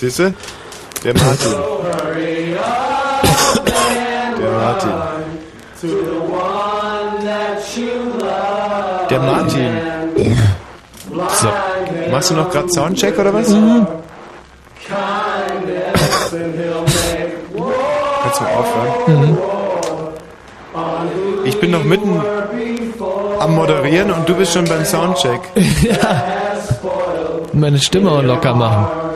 Siehst du? Der Martin. Der Martin. Der Martin. So. Machst du noch gerade Soundcheck oder was? Kannst du mal aufhören? Mhm. Ich bin noch mitten am Moderieren und du bist schon beim Soundcheck. Meine Stimme locker machen.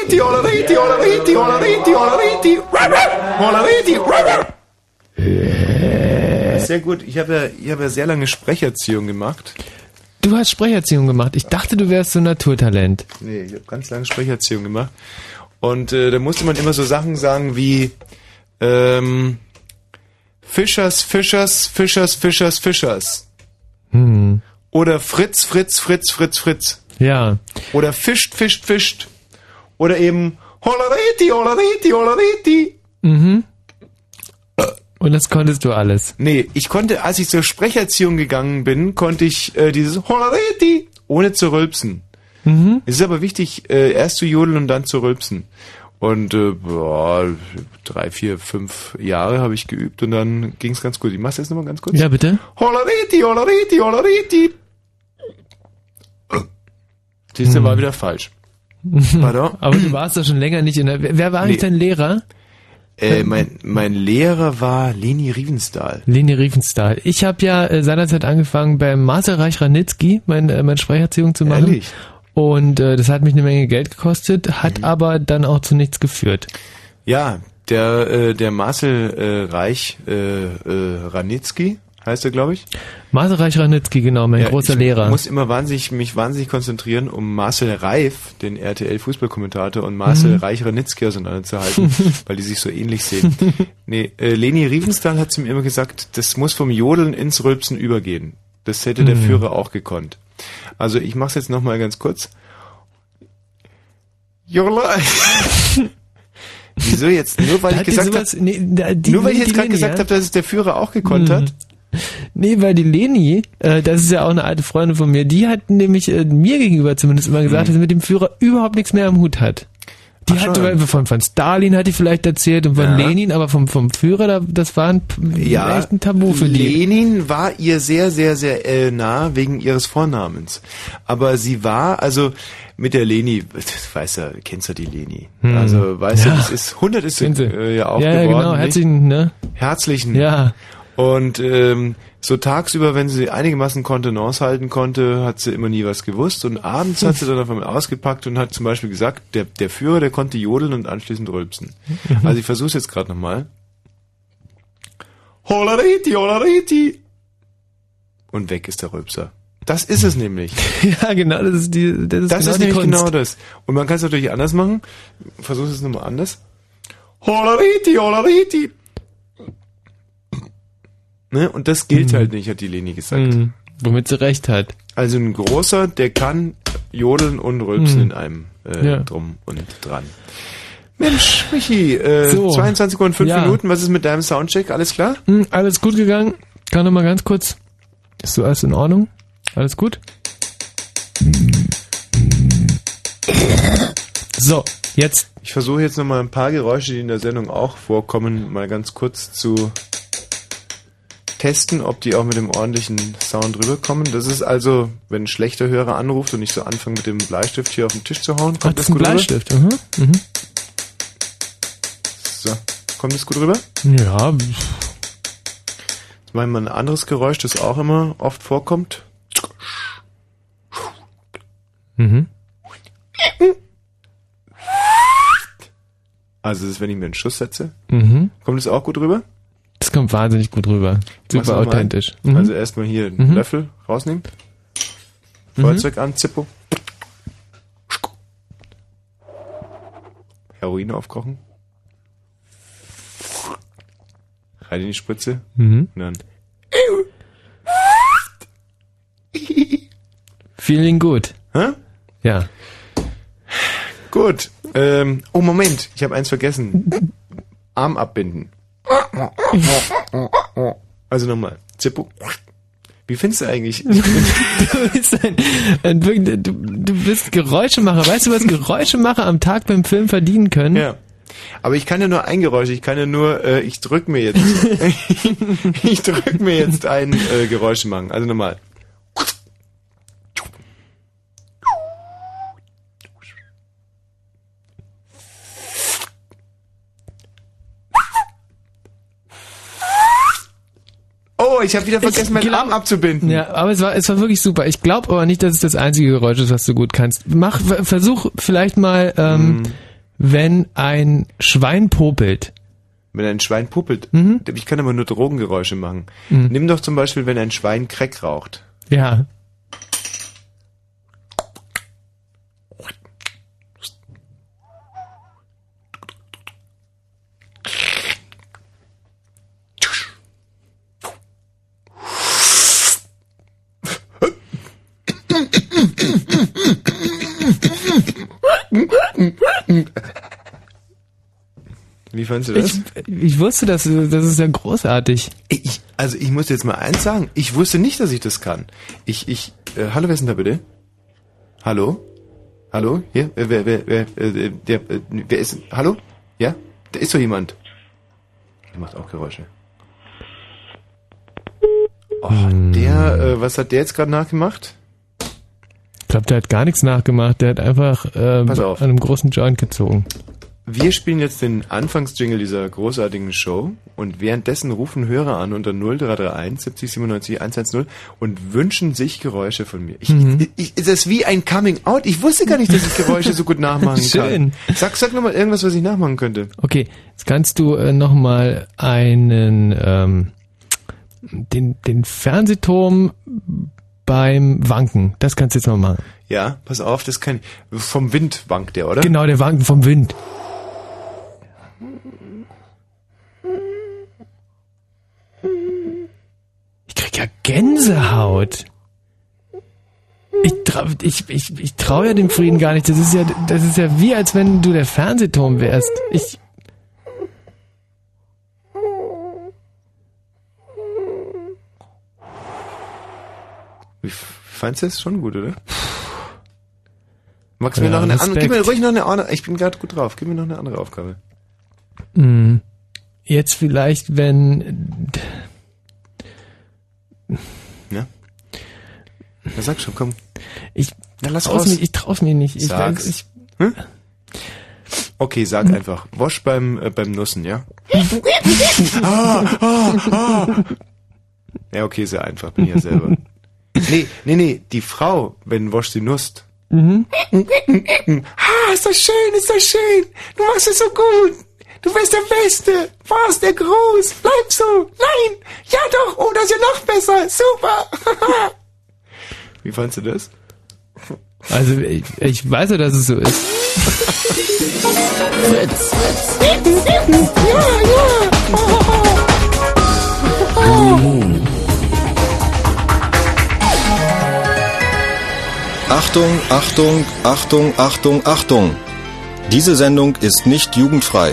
Holariti, holariti, holariti, holariti, holariti, holariti, Sehr gut. Ich habe ja, ich habe ja sehr lange Sprecherziehung gemacht. Du hast Sprecherziehung gemacht. Ich dachte, du wärst so ein Naturtalent. Nee, ich habe ganz lange Sprecherziehung gemacht. Und äh, da musste man immer so Sachen sagen wie ähm, Fischers, Fischers, Fischers, Fischers, Fischers. Hm. Oder Fritz, Fritz, Fritz, Fritz, Fritz. Ja. Oder fischt, fischt, fischt. Oder eben Holariti, Holariti, Holariti. Mhm. Und das konntest du alles. Nee, ich konnte, als ich zur Sprecherziehung gegangen bin, konnte ich äh, dieses Holariti ohne zu rülpsen. Mhm. Es ist aber wichtig, äh, erst zu jodeln und dann zu rülpsen. Und äh, boah, drei, vier, fünf Jahre habe ich geübt und dann ging es ganz gut. Ich mach's jetzt nochmal ganz kurz. Ja, bitte. Holariti, Holariti, Holariti. Siehst du, war wieder falsch. Pardon? Aber du warst doch schon länger nicht in der. Wer war eigentlich Nee. dein Lehrer? Äh, mein, mein Lehrer war Leni Riefenstahl. Leni Riefenstahl. Ich habe ja äh, seinerzeit angefangen beim Marcel Reich-Ranitzky meine, äh, meine Sprecherziehung zu machen. Ehrlich? Und äh, das hat mich eine Menge Geld gekostet, hat aber dann auch zu nichts geführt. Ja, der, äh, der Marcel äh, Reich äh, äh, Ranitzky heißt er, glaube ich. Marcel Reich-Ranitzky, genau, mein Ja, großer ich Lehrer. muss immer wahnsinnig, mich wahnsinnig konzentrieren, um Marcel Reif, den RTL-Fußballkommentator, und Marcel Mhm. Reich Ranitzky auseinanderzuhalten, weil die sich so ähnlich sehen. Nee, äh, Leni Riefenstahl hat zu mir immer gesagt, das muss vom Jodeln ins Rülpsen übergehen. Das hätte der Mhm. Führer auch gekonnt. Also ich mach's jetzt nochmal ganz kurz. Jola. Wieso jetzt? Nur weil Da ich gesagt habe, nee, nur weil ich jetzt gerade gesagt habe, dass es der Führer auch gekonnt Mhm. hat. Nee, weil die Leni, äh, das ist ja auch eine alte Freundin von mir, die hat nämlich äh, mir gegenüber zumindest immer gesagt, dass sie mit dem Führer überhaupt nichts mehr am Hut hat. Die Mhm. Ach hat schon. von, von Stalin hat die vielleicht erzählt und von Ja. Lenin, aber vom, vom Führer, da, das war ein, Ja, echt ein Tabu für die. Lenin war ihr sehr, sehr, sehr äh, nah wegen ihres Vornamens. Aber sie war, also mit der Leni, das weiß ja, kennst du die Leni? Hm. Also weißt Ja. du, das ist 100 ist äh, ja auch Ja, ja, geworden. genau, nicht? herzlichen, ne? Herzlichen. Ja. Und ähm, so tagsüber, wenn sie einigermaßen Kontenance halten konnte, hat sie immer nie was gewusst. Und abends hat sie dann auf einmal ausgepackt und hat zum Beispiel gesagt, der, der Führer, der konnte jodeln und anschließend rülpsen. Mhm. Also ich versuche jetzt gerade nochmal. Holariti, holariti. Und weg ist der Rülpser. Das ist es nämlich. Ja, genau, das ist die, das ist Das genau ist nämlich Kunst. genau das. Und man kann es natürlich anders machen. Versuch es nochmal anders. Holariti, holariti. Ne? Und das gilt halt nicht, hat die Leni gesagt. Mhm. Womit sie recht hat. Also ein großer, der kann jodeln und rülpsen Mhm. in einem äh, Ja. drum und dran. Mensch, Michi, äh, So. 22 und 5 Ja. Minuten, was ist mit deinem Soundcheck? Alles klar? Hm, alles gut gegangen. Kann noch mal ganz kurz. Ist so alles in Ordnung? Alles gut? So, jetzt. Ich versuche jetzt nochmal ein paar Geräusche, die in der Sendung auch vorkommen, mal ganz kurz zu testen, ob die auch mit dem ordentlichen Sound rüberkommen. Das ist also, wenn ein schlechter Hörer anruft und ich so anfange mit dem Bleistift hier auf den Tisch zu hauen, Ach, kommt das das, ein gut Bleistift. Mhm. Mhm. rüber? So, kommt das gut rüber? Ja, Jetzt machen wir ein anderes Geräusch, das auch immer oft vorkommt. Mhm. Also das ist, wenn ich mir einen Schuss setze. Mhm. Kommt das auch gut rüber? Das kommt wahnsinnig gut rüber. Super authentisch. Mhm. Also erstmal hier einen Mhm. Löffel rausnehmen. Mhm. Feuerzeug an, Zippo. Heroin aufkochen. Rein in die Spritze. Mhm. Und dann. Feeling gut. Hä? Ja. Gut. Ähm, oh, Moment. Ich habe eins vergessen. Arm abbinden. Also nochmal. Zippo. Wie findest du eigentlich? du, bist ein, ein, du, du bist Geräuschemacher. Weißt du, was Geräuschemacher am Tag beim Film verdienen können? Ja. Aber ich kann ja nur ein Geräusch, ich kann ja nur, äh, ich drück mir jetzt, ich drück mir jetzt ein äh, Geräusch machen. Also nochmal. Oh, ich habe wieder vergessen, meinen Arm abzubinden. Ja, aber es war, es war wirklich super. Ich glaube aber nicht, dass es das einzige Geräusch ist, was du gut kannst. Mach, versuch vielleicht mal, ähm, mm. wenn ein Schwein popelt. Wenn ein Schwein popelt. Mhm. Ich kann aber nur Drogengeräusche machen. Mhm. Nimm doch zum Beispiel, wenn ein Schwein Crack raucht. Ja. Wie fandest du das? Ich, ich wusste, dass das ist ja großartig. Ich, also ich muss jetzt mal eins sagen. Ich wusste nicht, dass ich das kann. Ich, ich, äh, hallo, wer ist denn da bitte? Hallo? Hallo? Hier? Wer, wer, wer, wer, äh, der, äh, wer ist, hallo? Ja? Da ist doch jemand. Der macht auch Geräusche. Oh, der, äh, was hat der jetzt gerade nachgemacht? Ich glaube, der hat gar nichts nachgemacht. Der hat einfach äh, an einem großen Joint gezogen. Wir spielen jetzt den Anfangsjingle dieser großartigen Show und währenddessen rufen Hörer an unter 0331 70 97 110 und wünschen sich Geräusche von mir. Ich, mhm. ich, ist das wie ein Coming Out? Ich wusste gar nicht, dass ich Geräusche so gut nachmachen Schön. kann. Sag, sag nochmal irgendwas, was ich nachmachen könnte. Okay, jetzt kannst du äh, nochmal einen, ähm, den, den Fernsehturm beim Wanken. Das kannst du jetzt mal machen. Ja, pass auf, das kann vom Wind wankt der, oder? Genau, der Wanken vom Wind. Ich krieg ja Gänsehaut. Ich trau, ich, ich, ich trau ja dem Frieden gar nicht. Das ist ja, das ist ja wie, als wenn du der Fernsehturm wärst. Ich. Fandst du das schon gut, oder? Magst du ja, mir noch eine andere, gib mir ruhig noch eine andere, ich bin gerade gut drauf, gib mir noch eine andere Aufgabe. Mhm. Jetzt vielleicht, wenn. Ja. Na sag schon, komm. Ich Na, lass raus. Mich, ich trau's mir nicht. Ich, Sag's. ich, hm? Okay, sag hm? einfach. Wasch beim äh, beim Nussen, ja? ah, ah, ah. Ja, okay, sehr einfach, bin ich ja selber. Nee, nee, nee, die Frau, wenn Wasch sie nusst. Mhm. ah, ist das schön, ist das schön. Du machst es so gut. Du bist der Beste. Was, der Groß. Bleib so. Nein. Ja doch. Oh, das ist ja noch besser. Super. Wie fandst du das? Also, ich, ich weiß ja, dass es so ist. Fritz. Fritz. Ja, ja. Achtung, Achtung, Achtung, Achtung, Achtung. Diese Sendung ist nicht jugendfrei.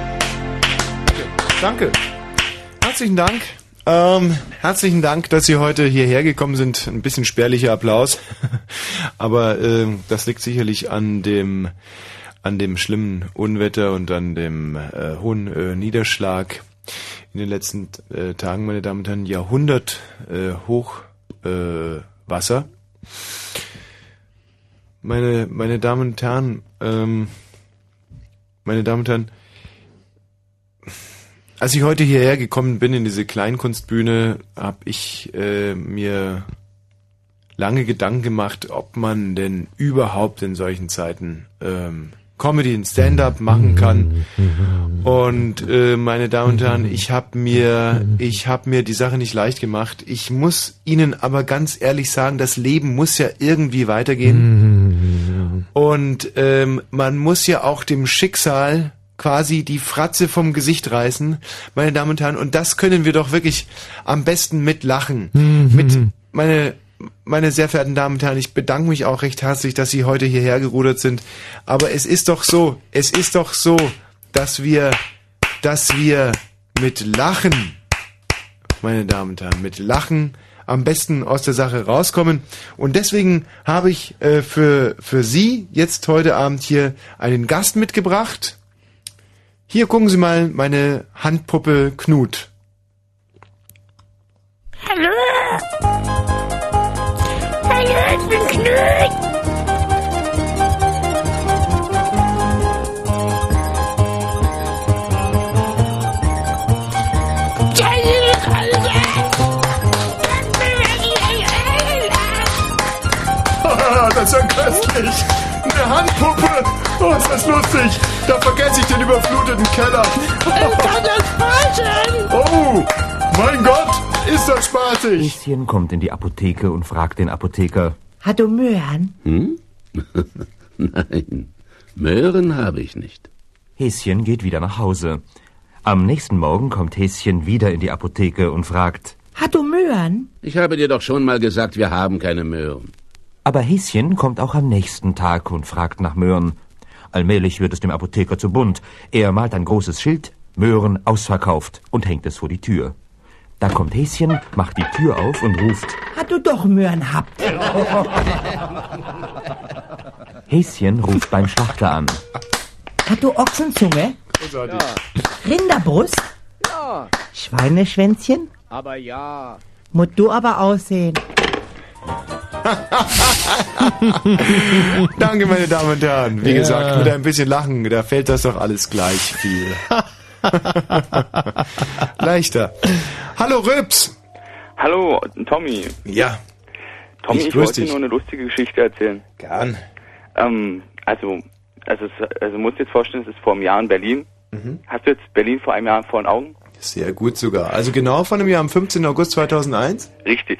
Danke. Herzlichen Dank. Ähm, herzlichen Dank, dass Sie heute hierher gekommen sind. Ein bisschen spärlicher Applaus, aber äh, das liegt sicherlich an dem an dem schlimmen Unwetter und an dem äh, hohen äh, Niederschlag in den letzten äh, Tagen, meine Damen und Herren. Jahrhundert äh, Hochwasser. Äh, meine meine Damen und Herren, ähm, meine Damen und Herren als ich heute hierher gekommen bin in diese Kleinkunstbühne, habe ich äh, mir lange Gedanken gemacht, ob man denn überhaupt in solchen Zeiten ähm, Comedy und Stand-up machen kann. Und äh, meine Damen und Herren, ich habe mir, ich habe mir die Sache nicht leicht gemacht. Ich muss Ihnen aber ganz ehrlich sagen, das Leben muss ja irgendwie weitergehen. Und ähm, man muss ja auch dem Schicksal quasi die Fratze vom Gesicht reißen, meine Damen und Herren. Und das können wir doch wirklich am besten mit Lachen. Mit meine meine sehr verehrten Damen und Herren, ich bedanke mich auch recht herzlich, dass Sie heute hierher gerudert sind. Aber es ist doch so, es ist doch so, dass wir, dass wir mit Lachen, meine Damen und Herren, mit Lachen am besten aus der Sache rauskommen. Und deswegen habe ich äh, für, für Sie jetzt heute Abend hier einen Gast mitgebracht. Hier gucken Sie mal meine Handpuppe Knut. Hallo! Hallo, ich bin Knut! das ist ja köstlich. Eine Handpuppe. Oh, ist das lustig. Da vergesse ich den überfluteten Keller. kann das? Oh, mein Gott, ist das spaßig. Häschen kommt in die Apotheke und fragt den Apotheker. Hat du Möhren? Hm? Nein, Möhren habe ich nicht. Häschen geht wieder nach Hause. Am nächsten Morgen kommt Häschen wieder in die Apotheke und fragt. Hat du Möhren? Ich habe dir doch schon mal gesagt, wir haben keine Möhren. Aber Häschen kommt auch am nächsten Tag und fragt nach Möhren. Allmählich wird es dem Apotheker zu bunt. Er malt ein großes Schild, Möhren ausverkauft und hängt es vor die Tür. Da kommt Häschen, macht die Tür auf und ruft. Hat du doch Möhren habt? Häschen ruft beim Schlachter an. Hat du Ochsenzunge? Rinderbrust? Ja, Schweineschwänzchen? aber ja. Muss du aber aussehen. Danke, meine Damen und Herren. Wie gesagt, mit ein bisschen Lachen, da fällt das doch alles gleich viel. Leichter. Hallo Rübs. Hallo, Tommy. Ja, Tommy, Ich ich, wollte dich. nur eine lustige Geschichte erzählen. gern. Ähm, also, also, also musst dir jetzt vorstellen, es ist vor einem Jahr in Berlin. Hast du jetzt Berlin vor einem Jahr vor den Augen? Sehr gut sogar. Also genau von dem Jahr am 15. August 2001? Richtig.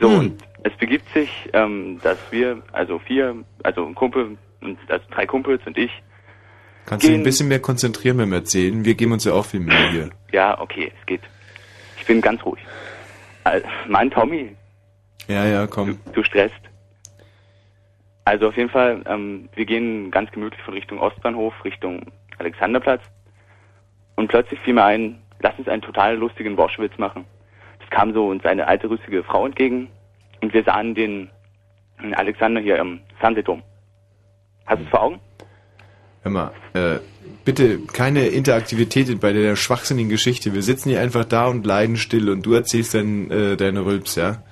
So, Hm. und es begibt sich, ähm, dass wir, also vier, also ein Kumpel, und, also drei Kumpels und ich, Kannst du dich ein Gehen- bisschen mehr konzentrieren beim Erzählen? Wir geben uns ja auch viel Mühe hier. ja, okay, es geht. Ich bin ganz ruhig. Äh, Mann, Tommy, Ja, ja, komm. du stresst. Also auf jeden Fall, ähm, wir gehen ganz gemütlich von Richtung Ostbahnhof, Richtung Alexanderplatz. Und plötzlich fiel mir ein, lass uns einen total lustigen Worschwitz machen. Kam so uns eine alte rüstige Frau entgegen und wir sahen den, Alexander hier im Fernsehturm. Hast du es vor Augen? Hör mal, äh, bitte keine Interaktivität bei der schwachsinnigen Geschichte. Wir sitzen hier einfach da und leiden still und du erzählst dann äh, deine Rülps, ja?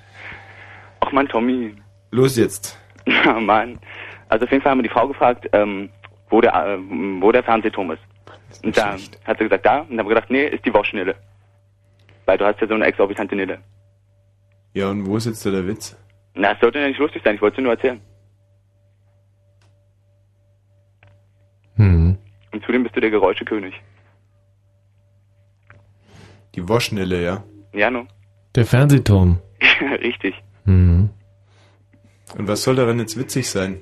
Ach man, Tommy. Los jetzt. Ja, Mann. Also auf jeden Fall haben wir die Frau gefragt, ähm, wo der, äh, wo der Fernsehturm ist. Und da hat sie gesagt, da. Und dann haben wir gedacht, nee, ist die Waschnille. Weil du hast ja so eine exorbitante Nille. Ja, und wo ist jetzt da der Witz? Na, es sollte ja nicht lustig sein, ich wollte es dir nur erzählen. Hm. Und zudem bist du der Geräuschekönig. Die Waschnelle, ja? Ja, no. Der Fernsehturm. Richtig. Hm. Und was soll daran jetzt witzig sein?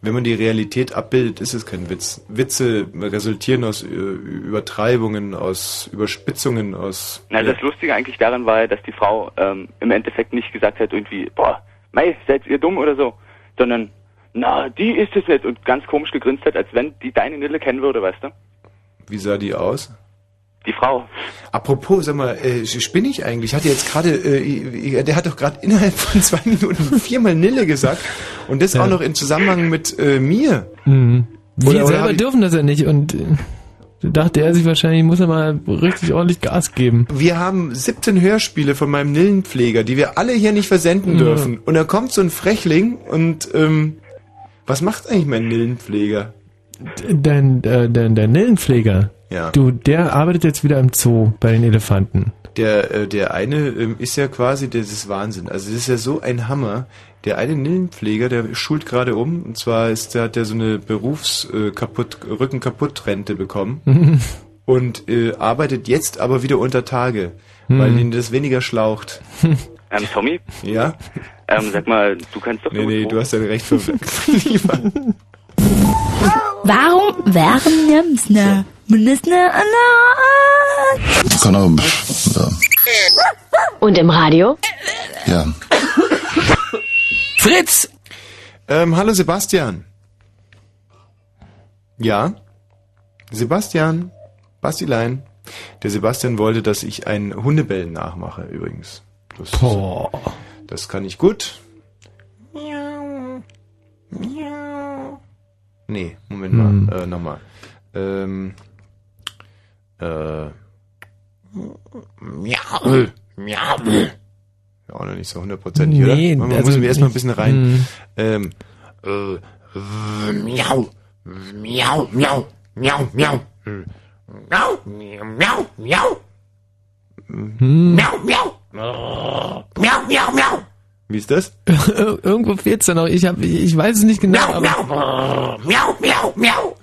Wenn man die Realität abbildet, ist es kein Witz. Witze resultieren aus äh, Übertreibungen, aus Überspitzungen, aus... Na, das Lustige eigentlich daran war dass die Frau ähm, im Endeffekt nicht gesagt hat irgendwie, boah, mei, seid ihr dumm oder so, sondern, na, die ist es nicht und ganz komisch gegrinst hat, als wenn die deine Nille kennen würde, weißt du? Wie sah die aus? Die Frau. Apropos, sag mal, äh, spinne ich eigentlich? Hat jetzt gerade, äh, der hat doch gerade innerhalb von zwei Minuten viermal Nille gesagt und das Ja. auch noch in Zusammenhang mit äh, mir. Mhm. Wir Oder- oder selber ich- dürfen das ja nicht und äh, da dachte er sich wahrscheinlich, muss er mal richtig ordentlich Gas geben. Wir haben 17 Hörspiele von meinem Nillenpfleger, die wir alle hier nicht versenden Ja. dürfen. Und da kommt so ein Frechling und ähm, was macht eigentlich mein Nillenpfleger? dein, äh, dein, dein Nillenpfleger, Ja. du, der arbeitet jetzt wieder im Zoo bei den Elefanten. Der, äh, der eine ähm, ist ja quasi, das ist Wahnsinn. Also das ist ja so ein Hammer. Der eine Nillenpfleger, der schult gerade um, und zwar ist, der hat der so eine Berufs äh, kaputt, Rücken kaputt Rente bekommen und äh, arbeitet jetzt aber wieder unter Tage, weil Hm. ihn das weniger schlaucht. Ähm, Tommy, Ja? ähm, sag mal, du kannst doch Nee, nee, du hast dein Recht für. Warum wären wir ne Mindestne Keine Ahnung. Und im Radio? Ja. Fritz! Ähm, hallo Sebastian. Ja? Sebastian? Bastilein? Der Sebastian wollte, dass ich ein Hundebellen nachmache, übrigens. Das, Boah. das kann ich gut. Nee, Moment Hm. mal, äh, nochmal. Ähm, äh, miau, miau. Ja, auch noch nicht so hundertprozentig, Nee, oder? Man also muss mir erstmal ein bisschen rein. Hm. Ähm, äh, miau, miau, miau, miau, miau. Miau, miau, miau, miau. Hm. Miau, miau. Miau, miau, miau. Wie ist das? Irgendwo fehlt's da noch. Ich, hab, ich, ich weiß es nicht genau, aber... Miau, miau, miau.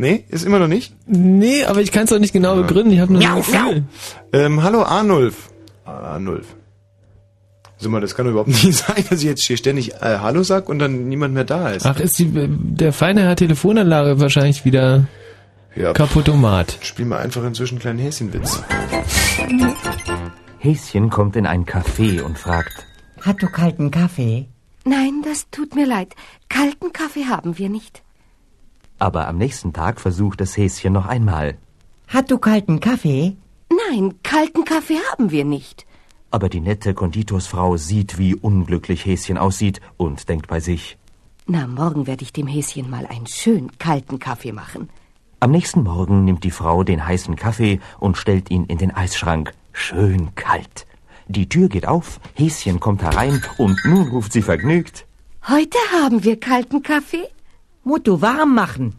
Nee, ist immer noch nicht? Nee, aber ich kann es auch nicht genau begründen. Ich habe nur ein Gefühl. Ähm, hallo Arnulf. Arnulf. Sag mal, das kann doch überhaupt nicht sein, dass ich jetzt hier ständig äh, Hallo sag und dann niemand mehr da ist. Ach, ist die, der feine Herr Telefonanlage wahrscheinlich wieder ja, kaputtomat. Spiel mal einfach inzwischen einen kleinen Häschenwitz. Häschen kommt in ein Café und fragt, Hat du kalten Kaffee? Nein, das tut mir leid. Kalten Kaffee haben wir nicht. Aber am nächsten Tag versucht das Häschen noch einmal. Hat du kalten Kaffee? Nein, kalten Kaffee haben wir nicht. Aber die nette Konditorsfrau sieht, wie unglücklich Häschen aussieht und denkt bei sich. Na, morgen werde ich dem Häschen mal einen schön kalten Kaffee machen. Am nächsten Morgen nimmt die Frau den heißen Kaffee und stellt ihn in den Eisschrank. Schön kalt. Die Tür geht auf, Häschen kommt herein und nun ruft sie vergnügt. Heute haben wir kalten Kaffee. Warm machen.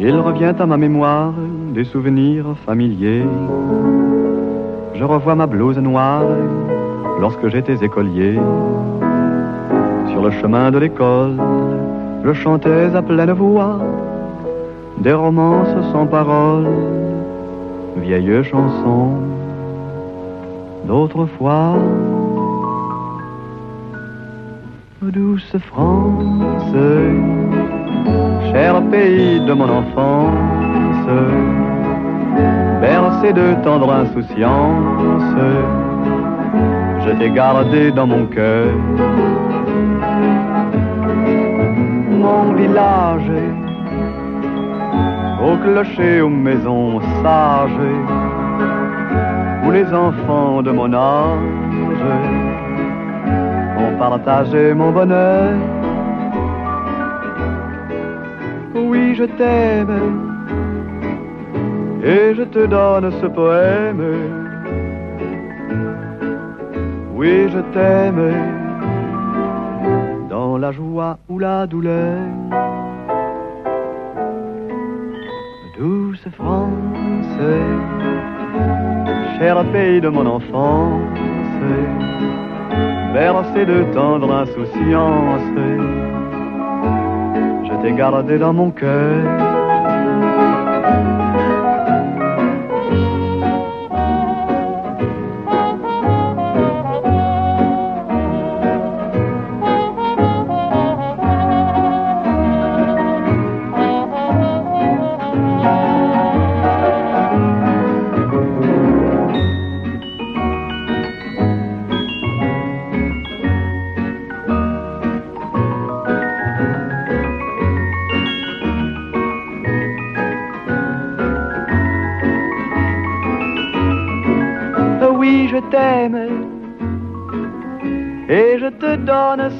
Il revient à ma mémoire des souvenirs familiers. Je revois ma blouse noire lorsque j'étais écolier. Sur le chemin de l'école, je chantais à pleine voix des romances sans paroles, vieilles chansons d'autrefois. Douce France, cher pays de mon enfance, bercé de tendre insouciance, je t'ai gardé dans mon cœur. Village, au clocher, aux maisons sages, où les enfants de mon âge ont partagé mon bonheur. Oui, je t'aime et je te donne ce poème. Oui, je t'aime la joie ou la douleur. Douce France, cher pays de mon enfance, bercé de tendre insouciance je t'ai gardé dans mon cœur.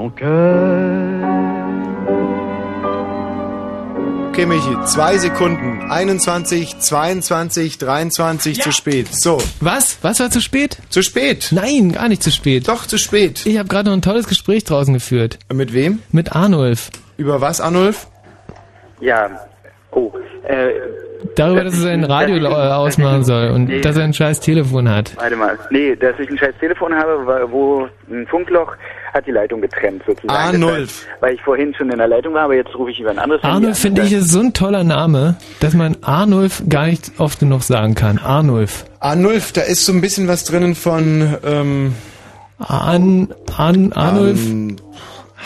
mon cœur. Okay, Michi, zwei Sekunden. 21, 22, 23, zu spät. So. Was? Was war zu spät? Zu spät. Nein, gar nicht zu spät. Doch, zu spät. Ich habe gerade noch ein tolles Gespräch draußen geführt. Mit wem? Mit Arnulf. Über was, Arnulf? Ja. Oh, äh, Darüber, dass er sein Radio äh, ausmachen soll und Nee. dass er ein scheiß Telefon hat. warte mal. Nee, dass ich ein scheiß Telefon habe, wo ein Funkloch hat die Leitung getrennt sozusagen. Arnulf. Deshalb, Weil ich vorhin schon in der Leitung war, aber jetzt rufe ich über ein anderes Arnulf finde ich ist so ein toller Name, dass man Arnulf gar nicht oft genug sagen kann. Arnulf. Arnulf, da ist so ein bisschen was drinnen von, ähm, An, an, Arnulf. Ähm,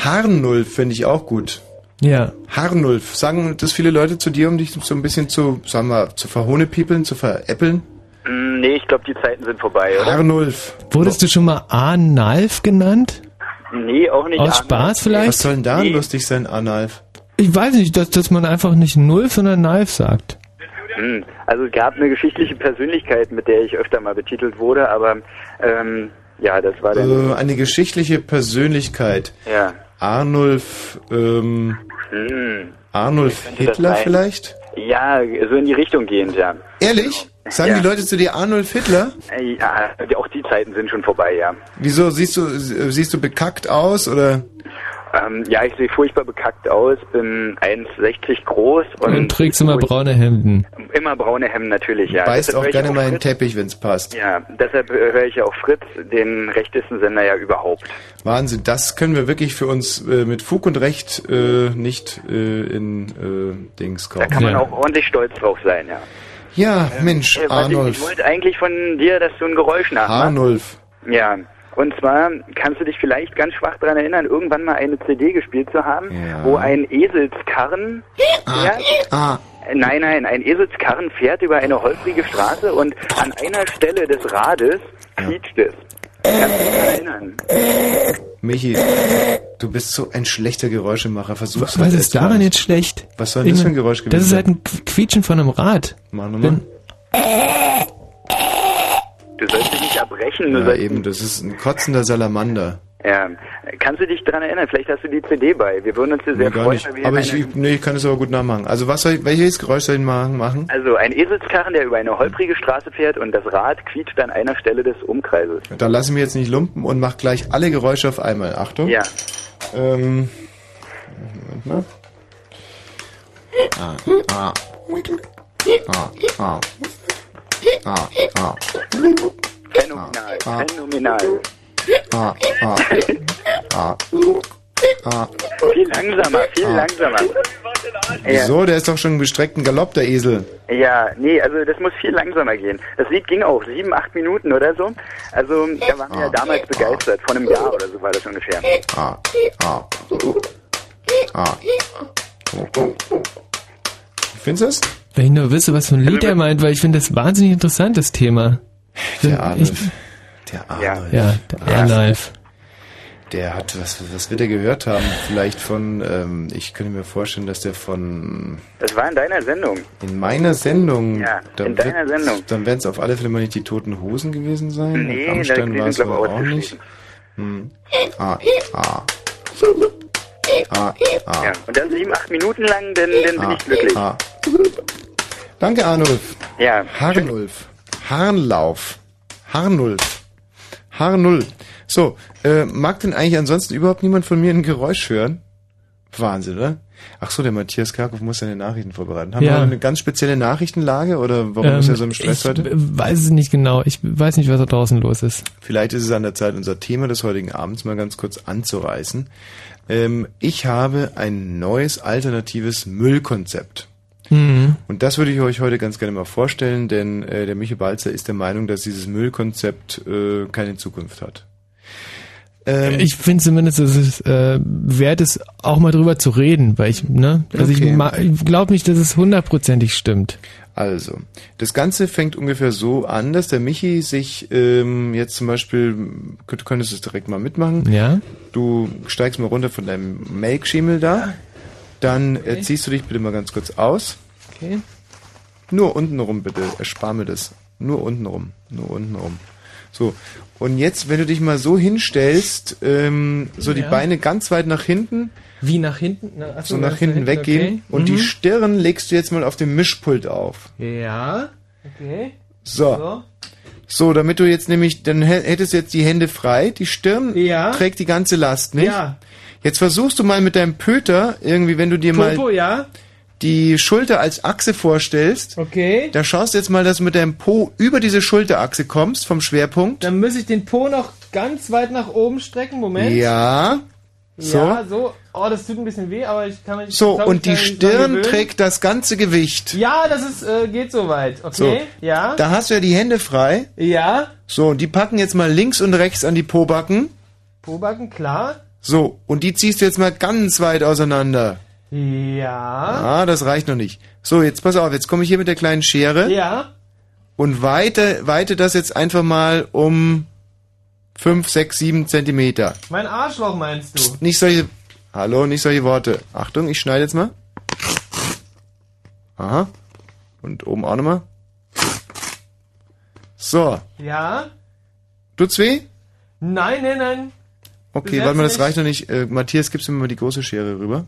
Harnulf finde ich auch gut. Ja. Harnulf. Sagen das viele Leute zu dir, um dich so ein bisschen zu, sagen wir, zu verhohnepiepeln, zu veräppeln? Mm, Nee, ich glaube, die Zeiten sind vorbei, oder? Harnulf. Wurdest du schon mal Arnalf genannt? Nee, auch nicht. Aus Arnulf. Spaß vielleicht? Was soll denn da lustig sein, Arnulf? Ich weiß nicht, dass, dass man einfach nicht Nulf, sondern Nalf sagt. Hm, Also es gab eine geschichtliche Persönlichkeit, mit der ich öfter mal betitelt wurde, aber ähm, ja, das war dann. Äh, eine geschichtliche Persönlichkeit. Ja. Arnulf, ähm, Hm. Arnulf Hitler vielleicht? Ja, so in die Richtung gehend, ja. Ehrlich? Sagen Ja. die Leute zu dir Arnulf Hitler? Äh, Ja, auch die Zeiten sind schon vorbei, ja. Wieso siehst du siehst du bekackt aus oder? Ähm, ja, ich sehe furchtbar bekackt aus, bin 1,60 groß und, Und trägst immer braune Hemden. immer braune Hemden natürlich, ja. Beißt Deshalb auch ich gerne mal in den Fritz. Teppich, wenn's passt. Ja, deshalb äh, höre ich ja auch Fritz, den rechtesten Sender ja überhaupt. Wahnsinn, das können wir wirklich für uns äh, mit Fug und Recht äh, nicht äh, in äh, Dings kaufen. Da kann man auch ordentlich stolz drauf sein, ja. Ja, Mensch, Äh, warte, Ich, ich Arnulf. wollte eigentlich von dir, dass du ein Geräusch nachmachst. Arnulf. Ja. Und zwar kannst du dich vielleicht ganz schwach daran erinnern, irgendwann mal eine CD gespielt zu haben, wo ein Eselskarren fährt. Ah. Nein, nein, ein Eselskarren fährt über eine holprige Straße und an einer Stelle des Rades quietscht es. Kannst du dich daran erinnern? Michi, du bist so ein schlechter Geräuschemacher. Versuch's Was halt ist daran jetzt schlecht? Was soll denn das für ein Geräusch gewesen Das ist sein? halt ein Qu- Quietschen von einem Rad. Mach nochmal. Du sollst dich nicht erbrechen. Du Ja, eben, das ist ein kotzender Salamander. ja. Kannst du dich daran erinnern? Vielleicht hast du die CD bei. Wir würden uns sehr Nee, freuen. nicht. Aber ich, nee, ich kann es aber gut nachmachen. Also was soll ich, welches Geräusch soll ich machen? Also ein Eselskarren, der über eine holprige Straße fährt und das Rad quietscht an einer Stelle des Umkreises. Da lasse ich mich jetzt nicht lumpen und mach gleich alle Geräusche auf einmal. Achtung. Ja. Ähm, Moment mal. Ah, ah. Ah, ah. Ah, ah. Phänomenal, Ah. phänomenal. Ah, ah. Ah. Ah. Viel langsamer, viel Ah. langsamer. Wieso? Der ist doch schon im gestreckten Galopp, der Esel. Ja, nee, also das muss viel langsamer gehen. Das Lied ging auch sieben, acht Minuten oder so. Also da waren wir ja damals begeistert. Vor einem Jahr oder so war das ungefähr. Ah, ah. Ah. Findest du es? Wenn ich nur wüsste, was für ein Lied er meint, weil ich finde das wahnsinnig interessant, das Thema. Der Arnulf. Der Arnulf. Ja, der Arnulf. Der hat, was, was wird er gehört haben? Vielleicht von, ähm, ich könnte mir vorstellen, dass der von, Das war in deiner Sendung. in meiner Sendung, Ja, dann in deiner wird, Sendung. dann werden es auf alle Fälle mal nicht die Toten Hosen gewesen sein. Nee, Rammstein war es wohl ich, auch nicht. Hm. Ah, ah. Ah, ah. Ja, und dann sieben, acht Minuten lang, dann, dann bin Ah, ich glücklich. ah. Danke, Arnulf. Ja. Harnulf. Harnlauf. Harnulf. Harnull. So, äh, mag denn eigentlich ansonsten überhaupt niemand von mir ein Geräusch hören? Wahnsinn, oder? Ach so, der Matthias Karkow muss seine Nachrichten vorbereiten. Haben Ja. wir eine ganz spezielle Nachrichtenlage oder warum ist er so im Stress ich heute? weiß es nicht genau. Ich weiß nicht, was da draußen los ist. Vielleicht ist es an der Zeit, unser Thema des heutigen Abends mal ganz kurz anzureißen. Ähm, ich habe ein neues alternatives Müllkonzept. Mhm. Und das würde ich euch heute ganz gerne mal vorstellen, denn äh, der Michael Balzer ist der Meinung, dass dieses Müllkonzept äh, keine Zukunft hat. Ähm, ich finde zumindest, dass es äh, wert ist, auch mal drüber zu reden, weil ich, ne, also Okay. ich, ich glaube nicht, dass es hundertprozentig stimmt. Also, das Ganze fängt ungefähr so an, dass der Michi sich ähm, jetzt zum Beispiel, du könntest es direkt mal mitmachen. Ja. Du steigst mal runter von deinem Melkschemel da. Dann äh, ziehst du dich bitte mal ganz kurz aus. Okay. Nur unten rum bitte, erspar mir das. Nur unten rum, nur unten rum. So, und jetzt, wenn du dich mal so hinstellst, ähm, so die Ja. Beine ganz weit nach hinten, Wie nach hinten? Na, ach so so, nach ganz hinten weggehen okay. und Mhm. die Stirn legst du jetzt mal auf dem Mischpult auf. Ja. Okay. So. So, damit du jetzt nämlich, dann hä- hättest du jetzt die Hände frei, die Stirn Ja. trägt die ganze Last, nicht? Ja. Jetzt versuchst du mal mit deinem Pöter, irgendwie, wenn du dir Popo, mal ja. Die Schulter als Achse vorstellst, Okay. da schaust du jetzt mal, dass du mit deinem Po über diese Schulterachse kommst, vom Schwerpunkt. Dann muss ich den Po noch ganz weit nach oben strecken. Moment. Ja. So. Ja, so. Oh, das tut ein bisschen weh, aber ich kann mich. So, glaub, und die Stirn trägt das ganze Gewicht. Ja, das ist, äh, geht soweit. Okay. So. Ja. Da hast du ja die Hände frei. Ja. So, und die packen jetzt mal links und rechts an die Pobacken. Pobacken, klar. So, und die ziehst du jetzt mal ganz weit auseinander. Ja. Ah, das reicht noch nicht. So, jetzt pass auf, jetzt komme ich hier mit der kleinen Schere Ja. und weite, weite das jetzt einfach mal um 5, 6, 7 Zentimeter. Mein Arschloch meinst du? Nicht solche, hallo, nicht solche Worte. Achtung, ich schneide jetzt mal. Aha. Und oben auch nochmal. So, Ja. tut's weh? Nein, nein, nein. Okay, warte mal, das reicht noch nicht. Äh, Matthias, gibst du mir mal die große Schere rüber?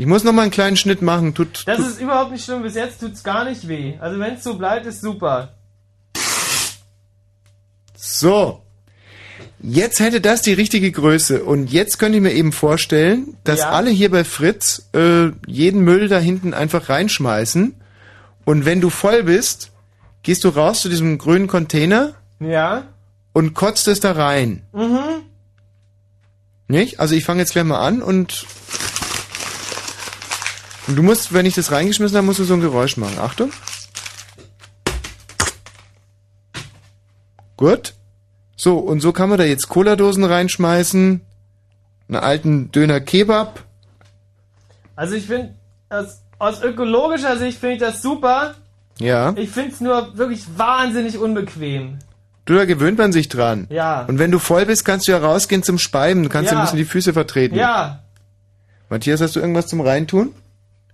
Ich muss noch mal einen kleinen Schnitt machen. Tut, Das tut ist überhaupt nicht schlimm. Bis jetzt tut's gar nicht weh. Also wenn es so bleibt, ist super. so. Jetzt hätte das die richtige Größe. Und jetzt könnte ich mir eben vorstellen, dass Ja. alle hier bei Fritz äh, jeden Müll da hinten einfach reinschmeißen. Und wenn du voll bist, gehst du raus zu diesem grünen Container Ja. und kotzt es da rein. Mhm. Nicht? Also ich fange jetzt gleich mal an und, und du musst, wenn ich das reingeschmissen habe, musst du so ein Geräusch machen. Achtung. Gut. So, und so kann man da jetzt Cola-Dosen reinschmeißen, einen alten Döner Kebab. Also ich finde, aus, aus ökologischer Sicht finde ich das super. Ja. Ich finde es nur wirklich wahnsinnig unbequem. Du, da gewöhnt man sich dran. Ja. Und wenn du voll bist, kannst du ja rausgehen zum Speiben. Du kannst ja, Ja. ein bisschen die Füße vertreten. Ja. Matthias, hast du irgendwas zum Reintun?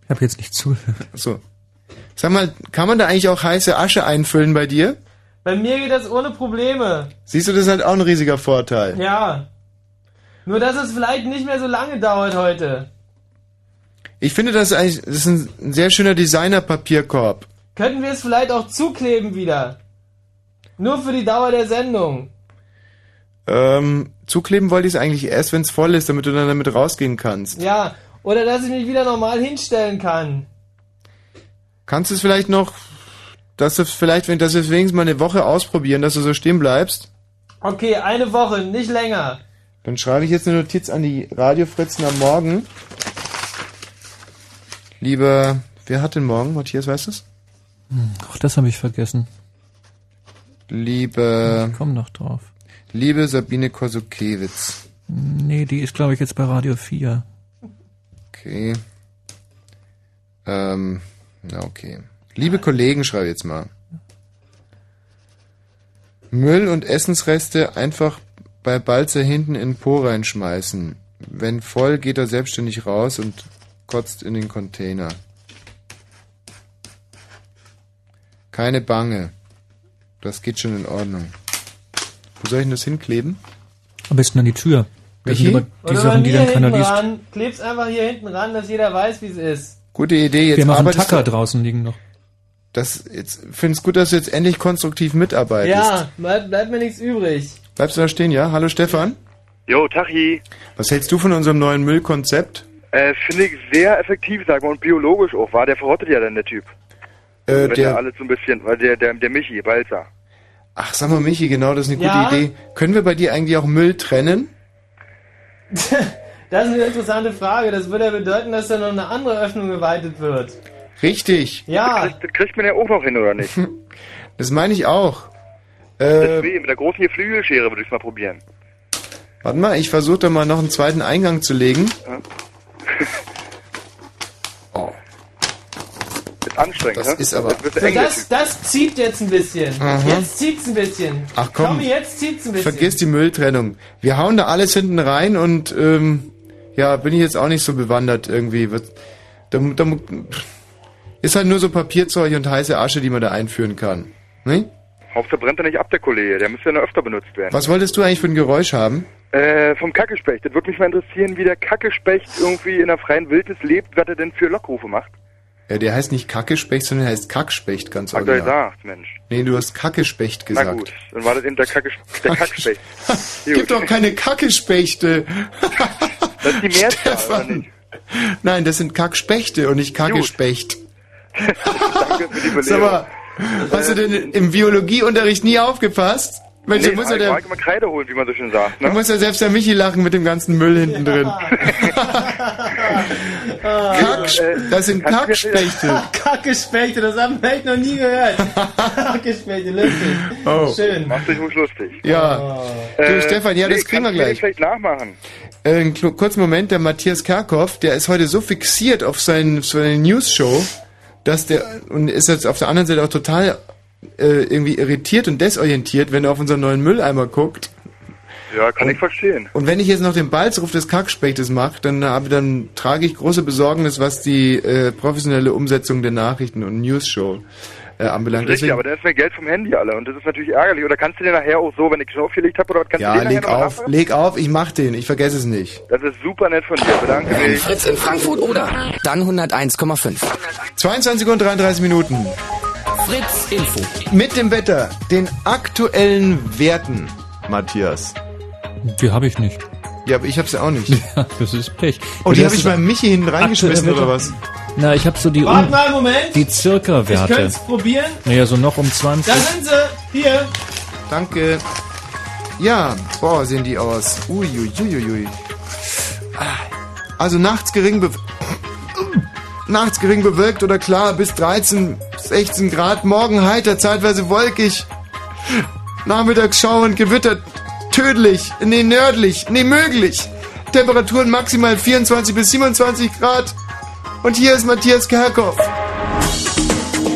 Ich habe jetzt nicht zugehört. So. Sag mal, kann man da eigentlich auch heiße Asche einfüllen bei dir? Bei mir geht das ohne Probleme. Siehst du, das ist halt auch ein riesiger Vorteil. Ja. Nur dass es vielleicht nicht mehr so lange dauert heute. Ich finde, das ist eigentlich das ist ein, ein sehr schöner Designer-Papierkorb. Könnten wir es vielleicht auch zukleben wieder? Nur für die Dauer der Sendung. Ähm, zukleben wollte ich es eigentlich erst, wenn es voll ist, damit du dann damit rausgehen kannst. Ja. Oder dass ich mich wieder normal hinstellen kann. Kannst du es vielleicht noch, dass du vielleicht, wenn dass wir es wenigstens mal eine Woche ausprobieren, dass du so stehen bleibst? Okay, eine Woche, nicht länger. Dann schreibe ich jetzt eine Notiz an die Radiofritzen am Morgen. Lieber, wer hat denn morgen? Matthias, weißt du es? Hm, Auch das habe ich vergessen. Liebe, Ich komm noch drauf. liebe Sabine Kosukewitz. Nee, die ist, glaube ich, jetzt bei Radio 4. Okay. Ähm, na okay. Liebe Kollegen, schreibe jetzt mal. Müll und Essensreste einfach bei Balzer hinten in den Po reinschmeißen. Wenn voll, geht er selbstständig raus und kotzt in den Container. Keine Bange. Das geht schon in Ordnung. Wo soll ich denn das hinkleben? Am besten an die Tür. Das sind Michi? aber die Oder Sachen, die dann keiner liest. ran. Kleb's einfach hier hinten ran, dass jeder weiß, wie es ist. Gute Idee. Jetzt Wir machen arbeitest Tacker du- draußen liegen noch. Das jetzt finde es gut, dass du jetzt endlich konstruktiv mitarbeitest. Ja, bleibt, bleibt mir nichts übrig. Bleibst du da stehen, ja? Hallo Stefan. Jo, Tachi. Was hältst du von unserem neuen Müllkonzept? Äh, Finde ich sehr effektiv, sag mal, und biologisch auch, war. Der verrottet ja dann, der Typ. Äh, Wenn der der, alles so ein bisschen, weil der, der, der Michi, Balzer. ach, sag mal Michi, genau, das ist eine gute Ja? Idee. Können wir bei dir eigentlich auch Müll trennen? Das ist eine interessante Frage. Das würde ja bedeuten, dass da noch eine andere Öffnung geweitet wird. Richtig. Ja. Das kriegt man ja auch noch hin, oder nicht? Das meine ich auch. Äh, Deswegen, mit der großen Geflügelschere würde ich mal probieren. warte mal, ich versuche da mal noch einen zweiten Eingang zu legen. Ja. Anstrengend, Das ne? ist aber- So, das, Typ. das zieht jetzt ein bisschen. Aha. Jetzt zieht's ein bisschen. Ach komm. Tommy, jetzt zieht's ein bisschen. Vergiss die Mülltrennung. Wir hauen da alles hinten rein und ähm, ja, bin ich jetzt auch nicht so bewandert irgendwie. Wird- Da, da, ist halt nur so Papierzeug und heiße Asche, die man da einführen kann. Ne? Hauptsache brennt er nicht ab, der Kollege. Der müsste ja noch öfter benutzt werden. Was wolltest du eigentlich für ein Geräusch haben? Äh, vom Kackespecht. Das würde mich mal interessieren, wie der Kackespecht irgendwie in der freien Wildnis lebt, was er denn für Lockrufe macht. Ja, der heißt nicht Kackespecht, sondern der heißt Kackspecht, ganz Hat er original. gesagt, Mensch. Nee, du hast Kackespecht gesagt. Na gut, dann war das eben der, Kacke, der Kackspecht. Gibt doch keine Kackespechte. Das ist die Mehrzahl, oder nicht? Nein, das sind Kackspechte und nicht Kackespecht. Danke für die. Sag mal, hast du denn im Biologieunterricht nie aufgepasst? Mensch, nee, da muss ja ich der, immer Kreide holen, wie man so schön sagt. da Ne? muss ja selbst der Michi lachen mit dem ganzen Müll hinten drin. Kack, das sind Kackspechte. Kackespechte, das haben wir echt noch nie gehört. Kackespechte, lustig. Oh. Schön. Macht dich ruhig lustig. Ja. Du, Stefan, ja, das kriegen wir kannst du mir gleich. vielleicht nachmachen. Äh, einen kurzen Moment, der Matthias Kerkhoff, der ist heute so fixiert auf seinen, seine News-Show, dass der, und ist jetzt auf der anderen Seite auch total äh, irgendwie irritiert und desorientiert, wenn er auf unseren neuen Mülleimer guckt. Ja, kann ich verstehen. Und wenn ich jetzt noch den Balzruf des Kackspechtes mache, dann, habe, dann trage ich große Besorgnis, was die äh, professionelle Umsetzung der Nachrichten und News-Show äh, anbelangt. Richtig, aber da ist mir Geld vom Handy alle und das ist natürlich ärgerlich. Oder kannst du dir nachher auch so, wenn ich schon aufgelegt habe, oder was kannst ja, du dir nachher leg auf, nachmachen? leg auf, ich mach den, ich vergesse es nicht. Das ist super nett von dir, bedanke mich. Fritz in Frankfurt oder dann 101,5. 22 und 33 Minuten. Fritz Info. Mit dem Wetter, den aktuellen Werten, Matthias. Die habe ich nicht. Ja, aber ich hab's ja auch nicht. Ja, das ist Pech. Oh, die habe ich beim Michi hinten reingeschmissen, oder was? Na, ich habe so die Warte um, mal einen Moment. die Ich Circa-Werte. könnte es probieren. Naja, so noch um 20. Da sind sie. Hier. Danke. Ja, boah, sehen die aus. Uiuiuiui. Also nachts gering be nachts gering bewölkt oder klar bis 13, 16 Grad. Morgen heiter, zeitweise wolkig. Nachmittags schauernd gewittert. Tödlich. Nee, nördlich. Nee, möglich. Temperaturen maximal 24 bis 27 Grad. Und hier ist Matthias Kerkhoff.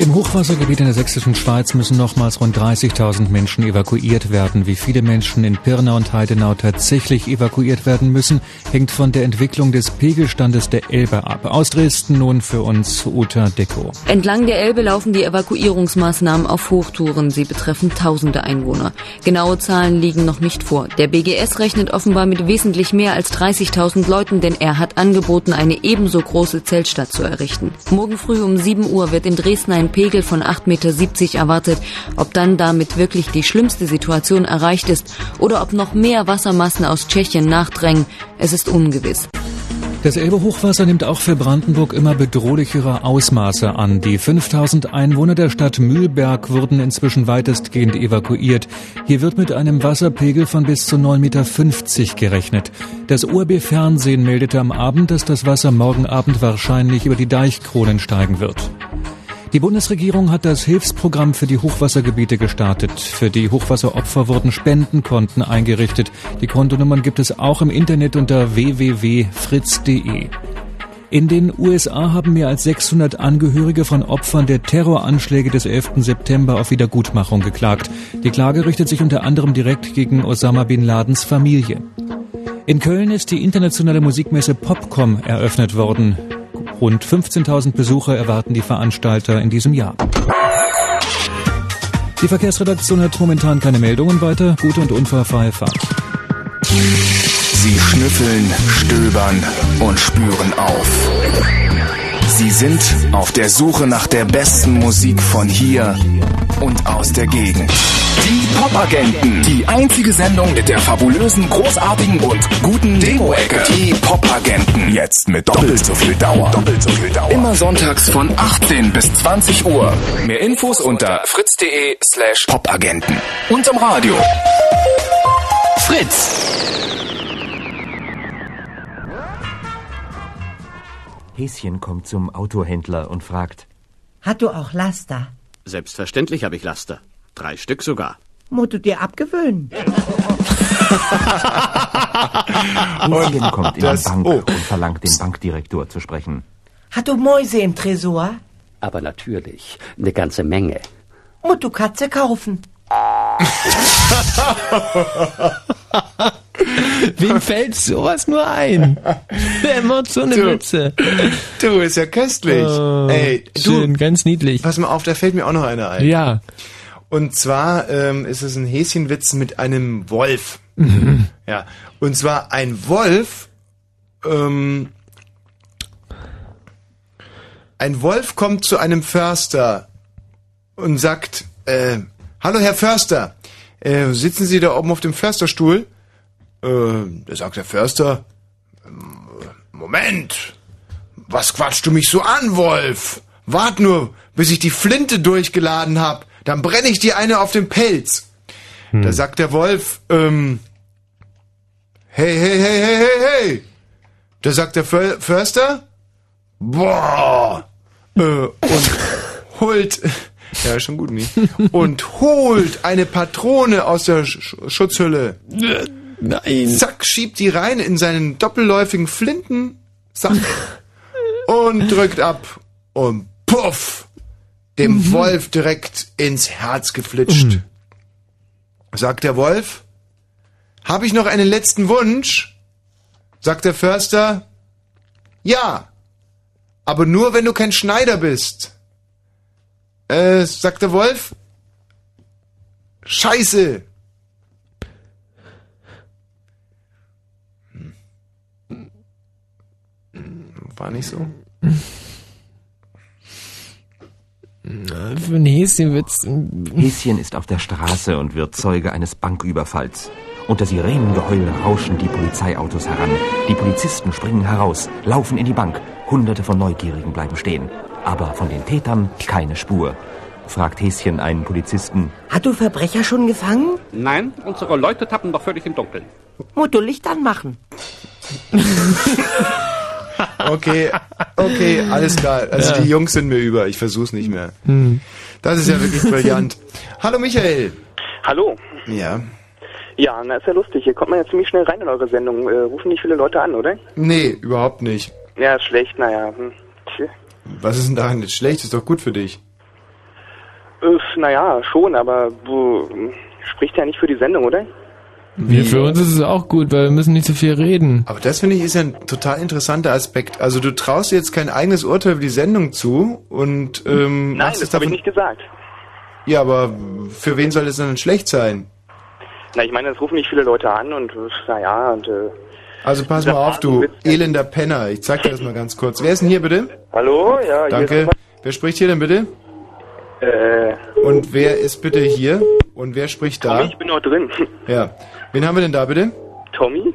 Im Hochwassergebiet in der sächsischen Schweiz müssen nochmals rund 30.000 Menschen evakuiert werden. Wie viele Menschen in Pirna und Heidenau tatsächlich evakuiert werden müssen, hängt von der Entwicklung des Pegelstandes der Elbe ab. Aus Dresden nun für uns Uta Deko. Entlang der Elbe laufen die Evakuierungsmaßnahmen auf Hochtouren. Sie betreffen tausende Einwohner. Genaue Zahlen liegen noch nicht vor. Der BGS rechnet offenbar mit wesentlich mehr als 30.000 Leuten, denn er hat angeboten, eine ebenso große Zeltstadt zu errichten. Morgen früh um 7 Uhr wird in Dresden ein Pegel von 8,70 Meter erwartet. Ob dann damit wirklich die schlimmste Situation erreicht ist oder ob noch mehr Wassermassen aus Tschechien nachdrängen, es ist ungewiss. Das Elbe-Hochwasser nimmt auch für Brandenburg immer bedrohlichere Ausmaße an. Die 5000 Einwohner der Stadt Mühlberg wurden inzwischen weitestgehend evakuiert. Hier wird mit einem Wasserpegel von bis zu 9,50 Meter gerechnet. Das ORB Fernsehen meldete am Abend, dass das Wasser morgen Abend wahrscheinlich über die Deichkronen steigen wird. Die Bundesregierung hat das Hilfsprogramm für die Hochwassergebiete gestartet. Für die Hochwasseropfer wurden Spendenkonten eingerichtet. Die Kontonummern gibt es auch im Internet unter www.fritz.de. In den USA haben mehr als 600 Angehörige von Opfern der Terroranschläge des 11. September auf Wiedergutmachung geklagt. Die Klage richtet sich unter anderem direkt gegen Osama bin Ladens Familie. In Köln ist die internationale Musikmesse Popcom eröffnet worden. Rund 15.000 Besucher erwarten die Veranstalter in diesem Jahr. Die Verkehrsredaktion hat momentan keine Meldungen weiter. Gute und unfallfreie Fahrt. Sie schnüffeln, stöbern und spüren auf. Sie sind auf der Suche nach der besten Musik von hier und aus der Gegend. Die Popagenten. Die einzige Sendung mit der fabulösen, großartigen und guten Demo-Ecke. Die Popagenten. Jetzt mit doppelt so viel Dauer. Doppelt so viel Dauer. Immer sonntags von 18 bis 20 Uhr. Mehr Infos unter fritz.de slash popagenten. Und im Radio. Fritz. Häschen kommt zum Autohändler und fragt, Hat du auch Laster? Selbstverständlich habe ich Laster. Drei Stück sogar. Musst du dir abgewöhnen. Häschen kommt in die Bank oh. und verlangt den Bankdirektor zu sprechen. Hat du Mäuse im Tresor? Aber natürlich, eine ganze Menge. Musst du Katze kaufen. Wem fällt sowas nur ein? Wer macht so eine Du. Witze? Du, ist ja köstlich. Oh, Ey, du, schön, ganz niedlich. pass mal auf, da fällt mir auch noch einer ein. Ja. Und zwar ähm, ist es ein Häschenwitz mit einem Wolf. Ja. Und zwar ein Wolf, ähm, ein Wolf kommt zu einem Förster und sagt, äh, hallo Herr Förster, äh, sitzen Sie da oben auf dem Försterstuhl? Äh, da sagt der Förster, "Ähm, Moment, was quatschst du mich so an, Wolf? Wart nur, bis ich die Flinte durchgeladen hab, dann brenne ich dir eine auf den Pelz. Da sagt der Wolf, ähm, hey, hey, hey, hey, hey, hey. Da sagt der Förster, boah, äh, und holt, ja, schon gut, Mi, und holt eine Patrone aus der Sch Schutzhülle. Nein. Zack, schiebt die rein in seinen doppelläufigen Flintensack und drückt ab. Und puff, dem Wolf direkt ins Herz geflitscht. Sagt der Wolf, habe ich noch einen letzten Wunsch? Sagt der Förster, ja, aber nur wenn du kein Schneider bist. Äh, sagt der Wolf, Scheiße. War nicht so? Na, Für ein Häschenwitz. Häschen ist auf der Straße und wird Zeuge eines Banküberfalls. Unter Sirenengeheul rauschen die Polizeiautos heran. Die Polizisten springen heraus, laufen in die Bank. Hunderte von Neugierigen bleiben stehen. Aber von den Tätern keine Spur. Fragt Häschen einen Polizisten. Hat du Verbrecher schon gefangen? Nein, unsere Leute tappen doch völlig im Dunkeln. Du Licht anmachen. Okay, okay, alles klar. Also Ja. die Jungs sind mir über. Ich versuch's nicht mehr. Hm. Das ist ja wirklich brillant. Hallo Michael. Hallo. Ja. Ja, na ist ja lustig. Hier kommt man ja ziemlich schnell rein in eure Sendung. Äh, rufen nicht viele Leute an, oder? Nee, überhaupt nicht. Ja, ist schlecht, naja. Hm. Was ist denn daran jetzt schlecht? Ist doch gut für dich. Äh, naja, schon, aber du, hm, spricht ja nicht für die Sendung, oder? Ja, für uns ist es auch gut, weil wir müssen nicht so viel reden. Aber das finde ich ist ja ein total interessanter Aspekt. Also du traust dir jetzt kein eigenes Urteil über die Sendung zu und ähm, Nein, das habe ich nicht gesagt. Ja, aber für wen soll es denn schlecht sein? Na, ich meine, es rufen nicht viele Leute an und äh, naja, und äh, Also pass mal auf, du elender Penner. Ich zeig dir das mal ganz kurz. Wer ist denn hier bitte? Hallo? Ja, Danke. Wer spricht hier denn bitte? Äh, Und wer ist bitte hier? Und wer spricht da? Ich bin noch drin. Ja. Wen haben wir denn da bitte? Tommy?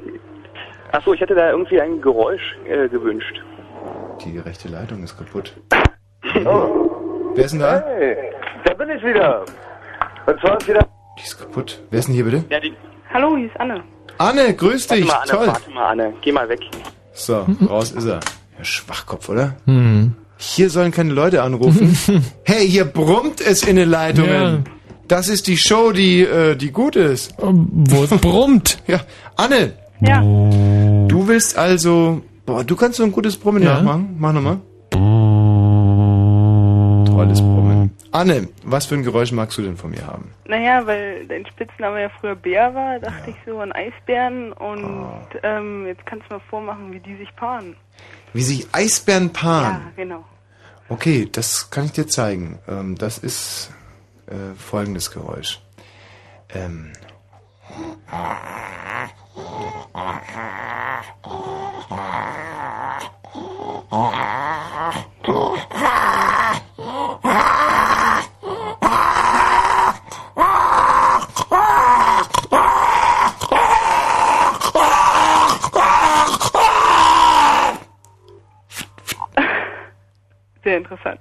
Achso, ich hätte da irgendwie ein Geräusch äh, gewünscht. Die rechte Leitung ist kaputt. Oh. Wer ist denn da? Hey, da bin ich wieder. Und zwar ist wieder... Die ist kaputt. Wer ist denn hier bitte? Ja, die... Hallo, hier ist Anne. Anne, grüß Warte dich. mal, Anne, Toll. warte mal, Anne. Geh mal weg. So, raus ist er. Ja, Schwachkopf, oder? Hm. Hier sollen keine Leute anrufen. hey, hier brummt es in den Leitungen. Ja. Das ist die Show, die, äh, die gut ist. Wo es brummt. Ja, Anne. Ja. Du willst also, boah, du kannst so ein gutes Brummen Ja. nachmachen. Mach nochmal. Tolles Brummen. Anne, was für ein Geräusch magst du denn von mir haben? Naja, weil dein Spitzname ja früher Bär war, dachte ich so an Eisbären und Oh. ähm, jetzt kannst du mal vormachen, wie die sich paaren. Wie sich Eisbären paaren. Ja, genau. Okay, das kann ich dir zeigen. Ähm, das ist äh, folgendes Geräusch. Ähm. Sehr interessant.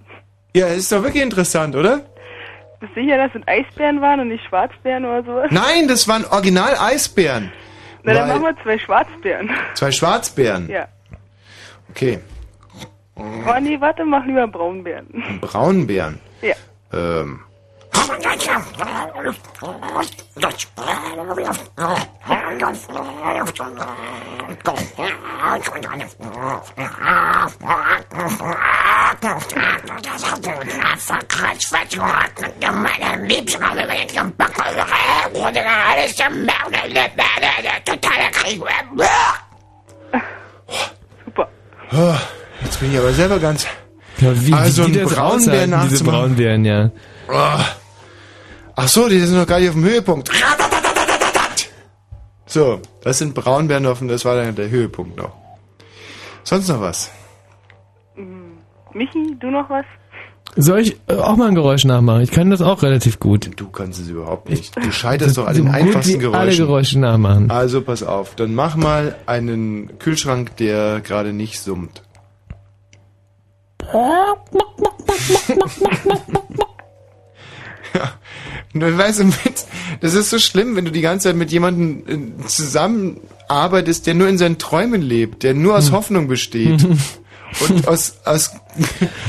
Ja, ist doch wirklich interessant, oder? Bist du sicher, dass es Eisbären waren und nicht Schwarzbären oder sowas? Nein, das waren original Eisbären. Na, dann machen wir zwei Schwarzbären. Zwei Schwarzbären. Ja. Okay. Oh nee, warte, mach lieber Braunbären. Braunbären. Ja. Ähm. Oh, jetzt bin ich aber selber ganz. Ja, wie, also wie die ein das Braunbär aushalten, diese nachzumachen. Braunbären, ja. Oh. Ach so, die sind noch gar nicht auf dem Höhepunkt. So, das sind Braunbären auf und das war dann der Höhepunkt noch. Sonst noch was? Michi, du noch was? Soll ich äh, auch mal ein Geräusch nachmachen? Ich kann das auch relativ gut. Du kannst es überhaupt nicht. Du scheiterst doch an den gut einfachsten wie alle Geräuschen. Geräusche nachmachen. Also pass auf, dann mach mal einen Kühlschrank, der gerade nicht summt. ja. Weißt du, mit, das ist so schlimm, wenn du die ganze Zeit mit jemandem äh, zusammenarbeitest, der nur in seinen Träumen lebt, der nur aus Hoffnung besteht. Und aus, aus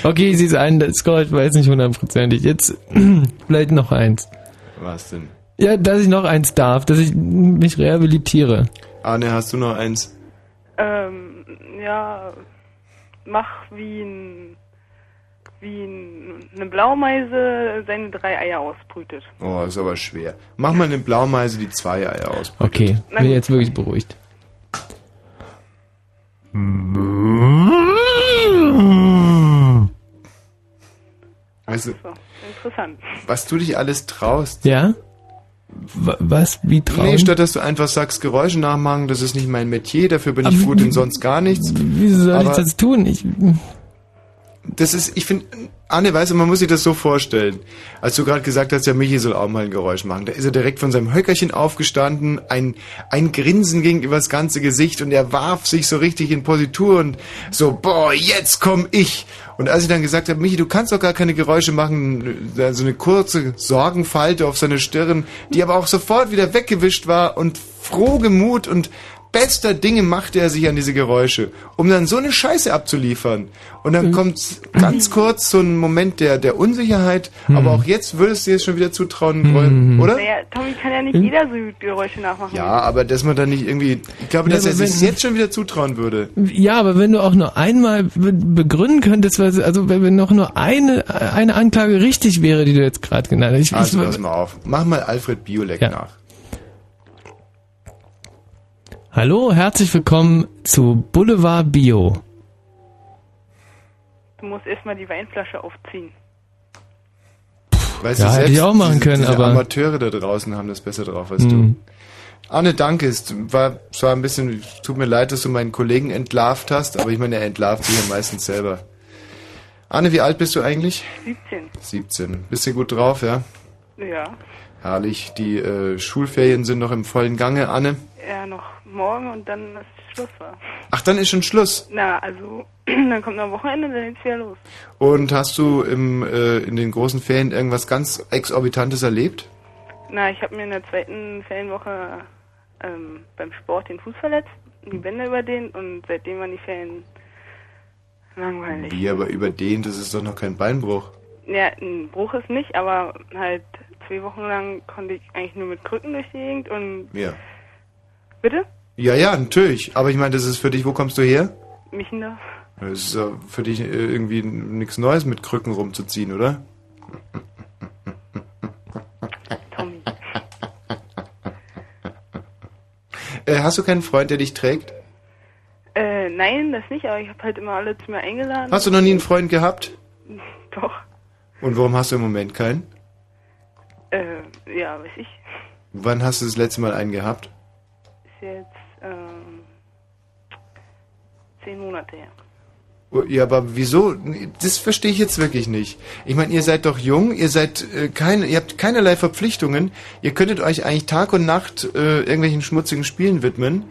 Okay, ich sehe es ein, das war jetzt nicht hundertprozentig. Jetzt vielleicht noch eins. Was denn? Ja, dass ich noch eins darf, dass ich mich rehabilitiere. Arne, hast du noch eins? Ähm, ja, mach wie ein, wie ein, eine Blaumeise seine drei Eier ausbrütet. Oh, ist aber schwer. Mach mal eine Blaumeise, die zwei Eier aus. Okay, bin gut. jetzt wirklich beruhigt. Also, Interessant. was du dich alles traust. Ja? W was? Wie trauen? Nee, statt dass du einfach sagst, Geräusche nachmachen, das ist nicht mein Metier, dafür bin ich Aber gut wie- in sonst gar nichts. Wieso soll ich Aber das tun? Ich, Das ist, ich finde, Anne, weißt du, man muss sich das so vorstellen. Als du gerade gesagt hast, ja, Michi soll auch mal ein Geräusch machen, da ist er direkt von seinem Höckerchen aufgestanden, ein, ein Grinsen ging über das ganze Gesicht und er warf sich so richtig in Positur und so, boah, jetzt komm ich. Und als ich dann gesagt habe, Michi, du kannst doch gar keine Geräusche machen, so eine kurze Sorgenfalte auf seine Stirn, die aber auch sofort wieder weggewischt war und frohgemut und bester Dinge machte er sich an diese Geräusche, um dann so eine Scheiße abzuliefern. Und dann kommt ganz kurz so ein Moment der, der Unsicherheit, aber auch jetzt würdest du dir schon wieder zutrauen wollen, oder? Naja, Tommy kann ja nicht jeder so Geräusche nachmachen. Ja, aber dass man dann nicht irgendwie, ich glaube, Ja, dass er sich jetzt schon wieder zutrauen würde. ja, aber wenn du auch nur einmal be begründen könntest, was, also wenn wenn noch nur eine, eine Anklage richtig wäre, die du jetzt gerade genannt hast. Ich, Also ich, pass mal auf, mach mal Alfred Biolek Ja. nach. Hallo, herzlich willkommen zu Boulevard Bio. Du musst erstmal die Weinflasche aufziehen. Weißt Ja, du, hätte ich auch machen diese, können, diese aber- Amateure da draußen haben das besser drauf als Hm. du. Arne, danke. Es war zwar ein bisschen, tut mir leid, dass du meinen Kollegen entlarvt hast, aber ich meine, er entlarvt sich ja meistens selber. Arne, wie alt bist du eigentlich? 17. 17. Bist du gut drauf, ja? Ja. Herrlich. Die äh, Schulferien sind noch im vollen Gange, Anne. Ja, noch morgen und dann ist Schluss war. Ach, dann ist schon Schluss. Na, also, dann kommt noch Wochenende, dann geht's wieder los. Und hast du im, äh, in den großen Ferien irgendwas ganz Exorbitantes erlebt? Na, ich habe mir in der zweiten Ferienwoche ähm, beim Sport den Fuß verletzt, die Bänder überdehnt und seitdem waren die Ferien langweilig. Wie aber überdehnt, das ist doch noch kein Beinbruch. Ja, ein Bruch ist nicht, aber halt zwei Wochen lang konnte ich eigentlich nur mit Krücken durch die Gegend und... Ja. Bitte? Ja, ja, natürlich. Aber ich meine, das ist für dich, wo kommst du her? Michendorf? Das ist ja für dich äh, irgendwie nichts Neues mit Krücken rumzuziehen, oder? Tommy. Äh, hast du keinen Freund, der dich trägt? Äh, nein, das nicht, aber ich habe halt immer alle zu mir eingeladen. Hast du noch nie einen Freund gehabt? Doch. Und warum hast du im Moment keinen? Äh, ja, weiß ich. Wann hast du das letzte Mal einen gehabt? Ist jetzt, zehn Monate her. Oh, Ja, aber wieso? Das verstehe ich jetzt wirklich nicht. Ich meine, ihr seid doch jung, ihr seid äh, keine, ihr habt keinerlei Verpflichtungen. Ihr könntet euch eigentlich Tag und Nacht äh, irgendwelchen schmutzigen Spielen widmen.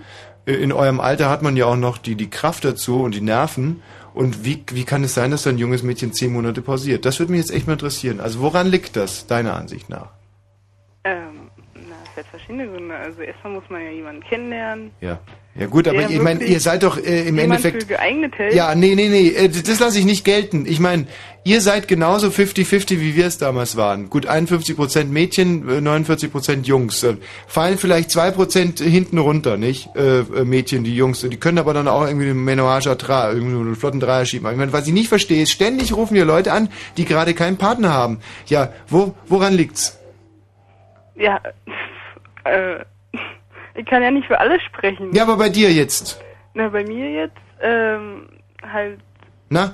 Äh, in eurem Alter hat man ja auch noch die die Kraft dazu und die Nerven. Und wie wie kann es sein, dass ein junges Mädchen zehn Monate pausiert? Das würde mich jetzt echt mal interessieren. Also woran liegt das deiner Ansicht nach? Ähm, na, es hat verschiedene Gründe. Also erstmal muss man ja jemanden kennenlernen. Ja. Ja gut, aber ich meine, ihr seid doch äh, im Endeffekt... für geeignet hält. Ja, nee, nee, nee, äh, das lasse ich nicht gelten. Ich meine, ihr seid genauso 50-50, wie wir es damals waren. Gut, 51% Mädchen, äh, 49% Jungs. Äh, Fallen vielleicht 2% hinten runter, nicht? Äh, äh, Mädchen, die Jungs. Die können aber dann auch irgendwie einen Menage à trois, irgendwie einen flotten Dreier schieben. Ich meine, was ich nicht verstehe, ist, ständig rufen hier Leute an, die gerade keinen Partner haben. Ja, wo, woran liegt's? Ja, äh, ich kann ja nicht für alle sprechen. Ja, aber bei dir jetzt. Na, bei mir jetzt, ähm, halt, Na?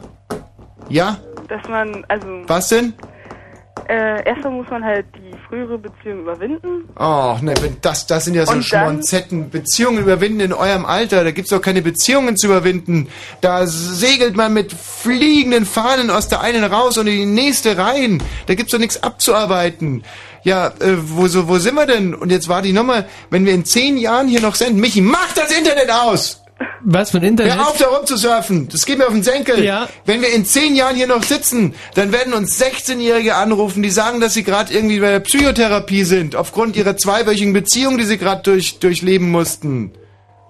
Ja? dass man, also, Was denn? äh, erstmal muss man halt die frühere Beziehung überwinden. Oh, ne, wenn das, das sind ja so Schmonzetten. Beziehungen überwinden in eurem Alter. Da gibt's doch keine Beziehungen zu überwinden. Da segelt man mit fliegenden Fahnen aus der einen raus und in die nächste rein. Da gibt's doch nichts abzuarbeiten. Ja, äh, wo, so, wo sind wir denn? Und jetzt war die Nummer, wenn wir in zehn Jahren hier noch senden. Michi, mach das Internet aus! Was von Internet? Hör auf, da rumzusurfen. Das geht mir auf den Senkel. Ja. Wenn wir in zehn Jahren hier noch sitzen, dann werden uns 16-Jährige anrufen, die sagen, dass sie gerade irgendwie bei der Psychotherapie sind, aufgrund ihrer zweiwöchigen Beziehung, die sie gerade durch, durchleben mussten.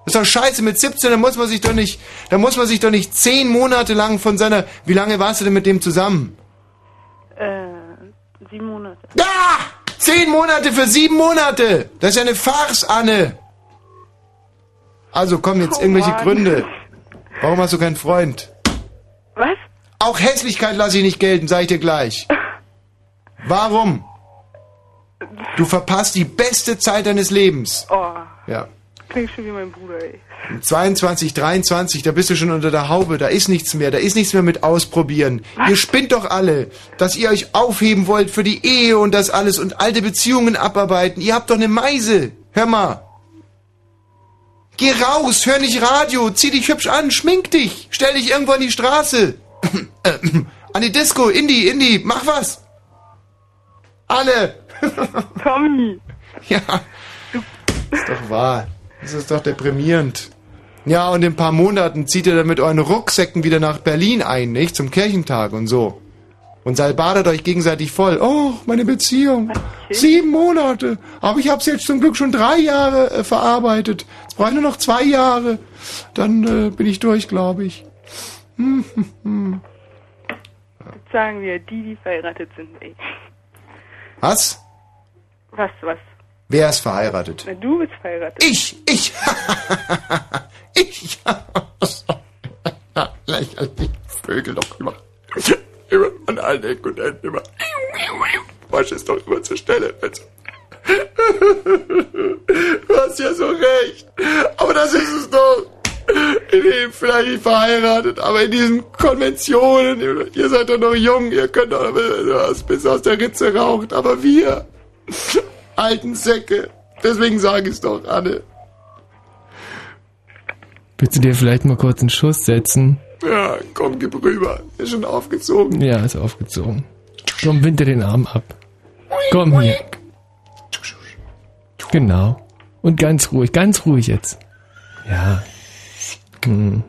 Das ist doch scheiße, mit 17, da muss man sich doch nicht, da muss man sich doch nicht zehn Monate lang von seiner, wie lange warst du denn mit dem zusammen? Äh, sieben Monate. Ja! Zehn Monate für sieben Monate! Das ist ja eine Farce, Anne! Also komm jetzt Oh irgendwelche Mann. Gründe. Warum hast du keinen Freund? Was? Auch Hässlichkeit lasse ich nicht gelten, sag ich dir gleich. Warum? Du verpasst die beste Zeit deines Lebens. Oh, Ja. Klingt schon wie mein Bruder, ey. 22, 23, da bist du schon unter der Haube, da ist nichts mehr, da ist nichts mehr mit ausprobieren. Ihr spinnt doch alle, dass ihr euch aufheben wollt für die Ehe und das alles und alte Beziehungen abarbeiten. Ihr habt doch eine Meise. Hör mal. Geh raus, hör nicht Radio, zieh dich hübsch an, schmink dich, stell dich irgendwo an die Straße. an die Disco, Indie, Indie, mach was. Alle. Tommy. Ja. Ist doch wahr. Das ist doch deprimierend. Ja, und in ein paar Monaten zieht ihr dann mit euren Rucksäcken wieder nach Berlin ein, nicht? Zum Kirchentag und so. Und salbadet euch gegenseitig voll. Oh, meine Beziehung. Sieben Monate. Aber ich hab's jetzt zum Glück schon drei Jahre äh, verarbeitet. Jetzt brauche ich nur noch zwei Jahre. Dann äh, bin ich durch, glaube ich. Hm, hm, hm. Jetzt sagen wir, die, die verheiratet sind, ey. Was? Was, was? Wer ist verheiratet? Na, du bist verheiratet. Ich, ich. ich. Lächerlich. Vögel doch immer. Immer an allen Ecken und Enden immer. Wasch ist doch immer zur Stelle. Also. Du hast ja so recht. Aber das ist es doch. In dem vielleicht nicht verheiratet, aber in diesen Konventionen, ihr seid doch noch jung, ihr könnt doch was bis aus der Ritze raucht, aber wir, alten Säcke, deswegen sage ich es doch, Anne. Willst du dir vielleicht mal kurz einen Schuss setzen? Ja, komm, gib rüber. Ist schon aufgezogen. Ja, ist aufgezogen. Komm, wind dir den Arm ab. Komm hier. Genau. Und ganz ruhig, ganz ruhig jetzt. Ja. Hm.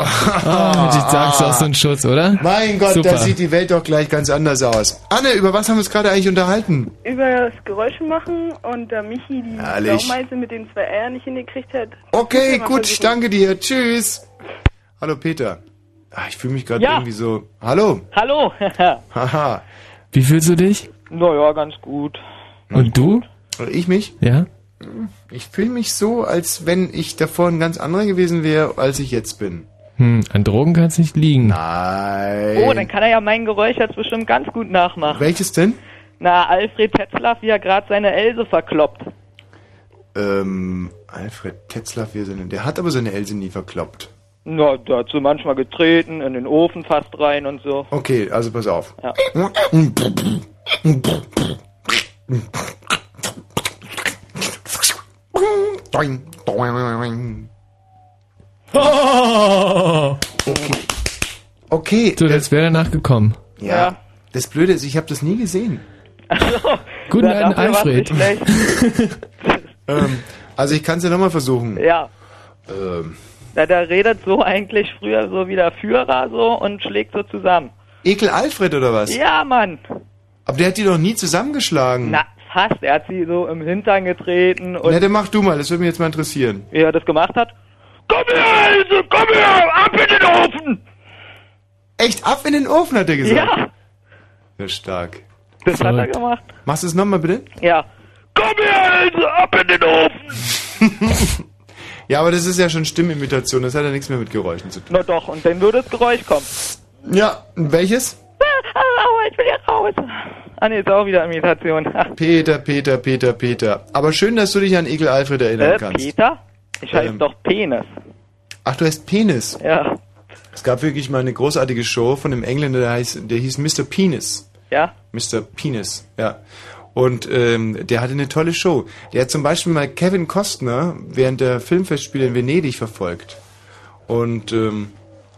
Ah, ich sag's auch so ein Schuss, oder? Mein Gott, Super. da sieht die Welt doch gleich ganz anders aus. Anne, über was haben wir uns gerade eigentlich unterhalten? Über das Geräusche machen und da Michi die Herrlich. Saumeise mit den zwei Eiern nicht hingekriegt hat. Okay, gut, ich versuchen. danke dir. Tschüss. Hallo Peter. Ah, ich fühle mich gerade Ja. irgendwie so. Hallo. Hallo. Haha. Wie fühlst du dich? naja, ganz gut. Und du? Oder ich mich? Ja? Ich fühle mich so, als wenn ich davor ein ganz anderer gewesen wäre, als ich jetzt bin. Hm, an Drogen kann's nicht liegen. Nein. Oh, dann kann er ja mein Geräusch jetzt bestimmt ganz gut nachmachen. Welches denn? Na, Alfred Tetzlaff, wie er gerade seine Else verkloppt. Ähm, Alfred Tetzlaff, wie er seine, der hat aber seine Else nie verkloppt. Na, da hat sie manchmal getreten, in den Ofen fast rein und so. Okay, also pass auf. Ja. Doing, doing. Okay. So, das wäre danach gekommen. Ja. Das Blöde ist, ich habe das nie gesehen. Guten Na, Abend, Alfred. Ähm, also ich kann es ja nochmal versuchen. Ja. Ähm, Na, der redet so eigentlich früher so wie der Führer so und schlägt so zusammen. Ekel Alfred oder was? Ja, Mann. Aber der hat die doch nie zusammengeschlagen. Na, gehasst. Er hat sie so im Hintern getreten und Na, dann mach du mal, das würde mich jetzt mal interessieren. wie er das gemacht hat. Komm her, Else, komm her, ab in den Ofen! Echt, ab in den Ofen, hat er gesagt. Ja, Ja, stark. das hat er gemacht. Machst du es nochmal bitte? Ja. Komm her, Else, ab in den Ofen! Ja, aber das ist ja schon Stimmimitation, das hat ja nichts mehr mit Geräuschen zu tun. Na doch, und dann würde das Geräusch kommen. Ja, welches? Aua, ich will hier raus. Ah ne, ist auch wieder Imitation. Peter, Peter, Peter, Peter. Aber schön, dass du dich an Egel Alfred erinnern Äh, kannst. Peter? Ich heiße Ähm. doch Penis. Ach, du heißt Penis. Ja. Es gab wirklich mal eine großartige Show von einem Engländer, der, heißt, der hieß Mr. Penis. Ja? Mr. Penis, ja. Und ähm, der hatte eine tolle Show. Der hat zum Beispiel mal Kevin Costner während der Filmfestspiele in Venedig verfolgt. Und ähm,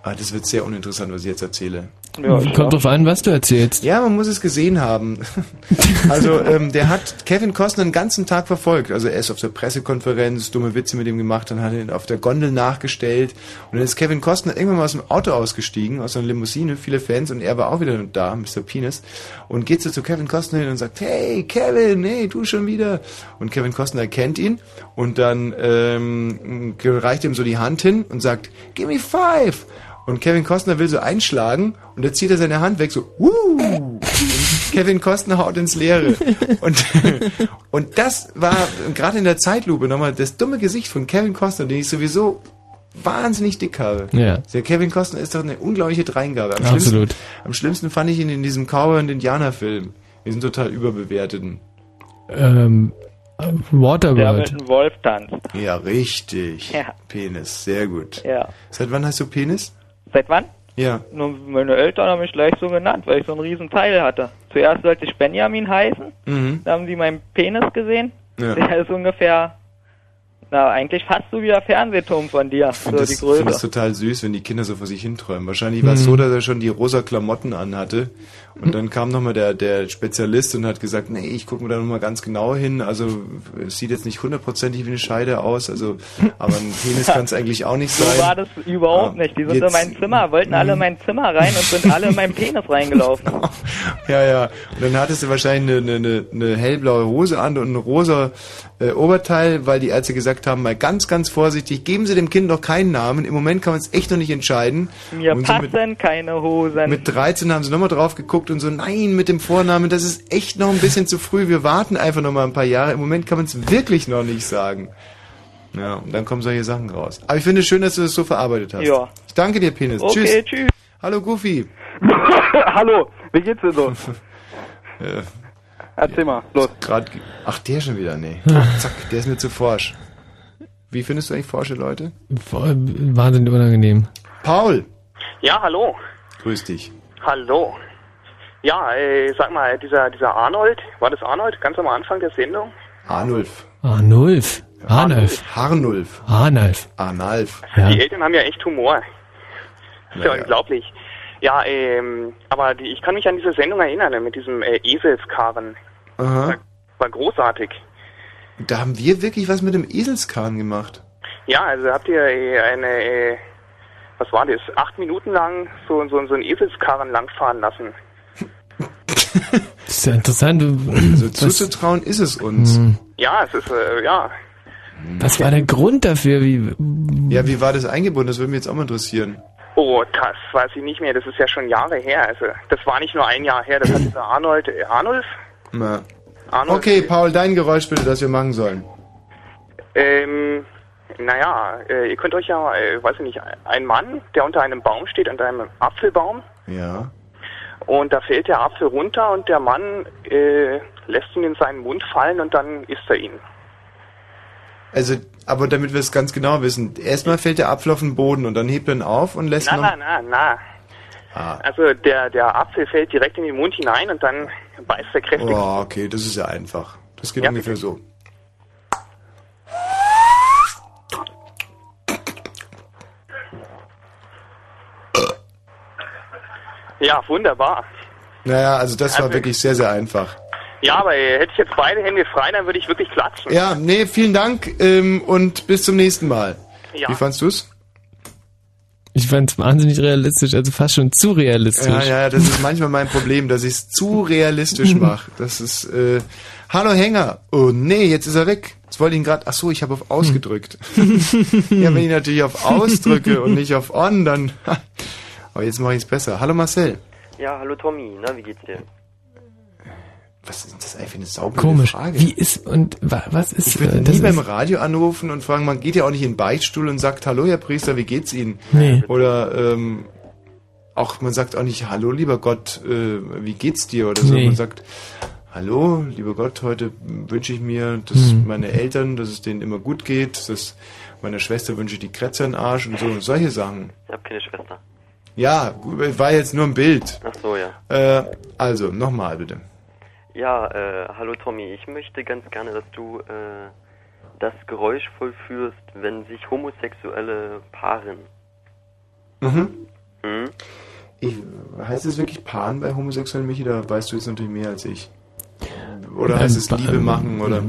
ah, das wird sehr uninteressant, was ich jetzt erzähle. Kommt drauf an, was du erzählst. Ja, man muss es gesehen haben. also ähm, der hat Kevin Costner den ganzen Tag verfolgt. Also er ist auf der Pressekonferenz, dumme Witze mit ihm gemacht, dann hat er ihn auf der Gondel nachgestellt und dann ist Kevin Costner irgendwann mal aus dem Auto ausgestiegen, aus einer Limousine, viele Fans und er war auch wieder da, Mr. Penis, und geht so zu Kevin Costner hin und sagt, hey Kevin, hey, du schon wieder. Und Kevin Costner erkennt ihn und dann ähm, reicht ihm so die Hand hin und sagt, give me five. Und Kevin Costner will so einschlagen und da zieht er seine Hand weg, so! Und Kevin Costner haut ins Leere. Und, und das war gerade in der Zeitlupe nochmal das dumme Gesicht von Kevin Costner, den ich sowieso wahnsinnig dick habe. Ja. Der Kevin Costner ist doch eine unglaubliche Dreingabe. Am Absolut. Schlimmsten, am schlimmsten fand ich ihn in diesem Cowboy und Indianer-Film. Die sind total überbewerteten. Ähm, äh, Der mit Waterworld. dem Wolf tanzt. Ja, richtig. Ja. Penis, sehr gut. Ja. Seit wann hast du Penis? Seit wann? Ja. Nur meine Eltern haben mich gleich so genannt, weil ich so einen riesen Teil hatte. Zuerst sollte ich Benjamin heißen, Mhm. da haben sie meinen Penis gesehen. Ja. Der ist ungefähr, na eigentlich fast so wie der Fernsehturm von dir, so das die finde ich Größe. total süß, wenn die Kinder so vor sich hinträumen. Wahrscheinlich war es so, dass er schon die rosa Klamotten anhatte. Und dann kam nochmal der, der Spezialist und hat gesagt, nee, ich gucke mir da nochmal ganz genau hin. Also es sieht jetzt nicht hundertprozentig wie eine Scheide aus, also aber ein Penis kann es eigentlich auch nicht So sein. war das überhaupt Ja. nicht. Die sind Jetzt- in mein Zimmer, wollten alle in mein Zimmer rein und sind alle in meinen Penis reingelaufen. Ja, ja. Und dann hattest du wahrscheinlich eine, eine, eine hellblaue Hose an und ein rosa äh, Oberteil, weil die Ärzte gesagt haben, mal ganz, ganz vorsichtig, geben Sie dem Kind doch keinen Namen. Im Moment kann man es echt noch nicht entscheiden. Mir Und so mit, passen keine Hosen. mit 13 haben sie nochmal drauf geguckt und so, nein, mit dem Vornamen, das ist echt noch ein bisschen zu früh. Wir warten einfach noch mal ein paar Jahre. Im Moment kann man es wirklich noch nicht sagen. Ja, und dann kommen solche Sachen raus. Aber ich finde es schön, dass du das so verarbeitet hast. Ja. Ich danke dir, Penis. Okay, tschüss. tschüss. Hallo, Goofy. Hallo, wie geht's dir so? Äh, Erzähl mal, los. Grad, ach, der schon wieder, nee. Zack, der ist mir zu forsch. Wie findest du eigentlich forsche Leute? Voll- Wahnsinnig unangenehm. Paul, Ja, hallo. grüß dich. Hallo. Ja, äh, sag mal, dieser, dieser Arnold, war das Arnold ganz am Anfang der Sendung? Arnulf. Arnulf. Arnulf. Harnulf. Arnulf. Arnalf. Ja. Die Eltern haben ja echt Humor. Ist ja, Naja. unglaublich. Ja, ähm, aber die, ich kann mich an diese Sendung erinnern, ne, mit diesem äh, Eselskarren. Aha. War großartig. Da haben wir wirklich was mit dem Eselskarren gemacht. Ja, also habt ihr äh, eine, äh, was war das, acht Minuten lang so, so, so einen Eselskarren langfahren lassen. Das ist ja interessant. So Was, zuzutrauen ist es uns. Hm. Ja, es ist, äh, ja, was war der Grund dafür? Wie, Ja, wie war das eingebunden? Das würde mich jetzt auch mal interessieren. Oh, das weiß ich nicht mehr. Das ist ja schon Jahre her. Also, das war nicht nur ein Jahr her. Das hat dieser Arnold, äh, Arnulf? Na. Arnold? Okay, Paul, dein Geräusch bitte, das wir machen sollen. Ähm, naja, äh, ihr könnt euch ja, äh, weiß ich nicht, ein Mann, der unter einem Baum steht, unter einem Apfelbaum, Ja. Und da fällt der Apfel runter und der Mann äh, lässt ihn in seinen Mund fallen und dann isst er ihn. Also, aber damit wir es ganz genau wissen, erstmal fällt der Apfel auf den Boden und dann hebt er ihn auf und lässt Na, noch... na, na, na. Ah. Also der, der Apfel fällt direkt in den Mund hinein und dann beißt er kräftig. Oh, okay, das ist ja einfach. Das geht Ja, ungefähr so. Ja, wunderbar. Naja, also das war Also- wirklich sehr, sehr einfach. Ja, aber hätte ich jetzt beide Hände frei, dann würde ich wirklich klatschen. Ja, nee, vielen Dank ähm, und bis zum nächsten Mal. Ja. Wie fandst du's? Ich fand es wahnsinnig realistisch, also fast schon zu realistisch. Ja, ja, das ist manchmal mein Problem, dass ich es zu realistisch mache. Das ist, äh, hallo Hänger. Oh nee, jetzt ist er weg. Jetzt wollte ich ihn gerade, ach so, ich habe auf Aus gedrückt. ja, wenn ich natürlich auf Aus drücke und nicht auf On, dann, aber jetzt mache ich es besser. Hallo Marcel. Ja, hallo Tommy, na, wie geht's dir? Was ist das eigentlich für eine saubere Komisch. Frage? Wie ist und wa, was ist? Ich würde äh, das nie beim Radio anrufen und fragen, man geht ja auch nicht in den Beichtstuhl und sagt, hallo Herr Priester, wie geht's Ihnen? Nee. Oder ähm, auch man sagt auch nicht, hallo lieber Gott, äh, wie geht's dir? Oder so. Nee. Man sagt, hallo lieber Gott, heute wünsche ich mir, dass Hm. meine Eltern, dass es denen immer gut geht, dass meiner Schwester wünsche ich die Kretzer in den Arsch und so und solche Sachen. Ich hab keine Schwester. Ja, war jetzt nur ein Bild. Ach so, ja. Äh, also, nochmal bitte. Ja, äh, hallo Tommy, ich möchte ganz gerne, dass du äh, das Geräusch vollführst, wenn sich Homosexuelle paaren. Mhm. Hm? Ich, heißt es wirklich Paaren bei Homosexuellen, Michi? Da weißt du jetzt natürlich mehr als ich. Oder heißt es Ähm, Liebe ähm, machen? Oder?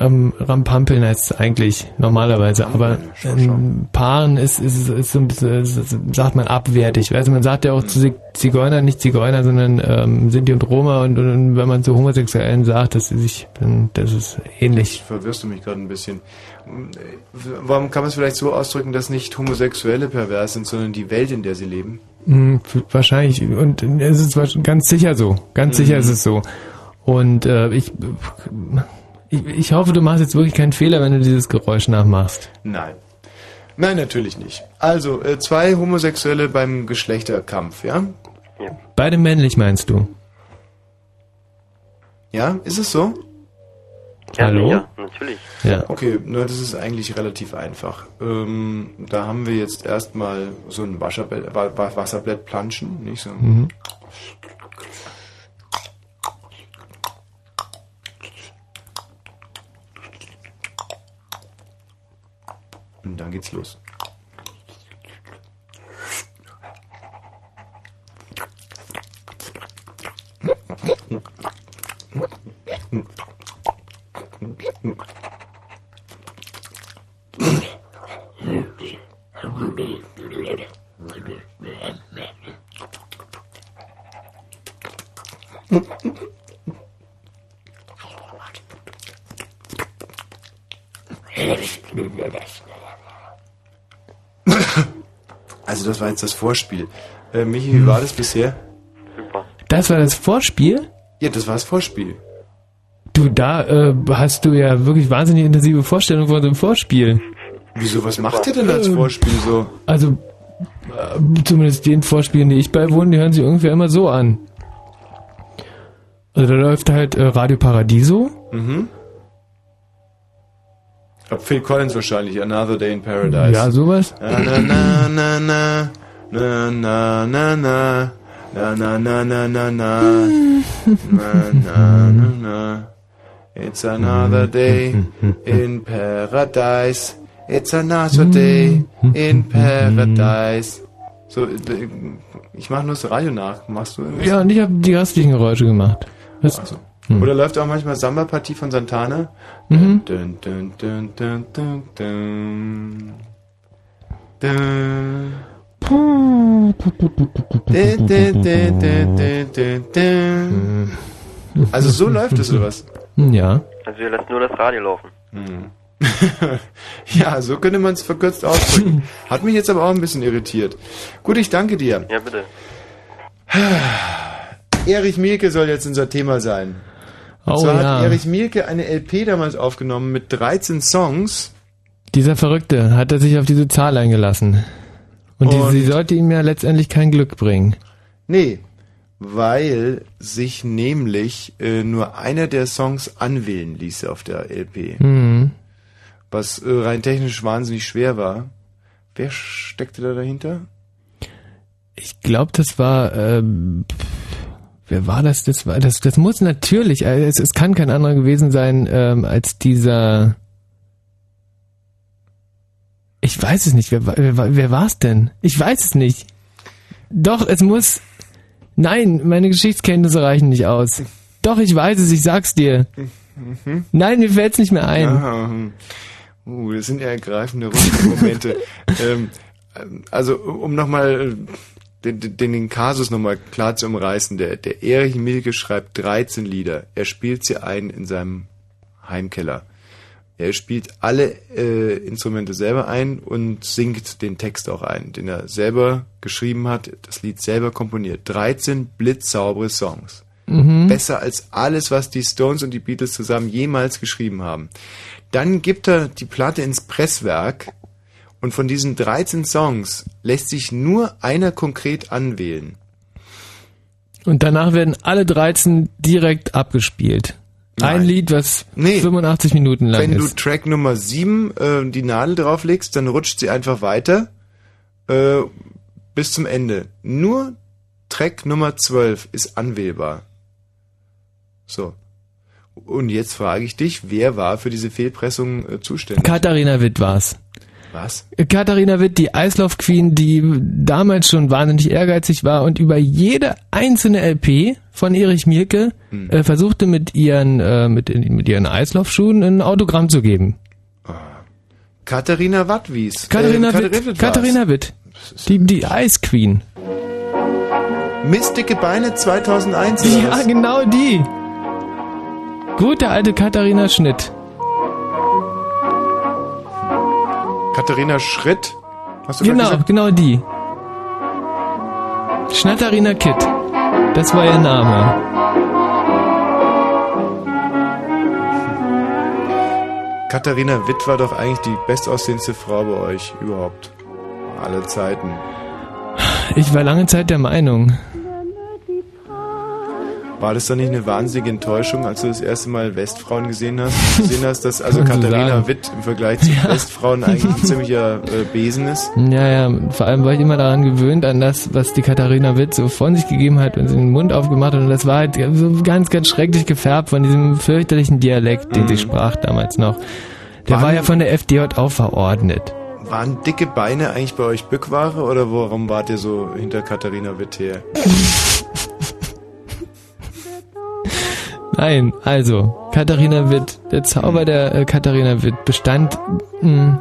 Ähm, Rampampeln heißt es eigentlich normalerweise, aber ähm, Paaren ist, ist, ist ist, sagt man abwertig. Also man sagt ja auch zu Zig- Zigeunern nicht Zigeuner, sondern ähm, Sinti und Roma und, und wenn man zu Homosexuellen sagt, dass sie sich, dann, das ist ähnlich. Verwirrst du mich gerade ein bisschen. Warum kann man es vielleicht so ausdrücken, dass nicht Homosexuelle pervers sind, sondern die Welt, in der sie leben? Hm, wahrscheinlich. Und es ist ganz sicher so. Ganz sicher ist es so. Und äh, ich, ich, ich hoffe, du machst jetzt wirklich keinen Fehler, wenn du dieses Geräusch nachmachst. Nein. Nein, natürlich nicht. Also, äh, zwei Homosexuelle beim Geschlechterkampf, ja? Beide männlich meinst du? Ja, ist es so? Hallo? Ja, natürlich. Ja. Okay, na, das ist eigentlich relativ einfach. Ähm, da haben wir jetzt erstmal so ein Wasserbett, Wa- Wa- Wasserblatt planschen, nicht so. Mhm. Und dann geht's los. Also das war jetzt das Vorspiel. Äh, Michi, wie war das bisher? Das war das Vorspiel? Ja, das war das Vorspiel. Du, da äh, hast du ja wirklich wahnsinnig intensive Vorstellungen von dem Vorspiel. Wieso, was macht ihr denn als Vorspiel so? Also, äh, zumindest den Vorspielen, die ich beiwohne, die hören sich ungefähr immer so an. Also da läuft halt äh, Radio Paradiso. Mhm. Phil Collins wahrscheinlich, Another Day in Paradise. Ja, sowas. Na na na na na na na na na na na na na na na na na na na It's another day in paradise. It's another day in paradise. So, ich mache nur das Radio nach. Machst du? Ja, und ich habe die restlichen Geräusche gemacht. Das, Also. Hm. Oder läuft auch manchmal Samba-Partie von Santana? Mhm. Dun, dun, dun, dun, dun, dun. Dun. Also so läuft es oder was? Ja. Also ihr lasst nur das Radio laufen. ja, so könnte man es verkürzt ausdrücken. Hat mich jetzt aber auch ein bisschen irritiert. Gut, ich danke dir. Ja, bitte. Erich Mielke soll jetzt unser Thema sein. Und Oh zwar ja. hat Erich Mielke eine LP damals aufgenommen mit 13 Songs. Dieser Verrückte hat er sich auf diese Zahl eingelassen. Und, die, Und- sie sollte ihm ja letztendlich kein Glück bringen. Nee, weil sich nämlich äh, nur einer der Songs anwählen ließ auf der LP. Mhm. Was äh, rein technisch wahnsinnig schwer war. Wer steckte da dahinter? Ich glaube, das war. Ähm, wer war das? Das war das. Das muss natürlich. äh, Es, es kann kein anderer gewesen sein ähm, als dieser. Ich weiß es nicht. Wer, war- wer, wer war es denn? Ich weiß es nicht. Doch, es muss. Nein, meine Geschichtskenntnisse reichen nicht aus. Doch, ich weiß es. Ich sag's dir. Mhm. Nein, mir fällt's nicht mehr ein. Ja, hm. uh, das sind ja ergreifende Momente. ähm, also um nochmal den, den, den Kasus nochmal klar zu umreißen, der, der Erich Milke schreibt 13 Lieder. Er spielt sie ein in seinem Heimkeller. Er spielt alle äh, Instrumente selber ein und singt den Text auch ein, den er selber geschrieben hat, das Lied selber komponiert. 13 blitzsaubere Songs. Mhm. Besser als alles, was die Stones und die Beatles zusammen jemals geschrieben haben. Dann gibt er die Platte ins Presswerk und von diesen 13 Songs lässt sich nur einer konkret anwählen. Und danach werden alle 13 direkt abgespielt. Ein Nein. Lied, was Nee. 85 Minuten lang Wenn du ist. Track Nummer 7 äh, die Nadel drauflegst, dann rutscht sie einfach weiter äh, bis zum Ende. Nur Track Nummer 12 ist anwählbar. So. Und jetzt frage ich dich, wer war für diese Fehlpressung äh, zuständig? Katharina Witt war's. Was? Katharina Witt, die Eislauf Queen, die damals schon wahnsinnig ehrgeizig war und über jede einzelne LP von Erich Mielke Hm. äh, versuchte mit ihren äh, mit, mit ihren Eislaufschuhen ein Autogramm zu geben. Katharina Wattwies. Katharina äh, Witt, war's. Katharina Witt, die die Ice Queen. Mistdicke Beine 2001 oder Ja, genau die. Gute alte Katharina Schnitt. Katharina Schritt. Hast du Genau, gesagt? genau die. Schnatterina Kitt. Das war ihr Name. Katharina Witt war doch eigentlich die bestaussehendste Frau bei euch überhaupt. Alle Zeiten. Ich war lange Zeit der Meinung. War das dann nicht eine wahnsinnige Enttäuschung, als du das erste Mal Westfrauen gesehen hast? Gesehen hast, dass also Katharina. Witt im Vergleich zu Westfrauen eigentlich ein ziemlicher äh, Besen ist? Ja, ja, vor allem war ich immer daran gewöhnt, an das, was die Katharina Witt so von sich gegeben hat, wenn sie den Mund aufgemacht hat. Und das war halt so ganz, ganz schrecklich gefärbt von diesem fürchterlichen Dialekt, den sie sprach damals noch. Der war ja von der FDJ auch verordnet. Waren dicke Beine eigentlich bei euch Bückware oder warum wart ihr so hinter Katharina Witt her? Nein, also, Katharina Witt, der Zauber der äh, Katharina Witt bestand mh,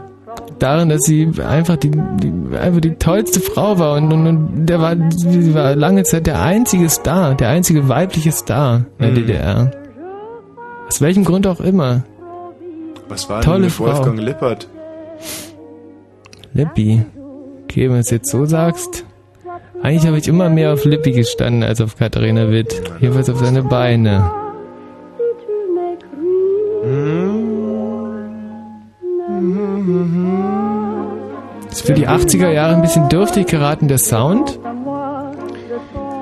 darin, dass sie einfach die, die einfach die tollste Frau war und, und, und der war, sie war lange Zeit der einzige Star, der einzige weibliche Star in der Mhm. DDR. Aus welchem Grund auch immer. Was war Tolle denn mit Frau. Wolfgang Lippert? Lippi. Okay, wenn du es jetzt so sagst. Eigentlich habe ich immer mehr auf Lippi gestanden als auf Katharina Witt. Jedenfalls auf seine Beine. Die 80er Jahre ein bisschen dürftig geraten, der Sound.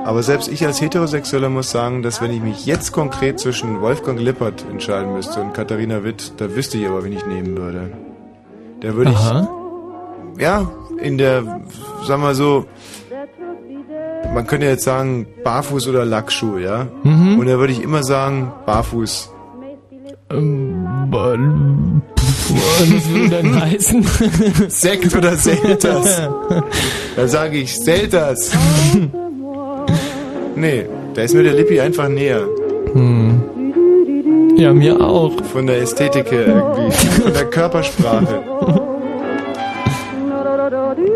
Aber selbst ich als Heterosexueller muss sagen, dass wenn ich mich jetzt konkret zwischen Wolfgang Lippert entscheiden müsste und Katharina Witt, da wüsste ich aber, wen ich nehmen würde. Da würde Aha. ich, ja, in der, sagen wir so, man könnte jetzt sagen, Barfuß oder Lackschuh, ja? Mhm. Und da würde ich immer sagen, Barfuß. Ähm, Was würde dann heißen? Sekt oder Selters? Da sage ich Selters. Nee, da ist mir der Lippi einfach näher. Hm. Ja, mir auch. Von der Ästhetik her irgendwie. Von der Körpersprache.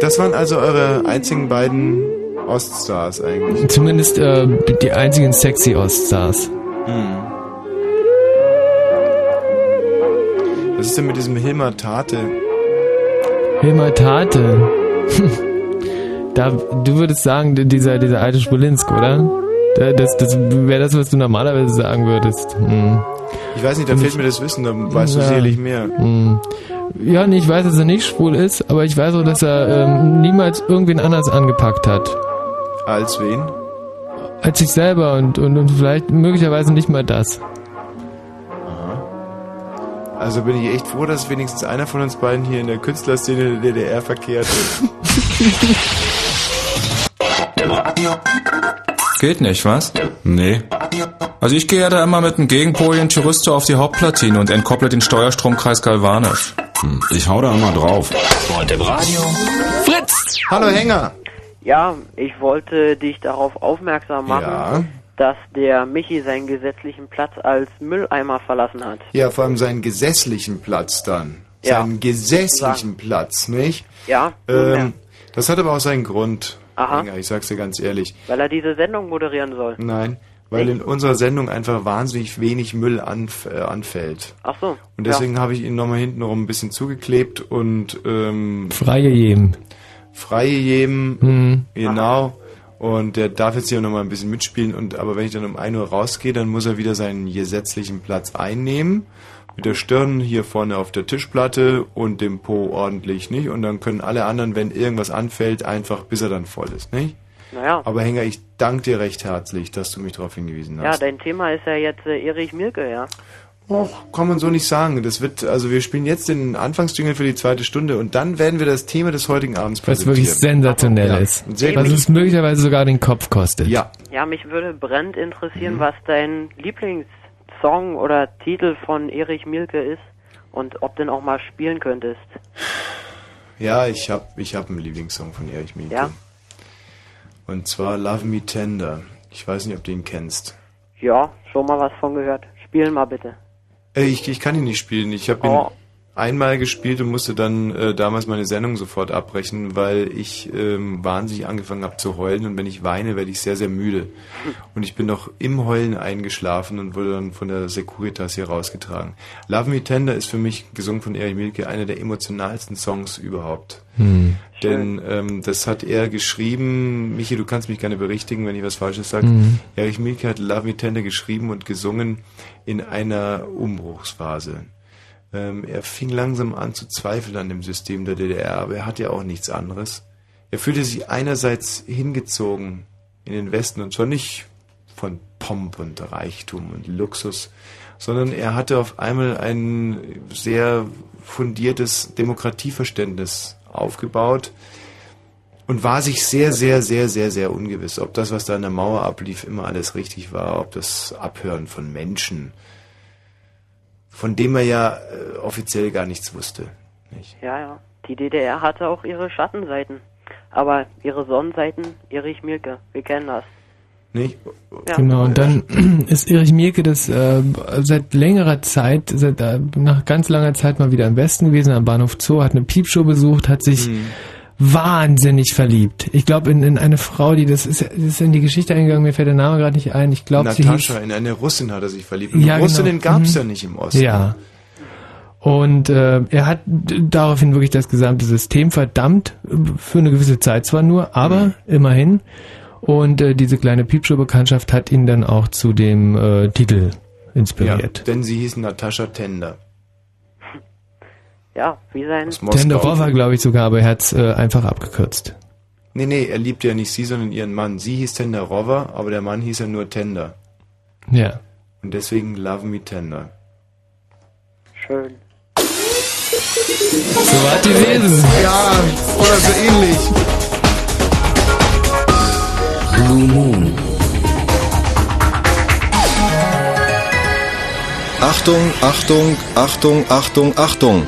Das waren also eure einzigen beiden Oststars eigentlich. Zumindest äh, die einzigen sexy Oststars. Hm. Was ist denn mit diesem Hilmar Tate? Hilmar Tate. da, du würdest sagen, dieser, dieser alte Spulinsk, oder? Da- Das, das wäre das, was du normalerweise sagen würdest. Hm. Ich weiß nicht, da fehlt mir das Wissen, da weißt du Ja. sicherlich mehr. Hm. Ja, nee, ich weiß, dass er nicht schwul ist, aber ich weiß auch, dass er ähm, niemals irgendwen anders angepackt hat. Als wen? Als sich selber und, und, und vielleicht möglicherweise nicht mal das. Also bin ich echt froh, dass wenigstens einer von uns beiden hier in der Künstlerszene der DDR verkehrt. Geht nicht, was? Nee. Also ich gehe ja da immer mit einem Gegenpol in Thyristor auf die Hauptplatine und entkopple den Steuerstromkreis galvanisch. Hm, Ich hau da immer drauf. Und im Radio. Fritz! Hallo Hänger! Ja, ich wollte dich darauf aufmerksam machen, Ja. Dass der Michi seinen gesetzlichen Platz als Mülleimer verlassen hat. Ja, vor allem seinen gesetzlichen Platz dann. Ja. Seinen gesetzlichen Platz, nicht? Ja. Ähm, Das hat aber auch seinen Grund. Aha. Ich sag's dir ganz ehrlich. Weil er diese Sendung moderieren soll. Nein, weil in unserer Sendung einfach wahnsinnig wenig Müll anf äh, anfällt. Ach so. Und deswegen habe ich ihn nochmal hintenrum ein bisschen zugeklebt und ähm, Freie jedem. freie jedem, Mhm. genau. Und der darf jetzt hier nochmal ein bisschen mitspielen. Und aber wenn ich dann um 1 Uhr rausgehe, dann muss er wieder seinen gesetzlichen Platz einnehmen. Mit der Stirn hier vorne auf der Tischplatte und dem Po ordentlich, nicht? Und dann können alle anderen, wenn irgendwas anfällt, einfach bis er dann voll ist, nicht? Naja. Aber Hänger, ich danke dir recht herzlich, dass du mich darauf hingewiesen Ja, hast. dein Thema ist ja jetzt äh, Erich Mielke, ja. Och, kann man so nicht sagen. Das wird, also wir spielen jetzt den Anfangsjingle für die zweite Stunde und dann werden wir das Thema des heutigen Abends Was wirklich präsentieren. sensationell Ja, ist. sehr Was es möglicherweise sogar den Kopf kostet. Ja. Ja, mich würde brennend Mhm. interessieren, was dein Lieblingssong oder Titel von Erich Mielke ist und ob du den auch mal spielen könntest. Ja, ich hab, ich hab einen Lieblingssong von Erich Mielke. Ja? Und zwar Love Me Tender. Ich weiß nicht, ob du ihn kennst. Ja, schon mal was von gehört. Spielen mal bitte. Äh, ich, ich kann ihn nicht spielen. Ich habe ihn Oh. Einmal gespielt und musste dann äh, damals meine Sendung sofort abbrechen, weil ich ähm, wahnsinnig angefangen habe zu heulen und wenn ich weine, werde ich sehr, sehr müde. Und ich bin noch im Heulen eingeschlafen und wurde dann von der Securitas hier rausgetragen. Love Me Tender ist für mich, gesungen von Erich Mielke, einer der emotionalsten Songs überhaupt. Hm. Denn ähm, das hat er geschrieben, Michi, du kannst mich gerne berichtigen, wenn ich was Falsches sage. Mhm. Erich Mielke hat Love Me Tender geschrieben und gesungen in einer Umbruchsphase. Ähm, er fing langsam an zu zweifeln an dem System der DDR, aber er hat ja auch nichts anderes. Er fühlte sich einerseits hingezogen in den Westen und zwar nicht von Pomp und Reichtum und Luxus, sondern er hatte auf einmal ein sehr fundiertes Demokratieverständnis aufgebaut und war sich sehr, sehr, sehr, sehr, sehr ungewiss, ob das, was da an der Mauer ablief, immer alles richtig war, ob das Abhören von Menschen, von dem er ja äh, offiziell gar nichts wusste. Ja, ja. Die DDR hatte auch ihre Schattenseiten. Aber ihre Sonnenseiten, Erich Mielke, wir kennen das. Nicht? Ja. Genau, und dann ist Erich Mielke das äh, seit längerer Zeit, seit, äh, nach ganz langer Zeit mal wieder im Westen gewesen, am Bahnhof Zoo, hat eine Piepshow besucht, hat sich Mhm. Wahnsinnig verliebt. Ich glaube in, in eine Frau, die das ist, das ist in die Geschichte eingegangen, mir fällt der Name gerade nicht ein. Ich glaube, Natascha, in eine Russin hat er sich verliebt. Und Ja, Russinnen genau. gab's Mhm. ja nicht im Osten. Ja. Und äh, er hat daraufhin wirklich das gesamte System verdammt, für eine gewisse Zeit zwar nur, aber Mhm. immerhin. Und äh, diese kleine Piepshow-Bekanntschaft hat ihn dann auch zu dem äh, Titel Ja, inspiriert. denn sie hieß Natascha Tender. Ja, wie sein... Moskau. Tenderova, glaube ich sogar, aber er hat es äh, einfach abgekürzt. Nee, nee, er liebte ja nicht sie, sondern ihren Mann. Sie hieß Tenderova, aber der Mann hieß ja nur Tender. Ja. Und deswegen Love Me Tender. Schön. So war die Wesen. Ja, oder so ähnlich. Blue Moon. Achtung, Achtung, Achtung, Achtung, Achtung.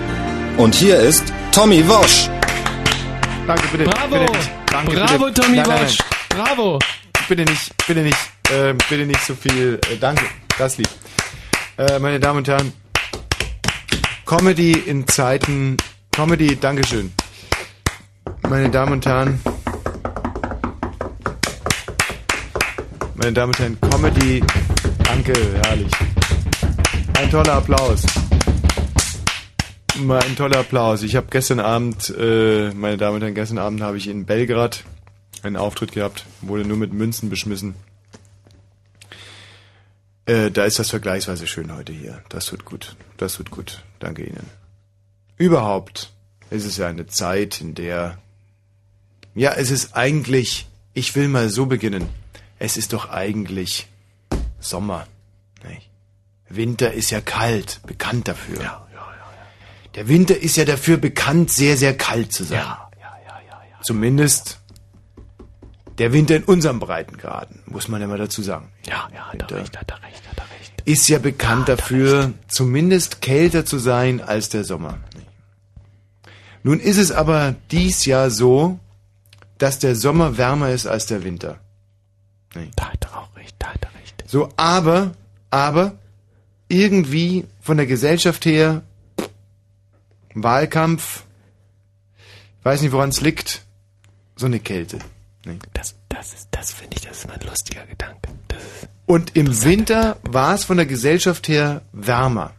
Und hier ist Tommy Wosch. Danke, bitte. Bravo! Bitte nicht. Danke, Bravo, bitte. Tommy Nein, nein, Wosch! Bravo! Bitte nicht, bitte nicht, äh, bitte nicht so viel. Äh, danke, das lieb. Äh, meine Damen und Herren, Comedy in Zeiten, Comedy, Dankeschön. Meine Damen und Herren, meine Damen und Herren, Comedy, danke, herrlich. Ein toller Applaus. Mal ein toller Applaus. Ich habe gestern Abend, äh, meine Damen und Herren, gestern Abend habe ich in Belgrad einen Auftritt gehabt, wurde nur mit Münzen beschmissen. Äh, da ist das vergleichsweise schön heute hier. Das tut gut. Das tut gut. Danke Ihnen. Überhaupt ist es ja eine Zeit, in der... Ja, es ist eigentlich... Ich will mal so beginnen. Es ist doch eigentlich Sommer. Nicht? Winter ist ja kalt, bekannt dafür. Ja, Der Winter ist ja dafür bekannt, sehr, sehr kalt zu sein. Ja, ja, ja, ja, ja. zumindest der Winter in unserem Breitengraden, muss man ja mal dazu sagen. Ja, ja, hat er recht, hat er recht, hat er recht. Ist ja bekannt dafür, zumindest kälter zu sein als der Sommer. Nun ist es aber dies Jahr so, dass der Sommer wärmer ist als der Winter. Da hat er auch recht, da hat er recht. So, aber, aber, irgendwie von der Gesellschaft her, Wahlkampf, weiß nicht, woran es liegt, so eine Kälte. Nee. Das, das ist, das finde ich, das ist mein lustiger Gedanke. Und im Winter war es von der Gesellschaft her wärmer.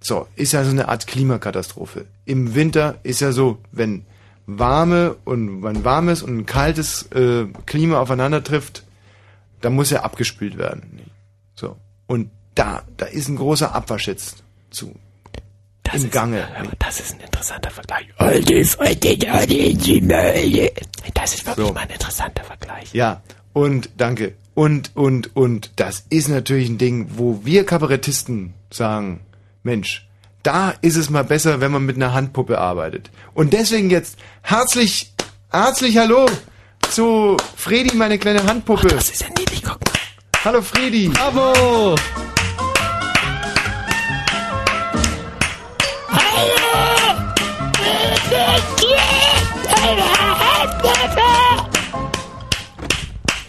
So, ist ja so eine Art Klimakatastrophe. Im Winter ist ja so, wenn warme und wenn warmes und ein kaltes äh, Klima aufeinander trifft, dann muss ja abgespült werden. So. Und da, da ist ein großer Abwasch jetzt zu. Das Im ist, Gange. aber das ist ein interessanter Vergleich. Das ist wirklich So. mal ein interessanter Vergleich. Ja, und danke. Und, und, und das ist natürlich ein Ding, wo wir Kabarettisten sagen, Mensch, da ist es mal besser, wenn man mit einer Handpuppe arbeitet. Und deswegen jetzt herzlich, herzlich Hallo zu Fredi, meine kleine Handpuppe. das ist ja niedlich, guck mal. Hallo Fredi. Bravo!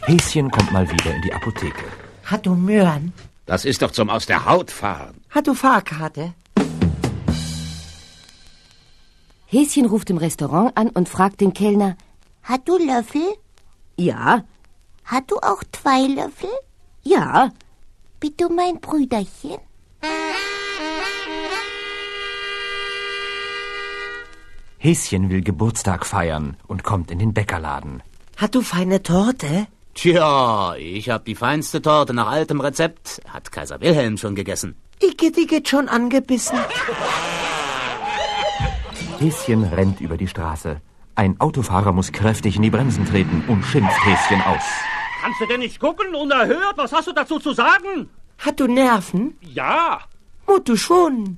Häschen kommt mal wieder in die Apotheke. Hat du Möhren? Das ist doch zum Aus der Haut fahren. Hat du Fahrkarte? Häschen ruft im Restaurant an und fragt den Kellner, hat du Löffel? Ja. Hat du auch zwei Löffel? Ja. Bitte mein Brüderchen. Häschen will Geburtstag feiern und kommt in den Bäckerladen. Hat du feine Torte? Tja, ich hab die feinste Torte nach altem Rezept. Hat Kaiser Wilhelm schon gegessen. Igitt, Igitt, schon angebissen. Häschen rennt über die Straße. Ein Autofahrer muss kräftig in die Bremsen treten und schimpft Häschen aus. Kannst du denn nicht gucken? Unerhört? Was hast du dazu zu sagen? Hat du Nerven? Ja. Mut du schon.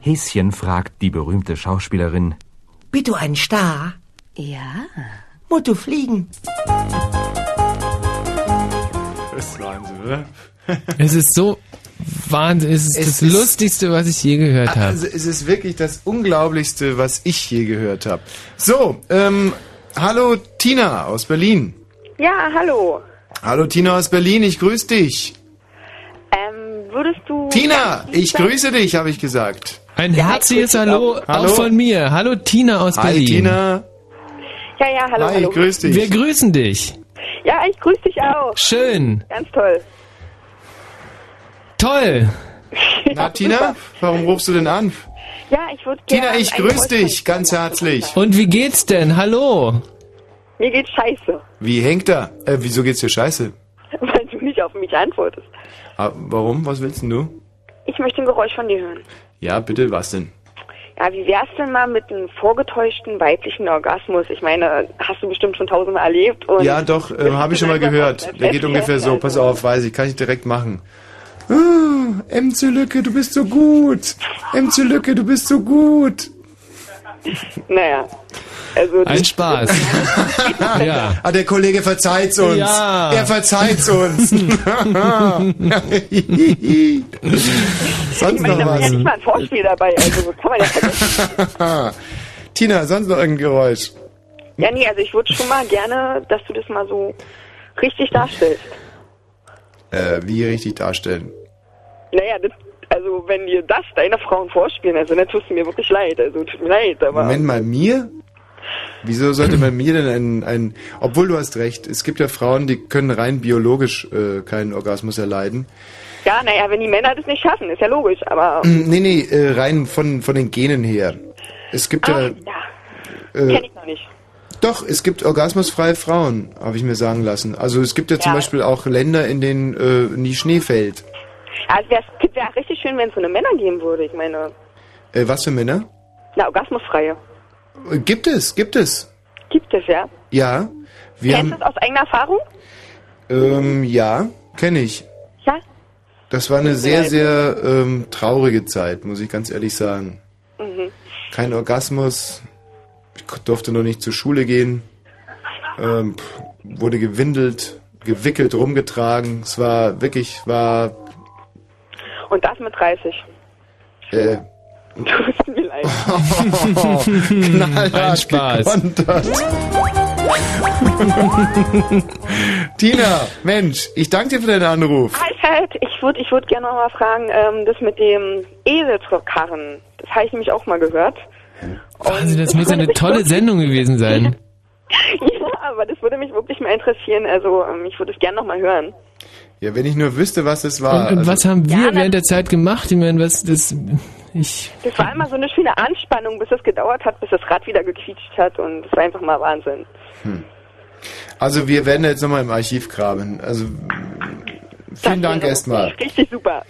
Häschen fragt die berühmte Schauspielerin, Bist du ein Star? Ja. Mut du fliegen? Das ist Wahnsinn, oder? Es ist so Wahnsinn, es ist Es das ist- Lustigste, was ich je gehört habe. Also es ist wirklich das Unglaublichste, was ich je gehört habe. So, ähm, hallo Tina aus Berlin. Ja, hallo. Hallo Tina aus Berlin, ich grüße dich. Ähm, würdest du... Tina, ich grüße dich, habe ich gesagt. Ein herzliches Hallo, Hallo. auch von mir. Hallo Tina aus Hi Berlin. Tina. Ja, ja, hallo, Hi, hallo. grüß dich. Wir grüßen dich. Ja, ich grüße dich auch. Schön. Ganz toll. Toll. Na Tina, warum rufst du denn an? Ja, ich würde gerne... Tina, ich grüße dich ganz herzlich. Und wie geht's denn? Hallo. Mir geht's scheiße, Wie hängt da? Äh, wieso geht's dir scheiße? weil auf mich antwortest. Ah, warum? Was willst denn du? Ich möchte ein Geräusch von dir hören. Ja, bitte, was denn? Ja, wie wär's denn mal mit einem vorgetäuschten weiblichen Orgasmus? Ich meine, hast du bestimmt schon tausendmal erlebt. Und Ja, doch, äh, habe ich schon mal gehört. Der geht ungefähr so. Pass auf, weiß ich, kann ich direkt machen. Ah, Emze Lücke, du bist so gut. Emze Lücke, du bist so gut. Naja, also... Ein Spaß. ja. Ah, der Kollege verzeiht's uns. Ja. Er verzeiht's uns. ich sonst meine, noch da war ja nicht mal ein Vorspiel dabei, also kann man ja. Tina, sonst noch irgendein Geräusch? Ja, nee, also ich würde schon mal gerne, dass du das mal so richtig darstellst. Äh, wie richtig darstellen? Naja, das, also wenn dir das deine Frauen vorspielen, also dann tust du mir wirklich leid, also tut mir leid, aber... Moment mal, mir? Wieso sollte man mir denn ein, ein... Obwohl du hast recht, es gibt ja Frauen, die können rein biologisch äh, keinen Orgasmus erleiden. Ja, naja, wenn die Männer das nicht schaffen, ist ja logisch, aber... Mm, Nee, nee, äh, rein von, von den Genen her. Es gibt Ah, ja... ja, Äh, kenn ich noch nicht. doch, es gibt orgasmusfreie Frauen, habe ich mir sagen lassen. Also es gibt ja zum Ja. Beispiel auch Länder, in denen äh, nie Schnee fällt. Ja, es wäre wär richtig schön, wenn es so eine Männer geben würde, ich meine, Äh, was für Männer? na, orgasmusfreie. Äh, Gibt es, gibt es. Gibt es, ja? Ja. Wir Kennst du es aus eigener Erfahrung? ähm, ja, kenne ich. Ja? Das war eine sehr, sehr ähm, traurige Zeit, muss ich ganz ehrlich sagen. Mhm. Kein Orgasmus, ich durfte noch nicht zur Schule gehen, ähm, wurde gewindelt, gewickelt, rumgetragen. Es war wirklich, war Und das mit 30. äh, Tut mir leid. knallhart Ein Spaß. Tina, Mensch, ich danke dir für deinen Anruf. Halt, halt. Ich würde ich würd gerne noch mal fragen, ähm, das mit dem Eselskarren, das habe ich nämlich auch mal gehört. Wahnsinn, das muss ja eine tolle Sendung gewesen sein. Ja, aber das würde mich wirklich mal interessieren. Also, ähm, ich würde es gerne noch mal hören. Ja, wenn ich nur wüsste, was es war. Und, und also- was haben wir während der Zeit gemacht? Ich meine, was das ich Das war immer so eine schöne Anspannung, bis es gedauert hat, bis das Rad wieder gequietscht hat und das war einfach mal Wahnsinn. Hm. Also wir werden jetzt nochmal im Archiv graben. Also vielen Dank erstmal. Richtig super.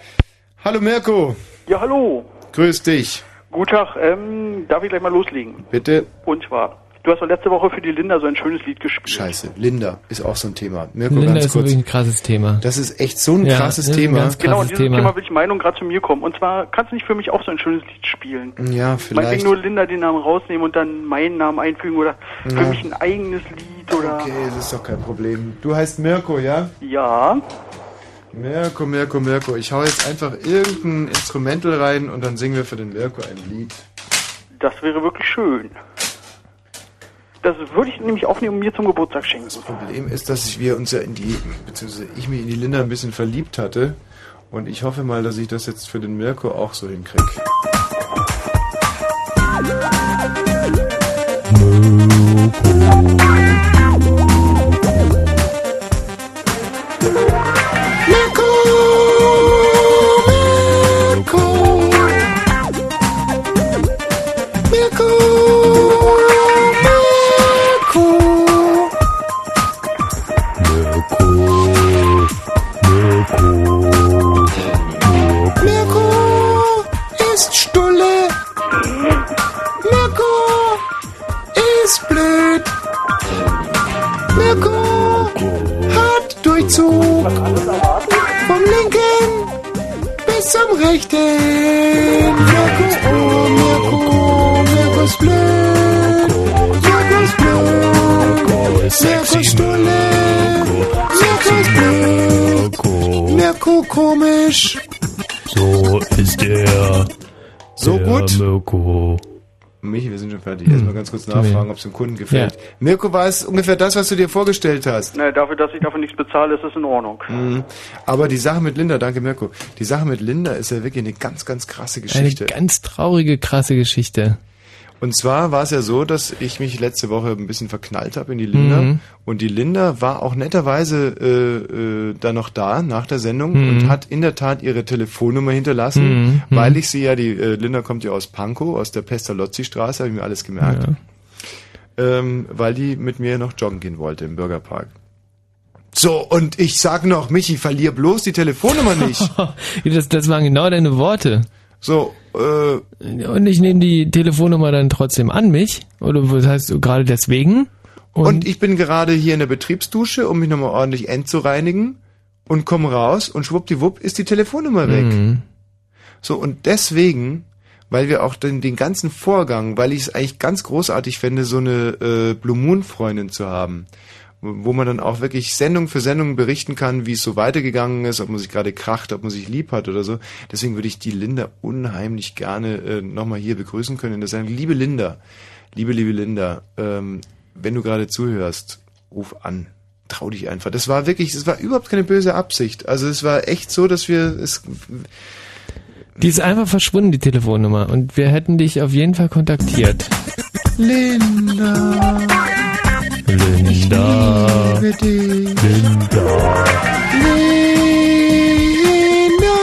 Hallo Mirko, Ja, hallo. grüß dich. Guten Tag. Ähm, darf ich gleich mal loslegen? Bitte. Und zwar, du hast doch letzte Woche für die Linda so ein schönes Lied gespielt. Scheiße, Linda ist auch so ein Thema. Mirko, Linda ganz ist kurz. wirklich ein krasses Thema. Das ist echt so ein Ja, krasses ein Thema. ganz Genau, und krasses dieses Thema, Thema. will ich Meinung gerade zu mir kommen. Und zwar, kannst du nicht für mich auch so ein schönes Lied spielen? Ja, Meinetwegen vielleicht. nur Linda den Namen rausnehmen und dann meinen Namen einfügen oder für Ja. mich ein eigenes Lied oder... Okay, das ist doch kein Problem. Du heißt Mirko, ja? Ja. Mirko, Mirko, Mirko. Ich hau jetzt einfach irgendein Instrumental rein und dann singen wir für den Mirko ein Lied. Das wäre wirklich schön. Das würde ich nämlich aufnehmen und mir zum Geburtstag schenken. Das Problem ist, dass wir uns ja in die, beziehungsweise ich mich in die Linda ein bisschen verliebt hatte. Und ich hoffe mal, dass ich das jetzt für den Mirko auch so hinkriege. Mirko, Durchzug vom linken bis zum rechten. Mirko, oh Mirko, Mirko ist blöd, Mirko ist blöd, Mirko Stulle, Mirko ist blöd, Mirko komisch. So ist er. So der gut? Mirko. Michi, wir sind schon fertig. Erstmal ganz kurz nachfragen, ob es dem Kunden gefällt. Ja. Mirko, war es ungefähr das, was du dir vorgestellt hast? Ne, dafür, dass ich dafür nichts bezahle, ist das in Ordnung. Mhm. Aber die Sache mit Linda, danke Mirko, die Sache mit Linda ist ja wirklich eine ganz, ganz krasse Geschichte. Eine ganz traurige, krasse Geschichte. Und zwar war es ja so, dass ich mich letzte Woche ein bisschen verknallt habe in die Linda. Mhm. Und die Linda war auch netterweise äh, äh, da noch da nach der Sendung Mhm. und hat in der Tat ihre Telefonnummer hinterlassen, Mhm. weil Mhm. ich sie ja, die äh, Linda kommt ja aus Pankow, aus der Pestalozzi-Straße, habe ich mir alles gemerkt. Ähm, weil die mit mir noch joggen gehen wollte im Bürgerpark. So, und ich sag noch, Michi, verlier bloß die Telefonnummer nicht. das, das waren genau deine Worte. So, äh. Und ich nehme die Telefonnummer dann trotzdem an mich? Oder was heißt du gerade deswegen? Und, ich bin gerade hier in der Betriebsdusche, um mich nochmal ordentlich endzureinigen und komme raus und schwuppdiwupp ist die Telefonnummer weg. Mhm. So, und deswegen, weil wir auch den, den ganzen Vorgang, weil ich es eigentlich ganz großartig fände, so eine äh, Blue Moon Freundin zu haben, wo wo man dann auch wirklich Sendung für Sendung berichten kann, wie es so weitergegangen ist, ob man sich gerade kracht, ob man sich lieb hat oder so. Deswegen würde ich die Linda unheimlich gerne äh, nochmal hier begrüßen können in der Sendung. Liebe Linda, liebe, liebe Linda, ähm, wenn du gerade zuhörst, ruf an. Trau dich einfach. Das war wirklich, das war überhaupt keine böse Absicht. Also es war echt so, dass wir es Die ist einfach verschwunden, die Telefonnummer. Und wir hätten dich auf jeden Fall kontaktiert. Linda. Linda. liebe dich. Linda. Lena,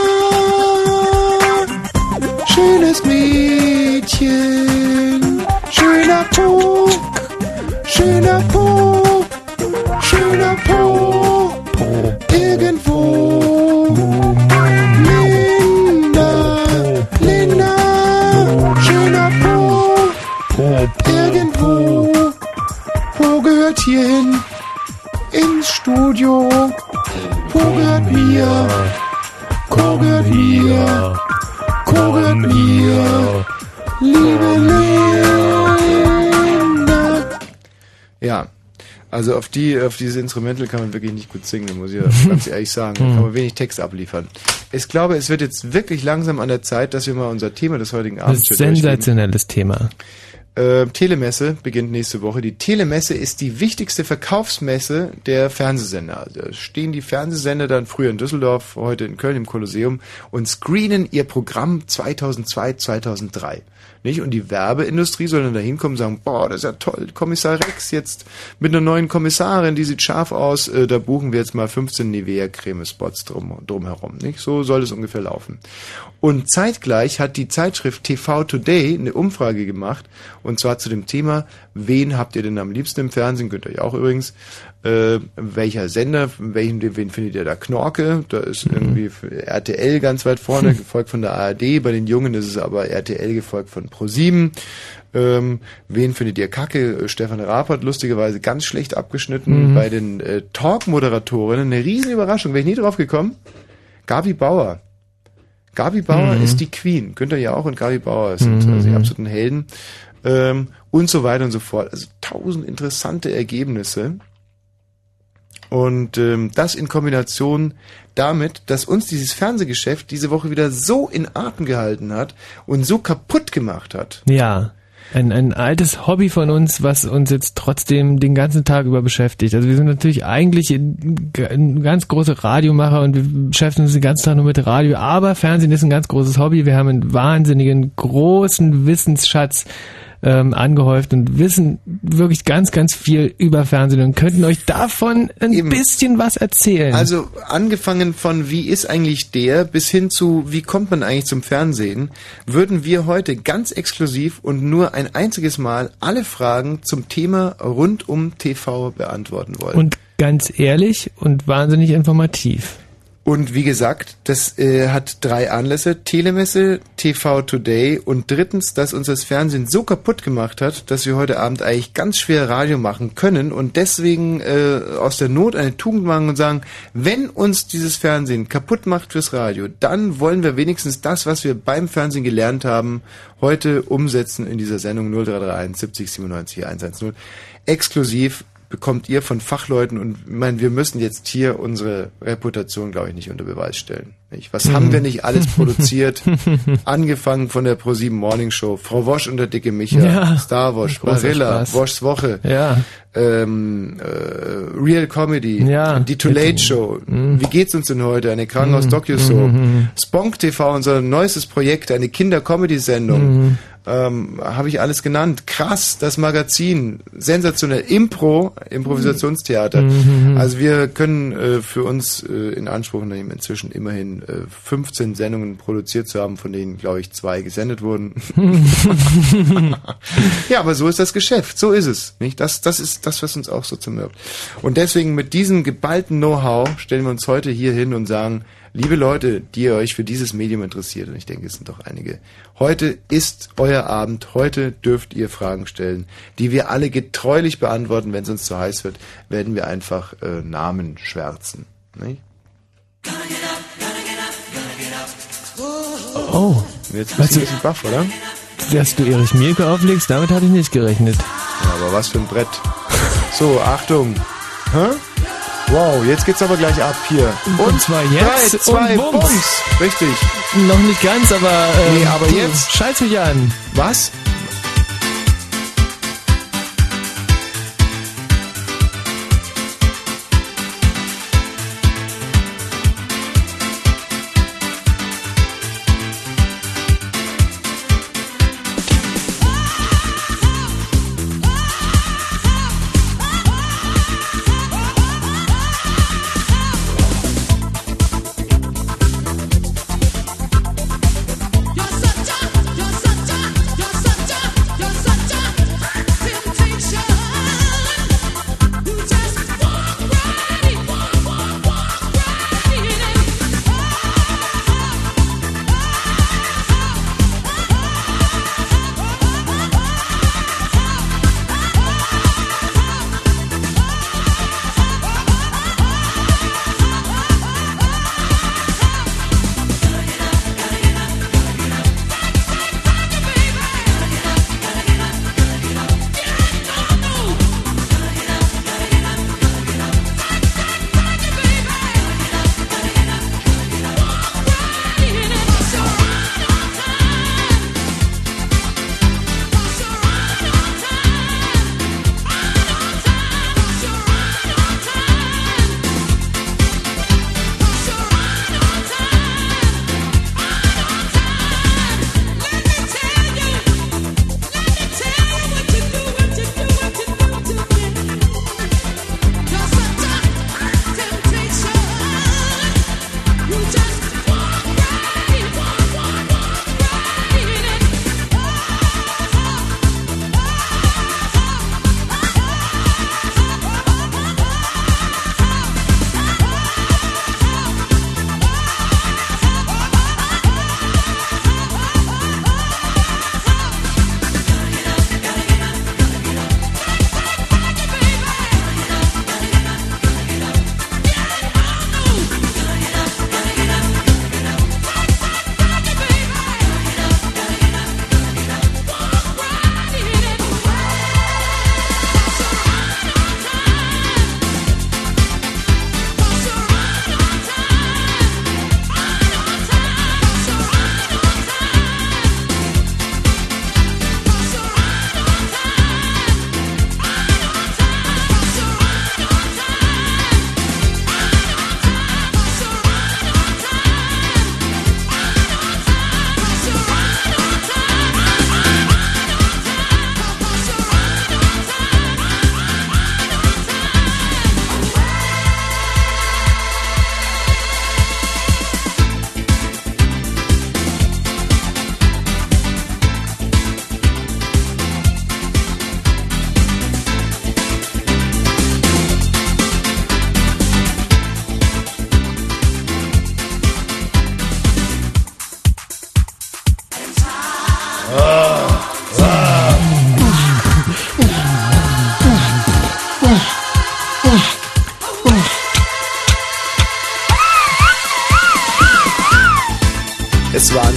schönes Mädchen, schöner Po, schöner Po, schöner Po, irgendwo. Linda, hierhin ins Studio. Po gehört mir. Co gehört mir. Co gehört mir. Liebe Linda. Ja. Also auf die, auf diese Instrumental kann man wirklich nicht gut singen, muss ich ganz ehrlich sagen. Da kann man wenig Text abliefern. Ich glaube, es wird jetzt wirklich langsam an der Zeit, dass wir mal unser Thema des heutigen Das Abends ist hier durchgehen. sensationelles Thema. Äh, Telemesse beginnt nächste Woche. Die Telemesse ist die wichtigste Verkaufsmesse der Fernsehsender. Da stehen die Fernsehsender dann früher in Düsseldorf, heute in Köln im Kolosseum und screenen ihr Programm 2002, 2003. Nicht? Und die Werbeindustrie soll dann da hinkommen und sagen, boah, das ist ja toll, Kommissar Rex jetzt mit einer neuen Kommissarin, die sieht scharf aus, äh, da buchen wir jetzt mal 15 Nivea-Creme-Spots drum, drumherum. Nicht? So soll es ungefähr laufen. Und zeitgleich hat die Zeitschrift TV Today eine Umfrage gemacht, und zwar zu dem Thema, wen habt ihr denn am liebsten im Fernsehen, könnt ihr euch auch übrigens, äh, welcher Sender, welchen, wen findet ihr da Knorke, da ist irgendwie für RTL ganz weit vorne, gefolgt von der ARD, bei den Jungen ist es aber RTL gefolgt von ProSieben. Ähm, wen findet ihr kacke? Äh, Stefan Raab hat lustigerweise ganz schlecht abgeschnitten. Mhm. Bei den äh, Talk-Moderatorinnen eine riesen Überraschung, wäre ich nie drauf gekommen. Gabi Bauer. Gabi Bauer Mhm. ist die Queen. Günther ja auch und Gabi Bauer sind Mhm. also die absoluten Helden. Ähm, und so weiter und so fort. Also tausend interessante Ergebnisse. Und ähm, das in Kombination damit, dass uns dieses Fernsehgeschäft diese Woche wieder so in Atem gehalten hat und so kaputt gemacht hat. Ja. Ein, ein altes Hobby von uns, was uns jetzt trotzdem den ganzen Tag über beschäftigt. Also wir sind natürlich eigentlich ein, ganz große Radiomacher und wir beschäftigen uns den ganzen Tag nur mit Radio, aber Fernsehen ist ein ganz großes Hobby. Wir haben einen wahnsinnigen großen Wissensschatz ähm, angehäuft und wissen wirklich ganz, ganz viel über Fernsehen und könnten euch davon ein bisschen was erzählen. Also angefangen von wie ist eigentlich der bis hin zu wie kommt man eigentlich zum Fernsehen, würden wir heute ganz exklusiv und nur ein einziges Mal alle Fragen zum Thema rund um TV beantworten wollen. und ganz ehrlich und wahnsinnig informativ. Und wie gesagt, das äh, hat drei Anlässe. Telemesse, TV Today und drittens, dass uns das Fernsehen so kaputt gemacht hat, dass wir heute Abend eigentlich ganz schwer Radio machen können und deswegen äh, aus der Not eine Tugend machen und sagen, wenn uns dieses Fernsehen kaputt macht fürs Radio, dann wollen wir wenigstens das, was wir beim Fernsehen gelernt haben, heute umsetzen in dieser Sendung 0331 70 97 110. Exklusiv bekommt ihr von Fachleuten und ich meine, wir müssen jetzt hier unsere Reputation, glaube ich, nicht unter Beweis stellen. Was Mhm. haben wir nicht alles produziert? Angefangen von der Pro7 Morning Show, Frau Wosch und der dicke Micha, Ja. Star Wosch, Barilla. Woschs Woche, Ja. ähm, äh, Real Comedy, Ja. die Too Late Show. Wie geht's uns denn heute? Eine Krankenhaus-Docu-Soap. Mhm. Sponk TV, unser neuestes Projekt, eine Kinder-Comedy-Sendung. Mhm. Ähm, Habe ich alles genannt. Krass, das Magazin, sensationell. Impro, Improvisationstheater. Mhm. Also wir können äh, für uns äh, in Anspruch nehmen, inzwischen immerhin äh, 15 Sendungen produziert zu haben, von denen, glaube ich, zwei gesendet wurden. ja, aber so ist das Geschäft. So ist es. Nicht? Das, das ist das, was uns auch so zermürbt. Und deswegen mit diesem geballten Know-how stellen wir uns heute hier hin und sagen, liebe Leute, die ihr euch für dieses Medium interessiert, und ich denke, es sind doch einige, heute ist euer Abend, heute dürft ihr Fragen stellen, die wir alle getreulich beantworten. Wenn es uns zu heiß wird, werden wir einfach äh, Namen schwärzen. Nicht? Oh. Jetzt bist du ein bisschen baff, oder? Dass du Erich Mielke auflegst, damit hatte ich nicht gerechnet. Ja, aber was für ein Brett. So, Achtung. Hä? Wow, jetzt geht's aber gleich ab hier. Und zwar jetzt Drei, zwei, und Bums. Bums. Richtig. Noch nicht ganz, aber... Ähm, Nee, aber jetzt- Scheiß mich an. Was?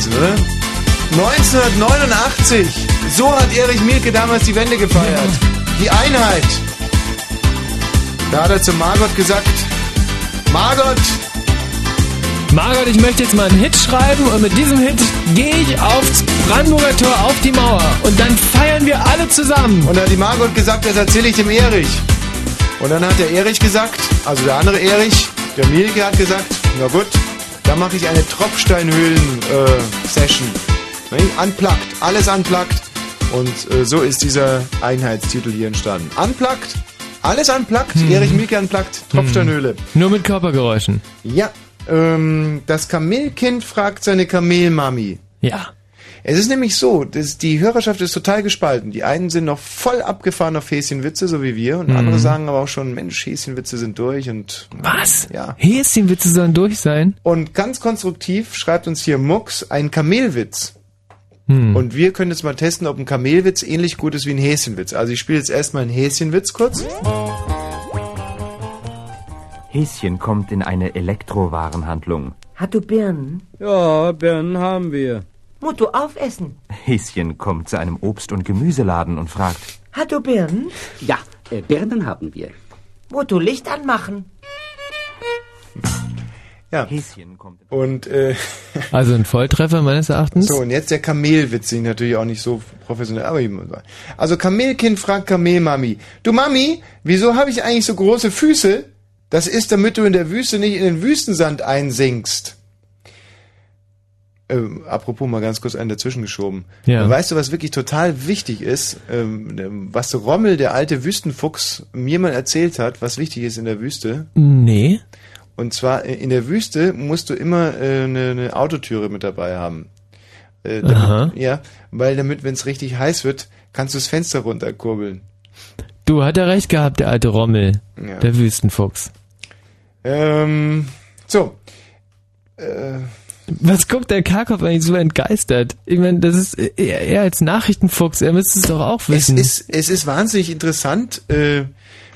Wahnsinn, oder? 1989. So hat Erich Mielke damals die Wende gefeiert. Die Einheit. Da hat er zu Margot gesagt, Margot, Margot, ich möchte jetzt mal einen Hit schreiben und mit diesem Hit gehe ich aufs Brandenburger Tor auf die Mauer und dann feiern wir alle zusammen. Und dann hat die Margot gesagt, das erzähle ich dem Erich. Und dann hat der Erich gesagt, also der andere Erich, der Mielke hat gesagt, na gut, da mache ich eine Tropfsteinhöhlen-Session. unplugged, alles unplugged. Und äh, so ist dieser Einheitstitel hier entstanden. Unplugged, alles unplugged, Hm. Erich Mielke unplugged, Tropfsteinhöhle. Nur mit Körpergeräuschen. Ja, ähm, das Kamelkind fragt seine Kamelmami. Ja. Es ist nämlich so, dass die Hörerschaft ist total gespalten. Die einen sind noch voll abgefahren auf Häschenwitze, so wie wir, und Mhm. andere sagen aber auch schon, Mensch, Häschenwitze sind durch und... Was? Ja. Häschenwitze sollen durch sein? Und ganz konstruktiv schreibt uns hier Mux ein Kamelwitz. Hm. Und wir können jetzt mal testen, ob ein Kamelwitz ähnlich gut ist wie ein Häschenwitz. Also ich spiele jetzt erstmal einen Häschenwitz kurz. Häschen kommt in eine Elektrowarenhandlung. Hat du Birnen? Ja, Birnen haben wir. Musst du aufessen? Häschen kommt zu einem Obst- und Gemüseladen und fragt. Hat du Birnen? Ja, äh, Birnen haben wir. Musst du Licht anmachen? Ja. Und äh, Also ein Volltreffer meines Erachtens. So, und jetzt der Kamelwitz, den ich natürlich auch nicht so professionell, aber ich muss sagen. Also Kamelkind fragt Kamelmami, du Mami, wieso habe ich eigentlich so große Füße? Das ist, damit du in der Wüste nicht in den Wüstensand einsinkst. Ähm, apropos mal ganz kurz einen dazwischen geschoben. Ja. Weißt du, was wirklich total wichtig ist, ähm, was Rommel, der alte Wüstenfuchs, mir mal erzählt hat, was wichtig ist in der Wüste? Nee. Und zwar äh, in der Wüste musst du immer äh, eine, eine Autotüre mit dabei haben. Äh, damit, Aha. Ja, weil damit, wenn es richtig heiß wird, kannst du das Fenster runterkurbeln. Du, hat er recht gehabt, der alte Rommel. Ja. Der Wüstenfuchs. Ähm, so. Äh, Was guckt der Karkopf eigentlich so entgeistert? Ich meine, das ist er, er als Nachrichtenfuchs, er müsste es doch auch es, wissen. ist, es ist wahnsinnig interessant, äh,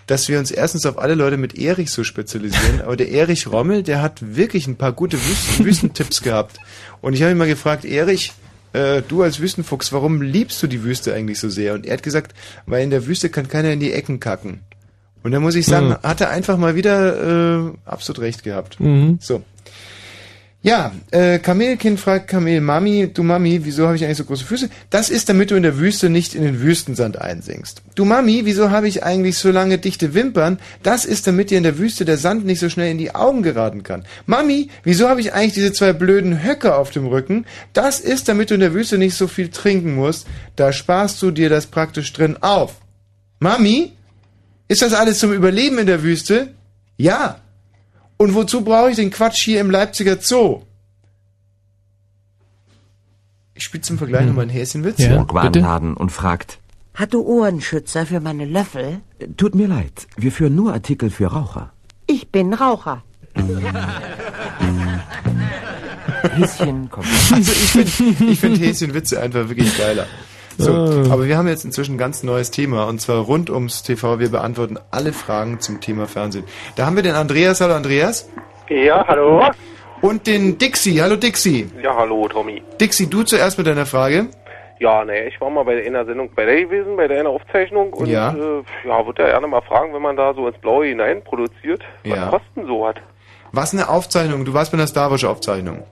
dass wir uns erstens auf alle Leute mit Erich so spezialisieren, aber der Erich Rommel, der hat wirklich ein paar gute Wüsten, Wüstentipps gehabt. Und ich habe ihn mal gefragt, Erich, äh, du als Wüstenfuchs, warum liebst du die Wüste eigentlich so sehr? Und er hat gesagt, weil in der Wüste kann keiner in die Ecken kacken. Und da muss ich sagen, Mhm. hat er einfach mal wieder äh, absolut recht gehabt. Mhm. So. Ja, äh, Kamelkind fragt Kamel Mami, du Mami, wieso habe ich eigentlich so große Füße? Das ist, damit du in der Wüste nicht in den Wüstensand einsinkst. Du Mami, wieso habe ich eigentlich so lange dichte Wimpern? Das ist, damit dir in der Wüste der Sand nicht so schnell in die Augen geraten kann. Mami, wieso habe ich eigentlich diese zwei blöden Höcke auf dem Rücken? Das ist, damit du in der Wüste nicht so viel trinken musst. Da sparst du dir das praktisch drin auf. Mami, ist das alles zum Überleben in der Wüste? Ja. Und wozu brauche ich den Quatsch hier im Leipziger Zoo? Ich spiele zum Vergleich Hm. nochmal einen Häschenwitz. Burgwarenladen und fragt. Hat du Ohrenschützer für meine Löffel? Tut mir leid, wir führen nur Artikel für Raucher. Ich bin Raucher. Häschen kommt. Also ich finde ich find Häschenwitze einfach wirklich geiler. So, Ah. aber wir haben jetzt inzwischen ein ganz neues Thema und zwar rund ums TV. Wir beantworten alle Fragen zum Thema Fernsehen. Da haben wir den Andreas. Hallo Andreas. Ja, hallo. Und den Dixie. Hallo Dixie. Ja, hallo, Tommy. Dixie, du zuerst mit deiner Frage. Ja, ne, ich war mal bei einer Sendung bei der gewesen, bei der einer Aufzeichnung und Ja. äh, ja, würde ja gerne mal fragen, wenn man da so ins Blaue hinein produziert, was Ja. Kosten so hat. Was eine Aufzeichnung. Du warst bei einer Star Wars Aufzeichnung.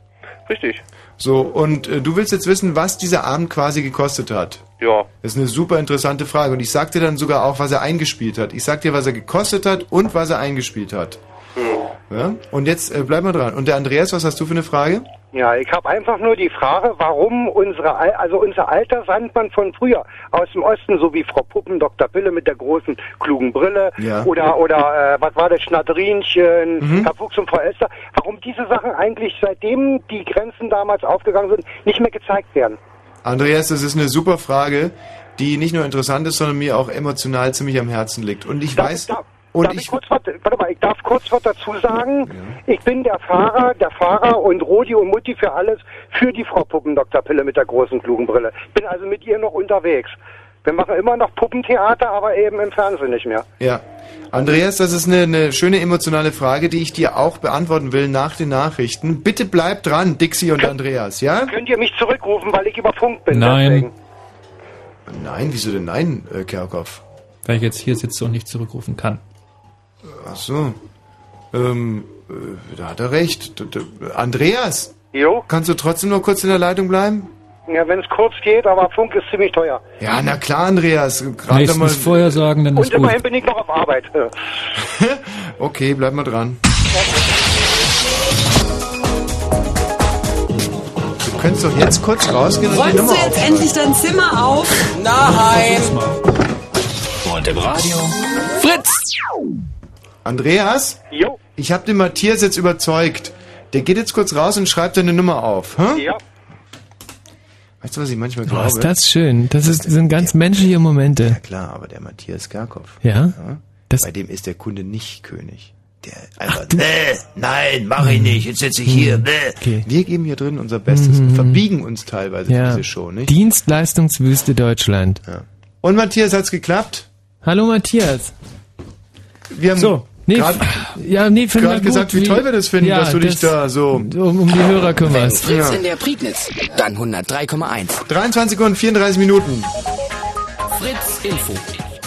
Richtig. So, und äh, du willst jetzt wissen, was dieser Abend quasi gekostet hat. Ja. Das ist eine super interessante Frage. Und ich sag dir dann sogar auch, was er eingespielt hat. Ich sag dir, was er gekostet hat und was er eingespielt hat. Ja? Und jetzt äh, bleib mal dran. Und der Andreas, was hast du für eine Frage? Ja, ich habe einfach nur die Frage, warum unsere, Al also unser alter Sandmann von früher aus dem Osten, so wie Frau Puppen, Dr. Pille mit der großen klugen Brille Ja. oder oder äh, was war das Schnatterinchen, Mhm. Herr Fuchs und Frau Elster, warum diese Sachen eigentlich seitdem die Grenzen damals aufgegangen sind, nicht mehr gezeigt werden. Andreas, das ist eine super Frage, die nicht nur interessant ist, sondern mir auch emotional ziemlich am Herzen liegt. Und ich weiß. Darf, Und darf ich, kurz was, warte mal, ich darf kurz was dazu sagen. Ich bin der Fahrer, der Fahrer und Rodi und Mutti für alles, für die Frau Puppendoktorpille mit der großen klugen Brille. Bin also mit ihr noch unterwegs. Wir machen immer noch Puppentheater, aber eben im Fernsehen nicht mehr. Ja. Andreas, das ist eine, eine schöne emotionale Frage, die ich dir auch beantworten will nach den Nachrichten. Bitte bleib dran, Dixie und Andreas, ja? Könnt ihr mich zurückrufen, weil ich über Funk bin? Nein. Deswegen. Nein, wieso denn nein, äh, Kerkhoff? Weil ich jetzt hier sitze und nicht zurückrufen kann. Ach so. Ähm, äh, da hat er recht. D d Andreas? Jo? Kannst du trotzdem noch kurz in der Leitung bleiben? Ja, wenn es kurz geht, aber Funk ist ziemlich teuer. Ja, na klar, Andreas. Gerade mal. vorher sagen, dann Und ist gut. immerhin bin ich noch auf Arbeit. Okay, bleib mal dran. Du könntest doch jetzt kurz rausgehen und die Räumst Nummer du jetzt aufschreiben. endlich dein Zimmer auf? Nein! Und im Radio. Fritz! Andreas? Jo. Ich habe den Matthias jetzt überzeugt. Der geht jetzt kurz raus und schreibt deine Nummer auf. Hä? Ja. Weißt du, was ich manchmal Oh, glaube? ist das schön. Das ist, sind ganz menschliche Momente. Klar, aber der Matthias Kerkhoff. Ja? bei dem ist der Kunde nicht König. Der einfach, nee, nein, mach ich nicht, jetzt sitze ich hier, Hm. nee. Wir geben hier drin unser Bestes und verbiegen uns teilweise für Ja. diese Show, nicht? Dienstleistungswüste Deutschland. Und Matthias, hat's geklappt? Hallo Matthias. Wir haben so, nee, grad- ja, nee, finden gerade gesagt, wie toll wir das finden, dass du dich da so um, um die Hörer kümmerst. Fritz in der Prignitz, dann 103,1. 23 und 34 Minuten. Fritz Info.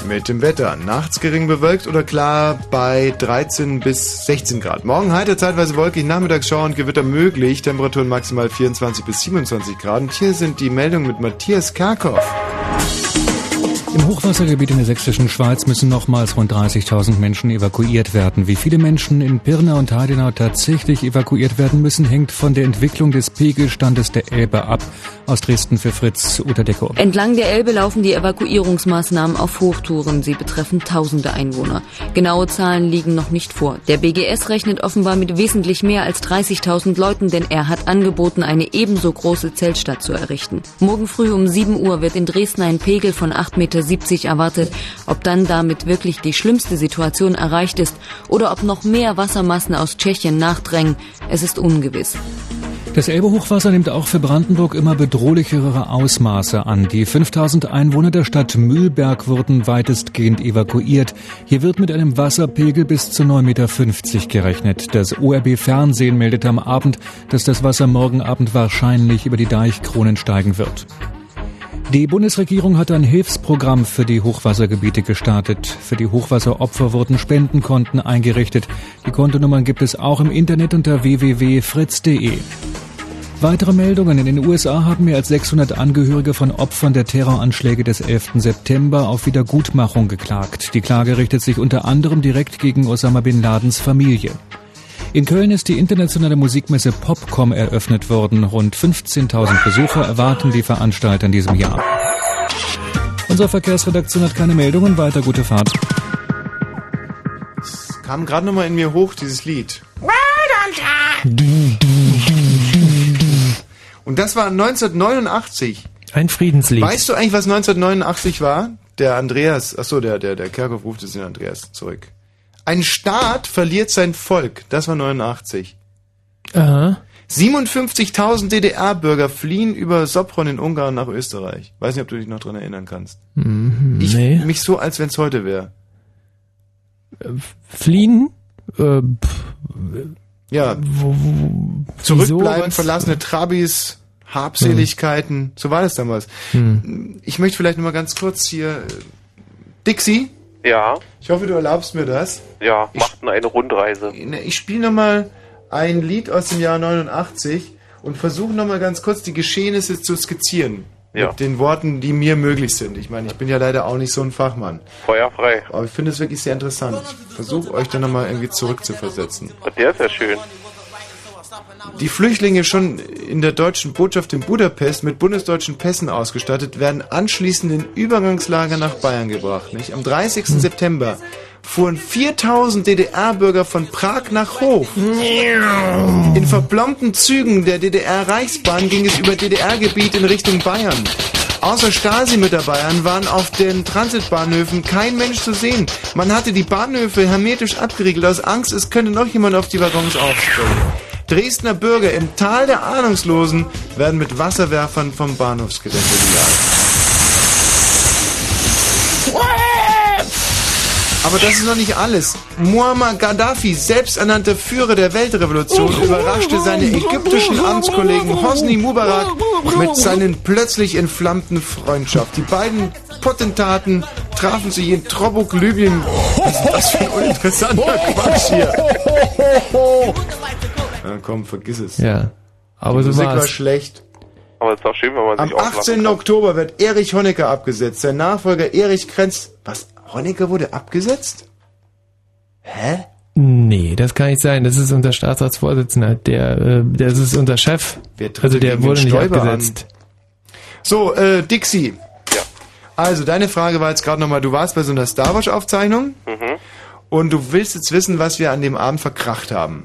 Mit dem Wetter. Nachts gering bewölkt oder klar bei 13 bis 16 Grad. Morgen heiter zeitweise wolkig, Nachmittagsschauer und Gewitter möglich. Temperaturen maximal 24 bis 27 Grad. Und hier sind die Meldungen mit Matthias Karkow. Im Hochwassergebiet in der sächsischen Schweiz müssen nochmals rund 30.000 Menschen evakuiert werden. Wie viele Menschen in Pirna und Heidenau tatsächlich evakuiert werden müssen, hängt von der Entwicklung des Pegelstandes der Elbe ab. Aus Dresden für Fritz Uter Deko. Entlang der Elbe laufen die Evakuierungsmaßnahmen auf Hochtouren. Sie betreffen tausende Einwohner. Genaue Zahlen liegen noch nicht vor. Der BGS rechnet offenbar mit wesentlich mehr als 30.000 Leuten, denn er hat angeboten, eine ebenso große Zeltstadt zu errichten. Morgen früh um 7 Uhr wird in Dresden ein Pegel von 8,70 Meter erwartet. Ob dann damit wirklich die schlimmste Situation erreicht ist oder ob noch mehr Wassermassen aus Tschechien nachdrängen, es ist ungewiss. Das Elbe-Hochwasser nimmt auch für Brandenburg immer bedrohlichere Ausmaße an. Die 5000 Einwohner der Stadt Mühlberg wurden weitestgehend evakuiert. Hier wird mit einem Wasserpegel bis zu 9,50 Meter gerechnet. Das ORB Fernsehen meldete am Abend, dass das Wasser morgen Abend wahrscheinlich über die Deichkronen steigen wird. Die Bundesregierung hat ein Hilfsprogramm für die Hochwassergebiete gestartet. Für die Hochwasseropfer wurden Spendenkonten eingerichtet. Die Kontonummern gibt es auch im Internet unter www.fritz.de. Weitere Meldungen. In den USA haben mehr als 600 Angehörige von Opfern der Terroranschläge des 11. September auf Wiedergutmachung geklagt. Die Klage richtet sich unter anderem direkt gegen Osama Bin Ladens Familie. In Köln ist die internationale Musikmesse Popcom eröffnet worden. Rund 15.000 Besucher erwarten die Veranstalter in diesem Jahr. Unsere Verkehrsredaktion hat keine Meldungen. Weiter gute Fahrt. Es kam gerade nochmal in mir hoch, dieses Lied. Und das war 1989. Ein Friedenslied. Weißt du eigentlich, was 1989 war? Der Andreas, achso, der, der, der Kerkhoff ruft es den Andreas zurück. Ein Staat verliert sein Volk. Das war 89. Aha. 57.000 DDR-Bürger fliehen über Sopron in Ungarn nach Österreich. Weiß nicht, ob du dich noch dran erinnern kannst. Mhm, Ich nee. mich so, als wenn es heute wäre. Fliehen? Äh, Ja. wo, wo, Zurückbleiben, verlassene Trabis, Habseligkeiten. So war das damals. Hm. Ich möchte vielleicht noch mal ganz kurz hier. äh, Dixie, Ja, ich hoffe, du erlaubst mir das. ja, machten eine Rundreise. Ne, Ich spiele noch mal ein Lied aus dem Jahr 89 und versuche noch mal ganz kurz die Geschehnisse zu skizzieren. Ja. Mit den Worten, die mir möglich sind. Ich meine, ich bin ja leider auch nicht so ein Fachmann. Feuer frei. Aber ich finde es wirklich sehr interessant. Ich versuche euch dann noch mal irgendwie zurückzuversetzen. Der ist ja schön. Die Flüchtlinge schon in der deutschen Botschaft in Budapest mit bundesdeutschen Pässen ausgestattet, werden anschließend in Übergangslager nach Bayern gebracht. Nicht? Am 30. September fuhren 4000 DDR-Bürger von Prag nach Hof. In verplombten Zügen der DDR-Reichsbahn ging es über DDR-Gebiet in Richtung Bayern. Außer Stasi-Mitarbeitern waren auf den Transitbahnhöfen kein Mensch zu sehen. Man hatte die Bahnhöfe hermetisch abgeriegelt aus Angst, es könnte noch jemand auf die Waggons aufspringen. Dresdner Bürger im Tal der Ahnungslosen werden mit Wasserwerfern vom Bahnhofsgelände gejagt. Aber das ist noch nicht alles. Muammar Gaddafi, selbsternannter Führer der Weltrevolution, überraschte seine ägyptischen Amtskollegen Hosni Mubarak mit seinen plötzlich entflammten Freundschaft. Die beiden Potentaten trafen sich in Trobuk, Libyen. Was ist das für ein uninteressanter Quatsch hier? Ja, komm, vergiss es. Ja. Aber Die so Musik war war's. schlecht. Aber es ist auch schön, wenn man Am sich auslachen 18. Oktober wird Erich Honecker abgesetzt. Sein Nachfolger Erich Krenz. Was? Honecker wurde abgesetzt? Hä? Nee, das kann nicht sein. Das ist unser Staatsratsvorsitzender. Der, äh, das ist unser Chef. Also der wurde nicht abgesetzt. So, äh, Dixie. Ja. Also, deine Frage war jetzt gerade nochmal, du warst bei so einer Star Wars Aufzeichnung Mhm. und du willst jetzt wissen, was wir an dem Abend verkracht haben.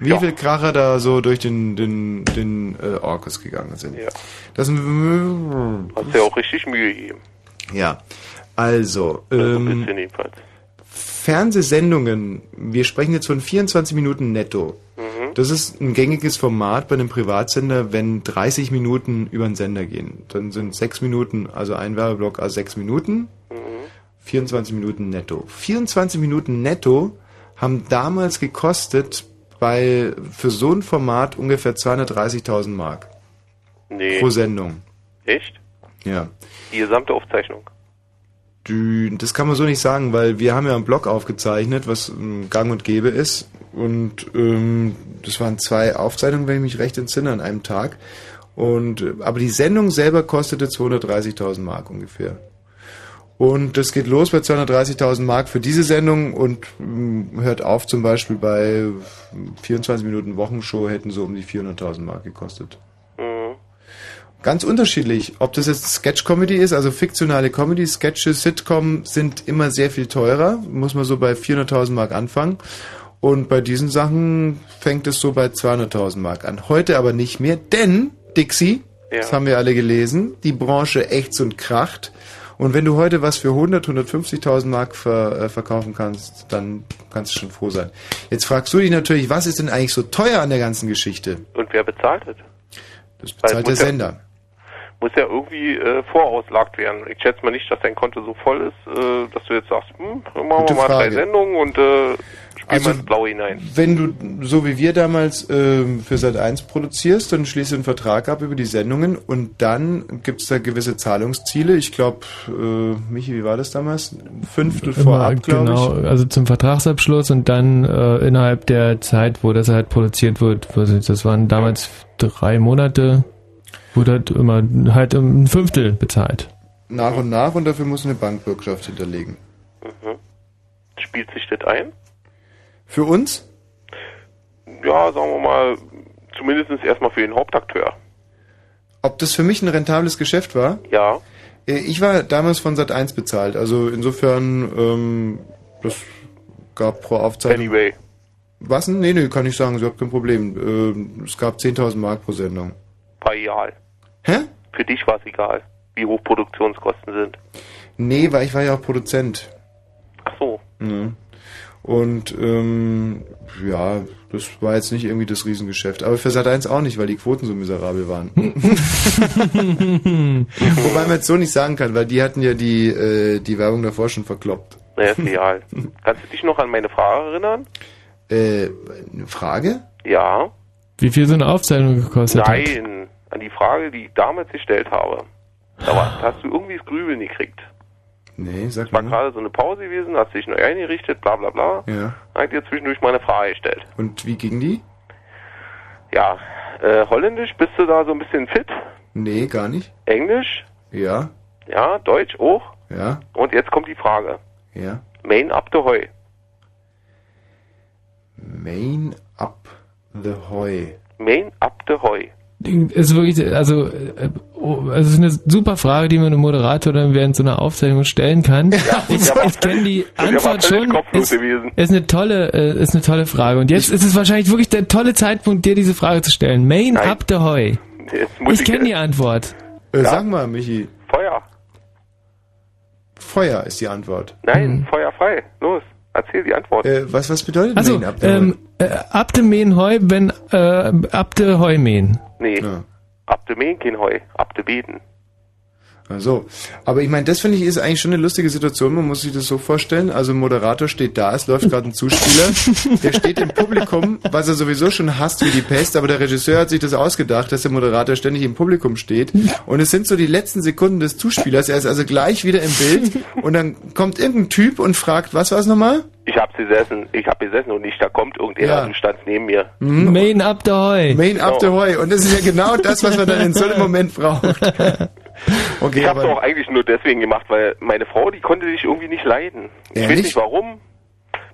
Wie viel Kracher da so durch den, den, den äh, Orkus gegangen sind. Ja. Das Hast ja auch richtig Mühe gegeben. Ja. Also, ähm. Fernsehsendungen, wir sprechen jetzt von 24 Minuten netto. Mhm. Das ist ein gängiges Format bei einem Privatsender, wenn 30 Minuten über den Sender gehen. Dann sind 6 Minuten, also ein Werbeblock, also 6 Minuten. 24 Minuten netto. 24 Minuten netto haben damals gekostet bei, für so ein Format ungefähr 230.000 Mark Nee. pro Sendung. Echt? Ja. Die gesamte Aufzeichnung. Die, das kann man so nicht sagen, weil wir haben ja einen Blog aufgezeichnet, was ähm, gang und gäbe ist. Und ähm, das waren zwei Aufzeichnungen, wenn ich mich recht entsinne, an einem Tag. Und äh, aber die Sendung selber kostete 230.000 Mark ungefähr. Und das geht los bei 230.000 Mark für diese Sendung und ähm, hört auf zum Beispiel bei 24 Minuten Wochenshow hätten so um die 400.000 Mark gekostet. Mhm. Ganz unterschiedlich. Ob das jetzt Sketch-Comedy ist, also fiktionale Comedy, Sketches, Sitcom sind immer sehr viel teurer. Muss man so bei 400.000 Mark anfangen. Und bei diesen Sachen fängt es so bei 200.000 Mark an. Heute aber nicht mehr, denn, Dixie, Ja. das haben wir alle gelesen, die Branche ächzt und kracht. Und wenn du heute was für 100, 150.000 Mark ver, äh, verkaufen kannst, dann kannst du schon froh sein. Jetzt fragst du dich natürlich, was ist denn eigentlich so teuer an der ganzen Geschichte? Und wer bezahlt es? Das bezahlt der muss ja- Sender. Muss ja irgendwie äh, vorauslagt werden. Ich schätze mal nicht, dass dein Konto so voll ist, äh, dass du jetzt sagst, hm, machen Gute wir mal Frage. drei Sendungen und äh, Also- mal ins Blaue hinein. Wenn du, so wie wir damals ähm, für Sat 1 produzierst, dann schließt du einen Vertrag ab über die Sendungen und dann gibt es da gewisse Zahlungsziele. Ich glaube, äh, Michi, wie war das damals? Ein Fünftel Immer, vorab, glaube genau, ich. also zum Vertragsabschluss und dann äh, innerhalb der Zeit, wo das halt produziert wird, das waren damals drei Monate, wurde halt immer halt um ein Fünftel bezahlt. Nach und nach und dafür muss eine Bankbürgschaft hinterlegen. Mhm. Spielt sich das ein? Für uns? Ja, sagen wir mal, zumindest erstmal für den Hauptakteur. Ob das für mich ein rentables Geschäft war? Ja. Äh, Ich war damals von Sat 1 bezahlt, also insofern, ähm, das gab pro Aufzeichnung. Anyway. Was denn? Nee, nee, kann ich sagen, überhaupt kein Problem. Ähm, es gab 10.000 Mark pro Sendung. War egal. Hä? Für dich war es egal, wie hoch Produktionskosten sind. Nee, weil ich war ja auch Produzent. Ach so. Mhm. Und ähm, ja, das war jetzt nicht irgendwie das Riesengeschäft. Aber für Sat 1 auch nicht, weil die Quoten so miserabel waren. Wobei man jetzt so nicht sagen kann, weil die hatten ja die, äh, die Werbung davor schon verkloppt. Naja, ist egal. Kannst du dich noch an meine Frage erinnern? Äh, eine Frage? Ja. Wie viel so eine Aufzeichnung gekostet hat? Nein, an die Frage, die ich damals gestellt habe. Da, war, da hast du irgendwie das Grübeln gekriegt. Nee, sag Es war mal. gerade so eine Pause gewesen, hast dich neu eingerichtet, bla bla bla. Ja. Dann hat dir zwischendurch mal eine Frage gestellt. Und wie ging die? Ja, äh, Holländisch, bist du da so ein bisschen fit? Nee, gar nicht. Englisch? Ja, Ja, Deutsch auch? ja, Und jetzt kommt die Frage. ja. Main up the Heu. Main up the Hoy. Main up the Heu. Ist wirklich, also, äh, es ist eine super Frage, die man einem Moderator dann während so einer Aufzeichnung stellen kann. ich ja, ich kenne die Antwort schon. Ist, ist eine tolle, äh, ist eine tolle Frage. Und jetzt ist es wahrscheinlich wirklich der tolle Zeitpunkt, dir diese Frage zu stellen. Main Nein. up the Hoy. Ich kenne die Antwort. Äh, Sag mal, Michi. Feuer. Feuer ist die Antwort. Nein, Feuer frei. Los, erzähl die Antwort. Äh, was, was bedeutet Also, Mähen ab der ähm, äh, ab dem Mähen Heu, wenn, äh, ab der Heu mähen. Nee. Ab de Mähen kein Heu, ab de Beten. Also, aber ich meine, das finde ich ist eigentlich schon eine lustige Situation. Man muss sich das so vorstellen. Also, ein Moderator steht da, es läuft gerade ein Zuspieler, der steht im Publikum, was er sowieso schon hasst wie die Pest, aber der Regisseur hat sich das ausgedacht, dass der Moderator ständig im Publikum steht. Und es sind so die letzten Sekunden des Zuspielers. Er ist also gleich wieder im Bild und dann kommt irgendein Typ und fragt, was war es nochmal? Ich hab gesessen, ich hab gesessen und nicht, da kommt irgendjemand Ja. und stand neben mir. Mähen ab der Heu. Main up the Heu. Und das ist ja genau das, was man dann in so einem Moment braucht. Okay, ich hab's aber auch eigentlich nur deswegen gemacht, weil meine Frau, die konnte dich irgendwie nicht leiden. Ich weiß Ehrlich? nicht warum.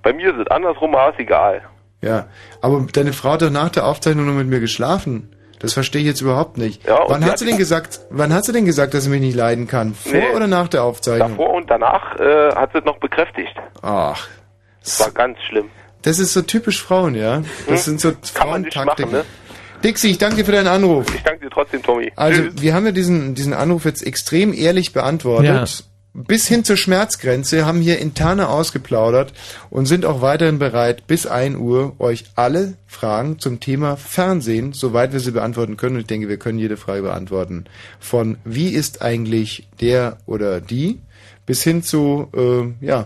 Bei mir ist es andersrum, aber ist egal. Ja, aber deine Frau hat doch nach der Aufzeichnung noch mit mir geschlafen. Das verstehe ich jetzt überhaupt nicht. Ja, wann hat sie denn gesagt, wann hat sie denn gesagt, dass sie mich nicht leiden kann? Vor Nee. oder nach der Aufzeichnung? Davor und danach äh, hat sie es noch bekräftigt. Ach, Das war ganz schlimm. das ist so typisch Frauen, ja? Das sind so Hm? Kann man nicht Frauentaktiken. machen, ne? Dixie, ich danke dir für deinen Anruf. Ich danke dir trotzdem, Tommy. Also, Tschüss. wir haben ja diesen, diesen Anruf jetzt extrem ehrlich beantwortet. Bis hin zur Schmerzgrenze haben hier interne ausgeplaudert und sind auch weiterhin bereit, bis 1 Uhr euch alle Fragen zum Thema Fernsehen, soweit wir sie beantworten können, und ich denke, wir können jede Frage beantworten, von wie ist eigentlich der oder die, bis hin zu, äh, ja,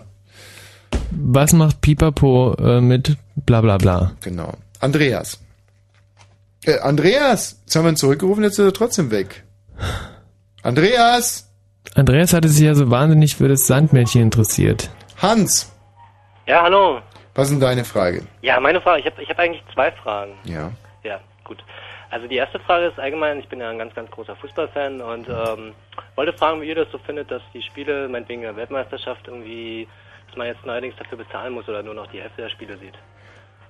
Was macht Pipapo äh, mit bla bla bla? genau. Andreas. Äh, Andreas! Jetzt haben wir ihn zurückgerufen, jetzt ist er trotzdem weg. Andreas! Andreas hatte sich ja so wahnsinnig für das Sandmännchen interessiert. Hans! Ja, hallo. Was ist denn deine Frage? Ja, meine Frage, ich habe ich hab eigentlich zwei Fragen. Ja. Ja, gut. Also die erste Frage ist allgemein, ich bin ja ein ganz, ganz großer Fußballfan und ähm, wollte fragen, wie ihr das so findet, dass die Spiele, meinetwegen der Weltmeisterschaft irgendwie, dass man jetzt neuerdings dafür bezahlen muss oder nur noch die Hälfte der Spiele sieht.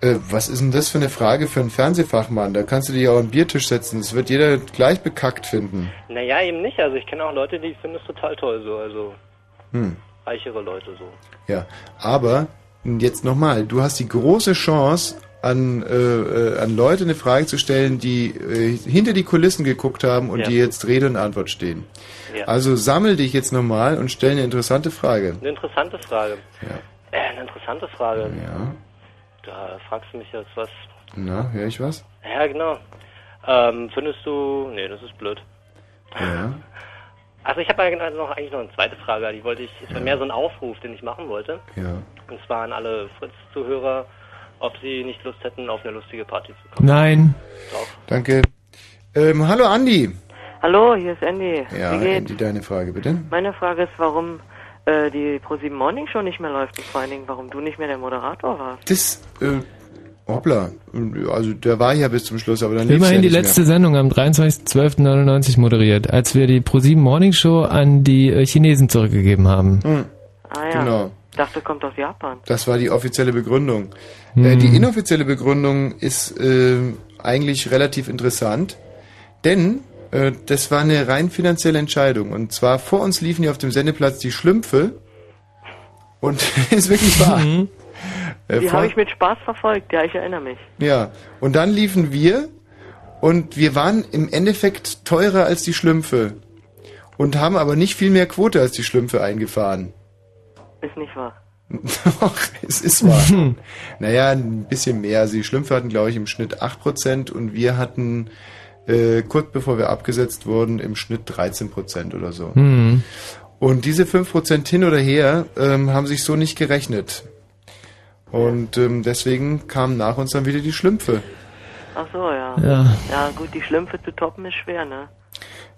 Äh, was ist denn das für eine Frage für einen Fernsehfachmann? Da kannst du dich auch an den Biertisch setzen. Das wird jeder gleich bekackt finden. Naja, eben nicht. Also ich kenne auch Leute, die finden es total toll so, also Hm. reichere Leute so. Ja. Aber jetzt nochmal, du hast die große Chance, an, äh, äh, an Leute eine Frage zu stellen, die äh, hinter die Kulissen geguckt haben und Ja. die jetzt Rede und Antwort stehen. Ja. Also sammel dich jetzt nochmal und stell eine interessante Frage. Eine interessante Frage. Äh, eine interessante Frage. Ja. Da fragst du mich jetzt was. Na, höre ich was? Ja, genau. Ähm, findest du. Nee, das ist blöd. Ja. Also ich habe also noch eigentlich noch eine zweite Frage, die wollte ich, es war mehr so ein Aufruf, den ich machen wollte. Ja. Und zwar an alle Fritz-Zuhörer, ob sie nicht Lust hätten, auf eine lustige Party zu kommen. Nein. Doch. Danke. Ähm, hallo Andi. Hallo, hier ist Andy. Ja, Wie geht's? Andy, deine Frage bitte. Meine Frage ist, warum äh, die ProSieben Morning Show nicht mehr läuft und vor allen Dingen, warum du nicht mehr der Moderator warst. Das, äh, hoppla. Also der war ja bis zum Schluss, aber dann lief's Immerhin ja die letzte mehr. Sendung am 23.12.99 moderiert, als wir die Pro7 Morning Show an die äh, Chinesen zurückgegeben haben. Hm. Ah ja. Genau. Dachte, kommt aus Japan. Das war die offizielle Begründung. Hm. Äh, die inoffizielle Begründung ist äh, eigentlich relativ interessant, denn äh, das war eine rein finanzielle Entscheidung. Und zwar vor uns liefen ja auf dem Sendeplatz die Schlümpfe. Und ist wirklich wahr. Äh, Die habe ich mit Spaß verfolgt, ja, ich erinnere mich. Ja, und dann liefen wir und wir waren im Endeffekt teurer als die Schlümpfe und haben aber nicht viel mehr Quote als die Schlümpfe eingefahren. Ist nicht wahr. Doch, es ist wahr. naja, ein bisschen mehr. Also die Schlümpfe hatten, glaube ich, im Schnitt 8% und wir hatten äh, kurz bevor wir abgesetzt wurden im Schnitt 13% oder so. Hm. Und diese 5% hin oder her ähm, haben sich so nicht gerechnet. Und ähm, deswegen kamen nach uns dann wieder die Schlümpfe. Ach so, ja. Ja. Ja, gut, die Schlümpfe zu toppen ist schwer, ne?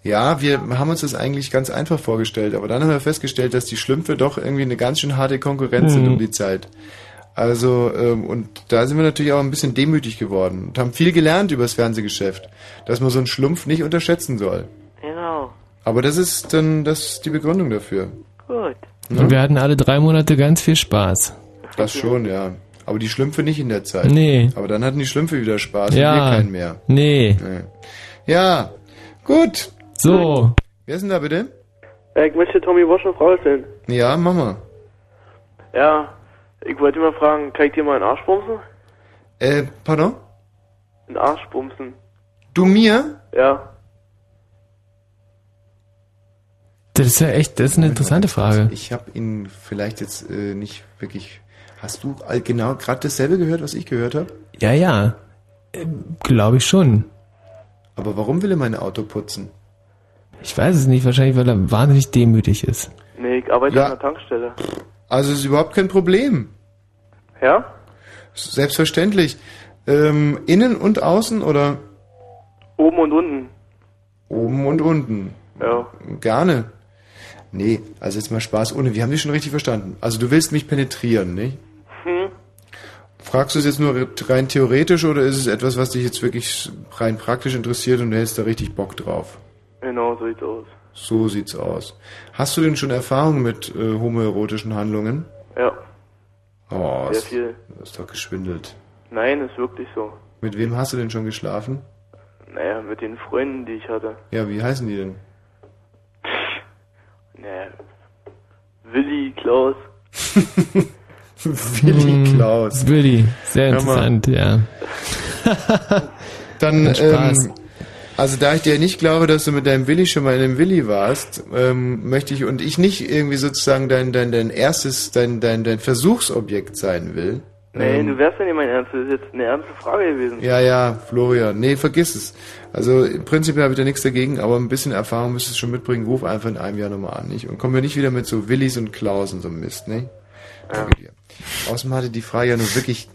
Ja, wir haben uns das eigentlich ganz einfach vorgestellt, aber dann haben wir festgestellt, dass die Schlümpfe doch irgendwie eine ganz schön harte Konkurrenz sind Mhm. um die Zeit. Also, ähm, und da sind wir natürlich auch ein bisschen demütig geworden und haben viel gelernt über das Fernsehgeschäft, dass man so einen Schlumpf nicht unterschätzen soll. Genau. Aber das ist dann das ist die Begründung dafür. Gut. Und wir hatten alle drei Monate ganz viel Spaß. Das schon, ja. Aber die Schlümpfe nicht in der Zeit. Nee. Aber dann hatten die Schlümpfe wieder Spaß Ja. und wir keinen mehr. Nee. Ja, gut. So. Wer ist denn da bitte? Ich möchte Tommy Walsh eine Frage stellen. Ja, Mama. Ja, ich wollte mal fragen, kann ich dir mal einen Arsch bumsen? Äh, pardon? Einen Arsch bumsen? Du mir? Ja. Das ist ja echt, das ist eine interessante Frage. Ich habe ihn vielleicht jetzt äh, nicht wirklich. Hast du genau gerade dasselbe gehört, was ich gehört habe? Ja, ja. Glaube ich schon. Aber warum will er mein Auto putzen? Ich weiß es nicht, wahrscheinlich, weil er wahnsinnig demütig ist. Nee, ich arbeite Ja. an der Tankstelle. Also ist überhaupt kein Problem. Ja? Selbstverständlich. Ähm, innen und außen oder Oben und unten. oben und unten? Ja. Gerne. Nee, also jetzt mal Spaß ohne. Wir haben dich schon richtig verstanden. Also du willst mich penetrieren, nicht? Hm? Fragst du es jetzt nur rein theoretisch oder ist es etwas, was dich jetzt wirklich rein praktisch interessiert und du hättest da richtig Bock drauf? Genau, so sieht's aus. So sieht's aus. Hast du denn schon Erfahrung mit äh, homoerotischen Handlungen? Ja. Oh, Sehr ist, viel. das ist doch geschwindelt. Nein, ist wirklich so. Mit wem hast du denn schon geschlafen? Naja, mit den Freunden, die ich hatte. Ja, wie heißen die denn? Naja. Willi, Klaus. Willi Hm, Klaus. Willi, sehr interessant, ja. Dann, ähm, also da ich dir nicht glaube, dass du mit deinem Willi schon mal in einem Willi warst, ähm, möchte ich und ich nicht irgendwie sozusagen dein dein dein erstes dein dein dein Versuchsobjekt sein will. Nee, ähm, du wärst ja nicht mein Ernst. Das ist jetzt eine ernste Frage gewesen. ja, ja, Florian. Nee, vergiss es. Also im Prinzip habe ich da nichts dagegen, aber ein bisschen Erfahrung müsstest du schon mitbringen. Ruf einfach in einem Jahr nochmal an, nicht? Und komm mir nicht wieder mit so Willis und Klaus und so Mist, ne? Danke dir. Außerdem hatte die Frage ja nun wirklich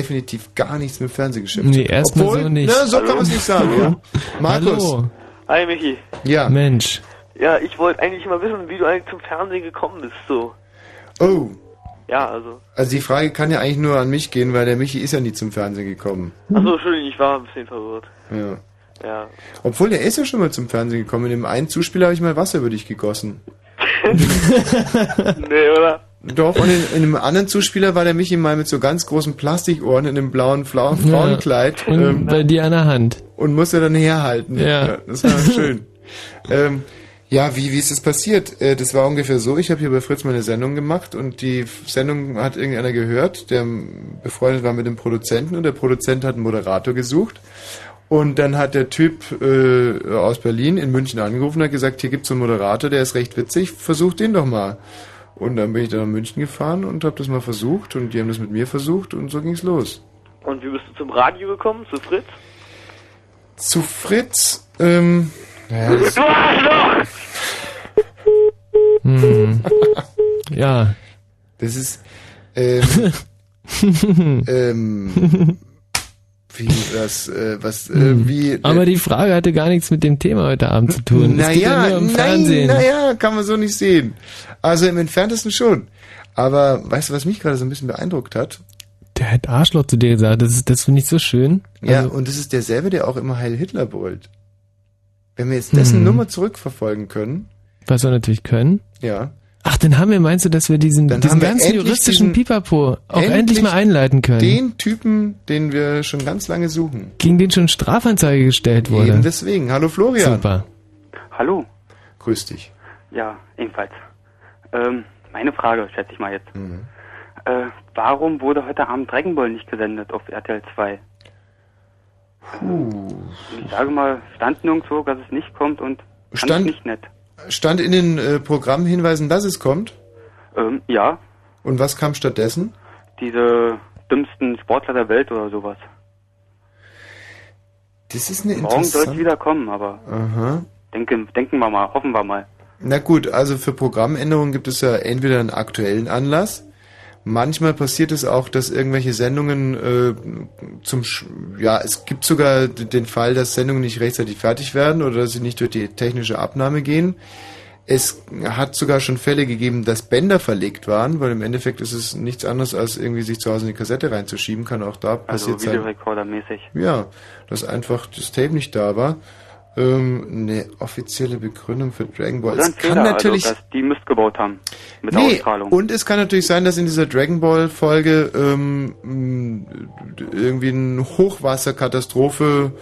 definitiv gar nichts mit Fernsehgeschäft Nee, zu tun. erstmal so nicht. Ne, so Hallo? kann man es nicht sagen, ja. Markus. Hallo. Hi, Michi. Ja. Mensch. Ja, ich wollte eigentlich mal wissen, wie du eigentlich zum Fernsehen gekommen bist, so. Oh, Ja, also. also die Frage kann ja eigentlich nur an mich gehen, weil der Michi ist ja nie zum Fernsehen gekommen. Achso, Entschuldigung, ich war ein bisschen verwirrt. Ja. Ja. Obwohl, der ist ja schon mal zum Fernsehen gekommen. In dem einen Zuspieler habe ich mal Wasser über dich gegossen. nee, oder? Doch, und in, in einem anderen Zuspieler war der Michi mal mit so ganz großen Plastikohren in einem blauen Fla Frauenkleid Und ähm, bei dir an der Hand. und musste dann herhalten. Ja. das war schön. ähm, ja, wie, wie ist das passiert? Äh, das war ungefähr so, ich habe hier bei Fritz meine Sendung gemacht und die Sendung hat irgendeiner gehört, der befreundet war mit dem Produzenten und der Produzent hat einen Moderator gesucht. Und dann hat der Typ äh, aus Berlin in München angerufen und hat gesagt, hier gibt's so einen Moderator, der ist recht witzig, versucht den doch mal. Und dann bin ich dann nach München gefahren und habe das mal versucht und die haben das mit mir versucht und so ging's los. Und wie bist du zum Radio gekommen? Zu Fritz? Zu Fritz, ähm, naja, das, Du Arschloch! Hm. ja. das ist, ähm, ähm, wie, was, äh, was, äh, wie, äh, Aber die Frage hatte gar nichts mit dem Thema heute Abend zu tun. es geht ja naja, nur um nein, Fernsehen. naja, kann man so nicht sehen. Also im Entferntesten schon. Aber weißt du, was mich gerade so ein bisschen beeindruckt hat? Der hat Arschloch zu dir gesagt. Das, ist- das finde ich so schön. Ja, Also, und das ist derselbe, der auch immer Heil Hitler brüllt. Wenn wir jetzt dessen Hm. Nummer zurückverfolgen können, was wir natürlich können. ja, Ach, dann haben wir, meinst du, dass wir diesen, Dann diesen ganzen juristischen diesen- Pipapo auch endlich, endlich mal einleiten können? den Typen, den wir schon ganz lange suchen. gegen den schon Strafanzeige gestellt wurde. Eben deswegen. Hallo Florian. Super. Hallo. Grüß dich. Ja, ebenfalls. Ähm, meine Frage, schätze ich mal jetzt. Mhm. Äh, warum wurde heute Abend Dragon Ball nicht gesendet auf RTL 2? Puh. Ich sage mal, stand nirgendwo, dass es nicht kommt und Stand- ich nicht nett. Stand in den äh, Programmhinweisen, dass es kommt? Ähm, ja, Und was kam stattdessen? diese dümmsten Sportler der Welt oder sowas. Das ist eine Morgen soll es wieder kommen, aber Aha. denken, denken wir mal, hoffen wir mal. Na gut, also für Programmänderungen gibt es ja entweder einen aktuellen Anlass. Manchmal passiert es auch, dass irgendwelche Sendungen äh, zum, Sch ja, es gibt sogar den Fall, dass Sendungen nicht rechtzeitig fertig werden oder dass sie nicht durch die technische Abnahme gehen. Es hat sogar schon Fälle gegeben, dass Bänder verlegt waren, weil im Endeffekt ist es nichts anderes als irgendwie sich zu Hause in die Kassette reinzuschieben, kann auch da Also passiert sein. Videorekorder-mäßig. Ja, dass einfach das Tape nicht da war. Ähm, eine offizielle Begründung für Dragon Ball. Ein Es kann Fehler, natürlich. also, dass die Mist gebaut haben mit der nee, Ausstrahlung. und es kann natürlich sein, dass in dieser Dragon Ball Folge ähm, irgendwie eine Hochwasserkatastrophe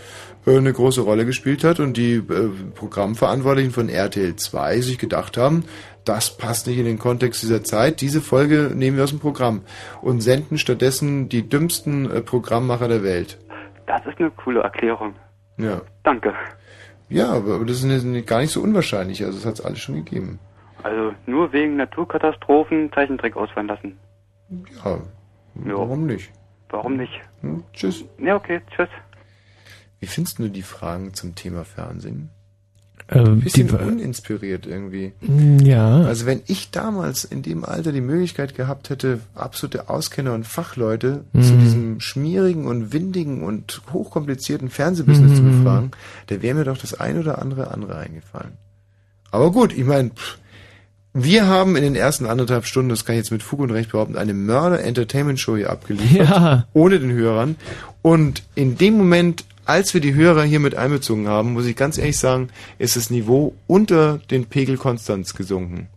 äh, eine große Rolle gespielt hat und die äh, Programmverantwortlichen von RTL 2 sich gedacht haben, das passt nicht in den Kontext dieser Zeit. Diese Folge nehmen wir aus dem Programm und senden stattdessen die dümmsten äh, Programmmacher der Welt. Das ist eine coole Erklärung. Ja. Danke. Ja, aber aber das ist nicht- gar nicht so unwahrscheinlich. Also es hat es alles schon gegeben. Also nur wegen Naturkatastrophen Zeichentrick ausfallen lassen. Ja, warum nicht? Warum nicht? Hm, tschüss. Ja, okay, tschüss. Wie findest du die Fragen zum Thema Fernsehen? Ähm, Bisschen die- uninspiriert irgendwie. Ja. Also wenn ich damals in dem Alter die Möglichkeit gehabt hätte, absolute Auskenner und Fachleute Mhm. zu diesem schmierigen und windigen und hochkomplizierten Fernsehbusiness zu Mhm. befragen, da wäre mir doch das ein oder andere andere eingefallen. Aber gut, ich meine, wir haben in den ersten anderthalb Stunden, das kann ich jetzt mit Fug und Recht behaupten, eine Mörder-Entertainment-Show hier abgeliefert. Ja. Ohne den Hörern. Und in dem Moment, als wir die Hörer hier mit einbezogen haben, muss ich ganz ehrlich sagen, ist das Niveau unter den Pegel Konstanz gesunken.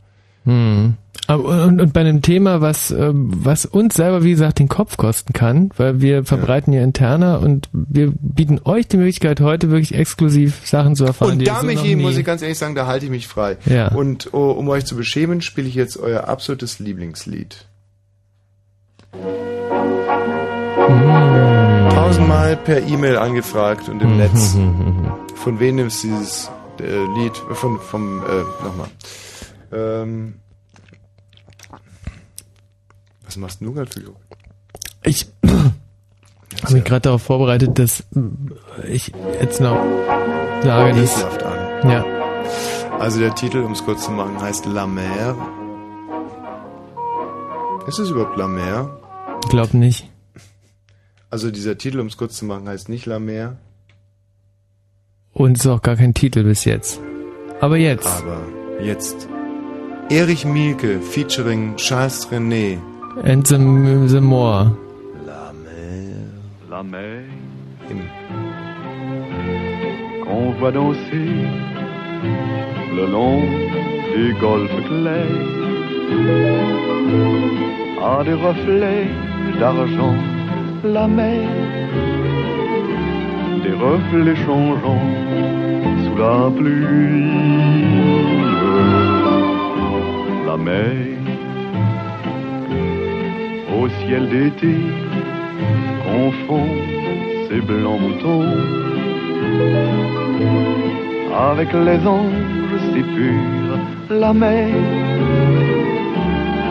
Hm. Und, und bei einem Thema, was, ähm, was uns selber, wie gesagt, den Kopf kosten kann, weil wir verbreiten ja interner und wir bieten euch die Möglichkeit, heute wirklich exklusiv Sachen zu erfahren. Und da, Michi, nie- muss ich ganz ehrlich sagen, da halte ich mich frei. Ja. Und oh, um euch zu beschämen, spiele ich jetzt euer absolutes Lieblingslied. Tausendmal per E-Mail angefragt und im Mhm. Netz. Von wem ist dieses äh, Lied? Von, vom, äh, nochmal. Ähm, was machst du gerade für Geräusche? Ich habe mich gerade darauf vorbereitet, dass ich jetzt noch sage, dass... An. Ja. Also der Titel, um es kurz zu machen, heißt La Mer. Ist es überhaupt La Mer? Glaub nicht. Also dieser Titel, um es kurz zu machen, heißt nicht La Mer. Und es ist auch gar kein Titel bis jetzt. Aber jetzt. Aber jetzt. Erich Mielke featuring Charles René. And the, the More. La mer Im qu'on voit danser le long des golfes clairs a des reflets d'argent. La mer, des reflets changeants sous la pluie. La mer, au ciel d'été, confond ses blancs moutons. Avec les anges si purs, la mer,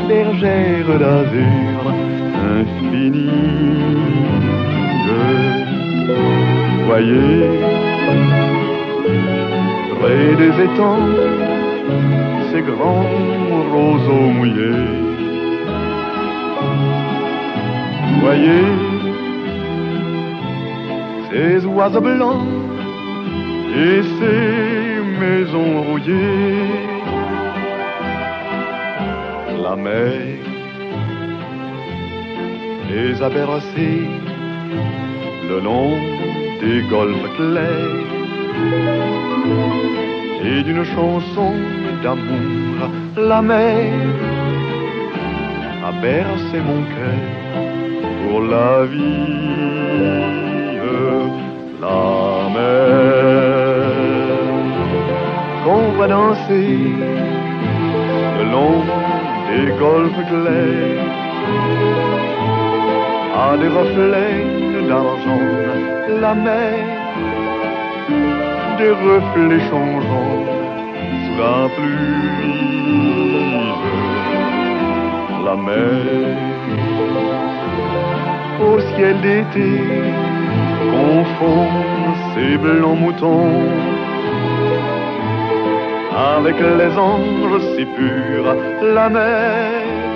bergère d'azur infinie. Voyez, près des étangs, ces grands roseaux mouillés. Voyez, ces oiseaux blancs et ces maisons rouillées. La mer les a le long des golfes clairs. Et d'une chanson d'amour la mer a bercé mon cœur pour la vie la mer. Qu'on va danser le long des golfes clairs a des reflets d'argent la mer des reflets changeants sous la pluie. La mer au ciel d'été confond ses blancs moutons. Avec les anges si purs la mer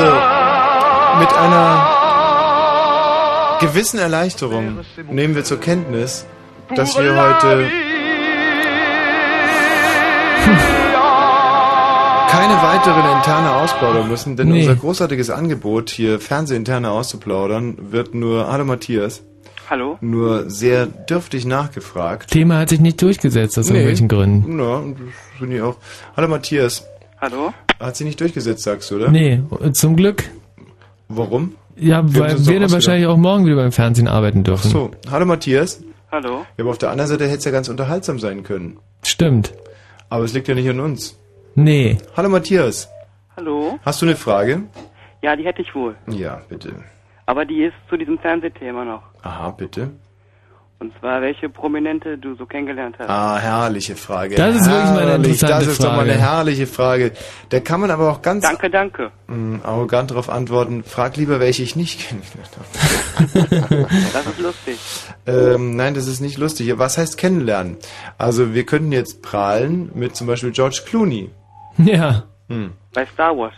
Also, mit einer gewissen Erleichterung nehmen wir zur Kenntnis, dass wir heute keine weiteren interne ausplaudern müssen, denn Nee. unser großartiges Angebot, hier Fernsehinterne auszuplaudern, wird nur, hallo Matthias, Hallo? nur sehr dürftig nachgefragt. Thema hat sich nicht durchgesetzt aus Nee. irgendwelchen Gründen. Ja, das finde ich auch. Hallo Matthias. Hallo? Hat sie nicht durchgesetzt, sagst du, oder? Nee, zum Glück. Warum? Ja, Wir weil wir dann wahrscheinlich auch morgen wieder beim Fernsehen arbeiten dürfen. So, hallo Matthias. Hallo? Ja, aber auf der anderen Seite hätte es ja ganz unterhaltsam sein können. Stimmt. Aber es liegt ja nicht an uns. Nee. Hallo Matthias. Hallo? Hast du eine Frage? Ja, die hätte ich wohl. Ja, bitte. Aber die ist zu diesem Fernsehthema noch. Aha, bitte. Und zwar, welche Prominente du so kennengelernt hast. Ah, herrliche Frage. Das ist wirklich mal eine Herrlich, interessante Das ist doch mal Frage. eine herrliche Frage. Da kann man aber auch ganz Danke, danke. mh, arrogant darauf antworten. Frag lieber, welche ich nicht kennengelernt habe. Das ist lustig. ähm, nein, das ist nicht lustig. Was heißt kennenlernen? Also wir könnten jetzt prahlen mit zum Beispiel George Clooney. Ja. Hm. Bei Star Wars.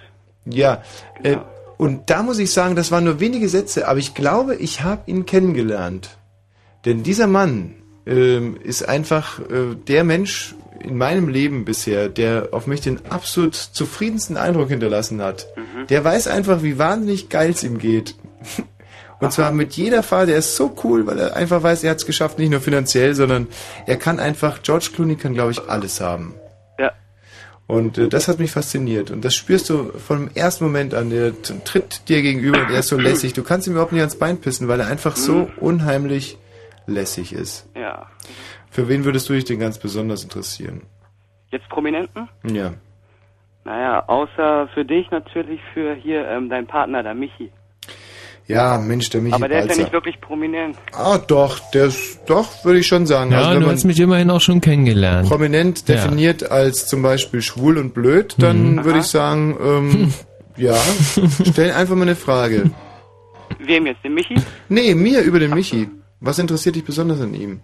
Ja, äh, und da muss ich sagen, das waren nur wenige Sätze, aber ich glaube, ich habe ihn kennengelernt. Denn dieser Mann ähm, ist einfach äh, der Mensch in meinem Leben bisher, der auf mich den absolut zufriedensten Eindruck hinterlassen hat. Der weiß einfach, wie wahnsinnig geil es ihm geht. Und zwar mit jeder Fahrt, der ist so cool, weil er einfach weiß, er hat es geschafft, nicht nur finanziell, sondern er kann einfach, George Clooney kann, glaube ich, alles haben. Ja. Und äh, das hat mich fasziniert. Und das spürst du vom ersten Moment an. Der tritt dir gegenüber und er ist so lässig. Du kannst ihm überhaupt nicht ans Bein pissen, weil er einfach so unheimlich lässig ist. Ja. Für wen würdest du dich denn ganz besonders interessieren? Jetzt Prominenten? Ja. Naja, außer für dich natürlich für hier ähm, dein Partner, der Michi. Ja, Mensch, der Michi Aber der ist ja Balzer. nicht wirklich prominent. Ah, doch, der ist, doch, würde ich schon sagen. Ja, also wenn du man hast mich immerhin auch schon kennengelernt. prominent Ja. definiert als zum Beispiel schwul und blöd, dann Mhm. würde ich sagen, ähm, ja, stell einfach mal eine Frage. Wem jetzt? Dem Michi? Nee, mir über den Michi. Was interessiert dich besonders an ihm?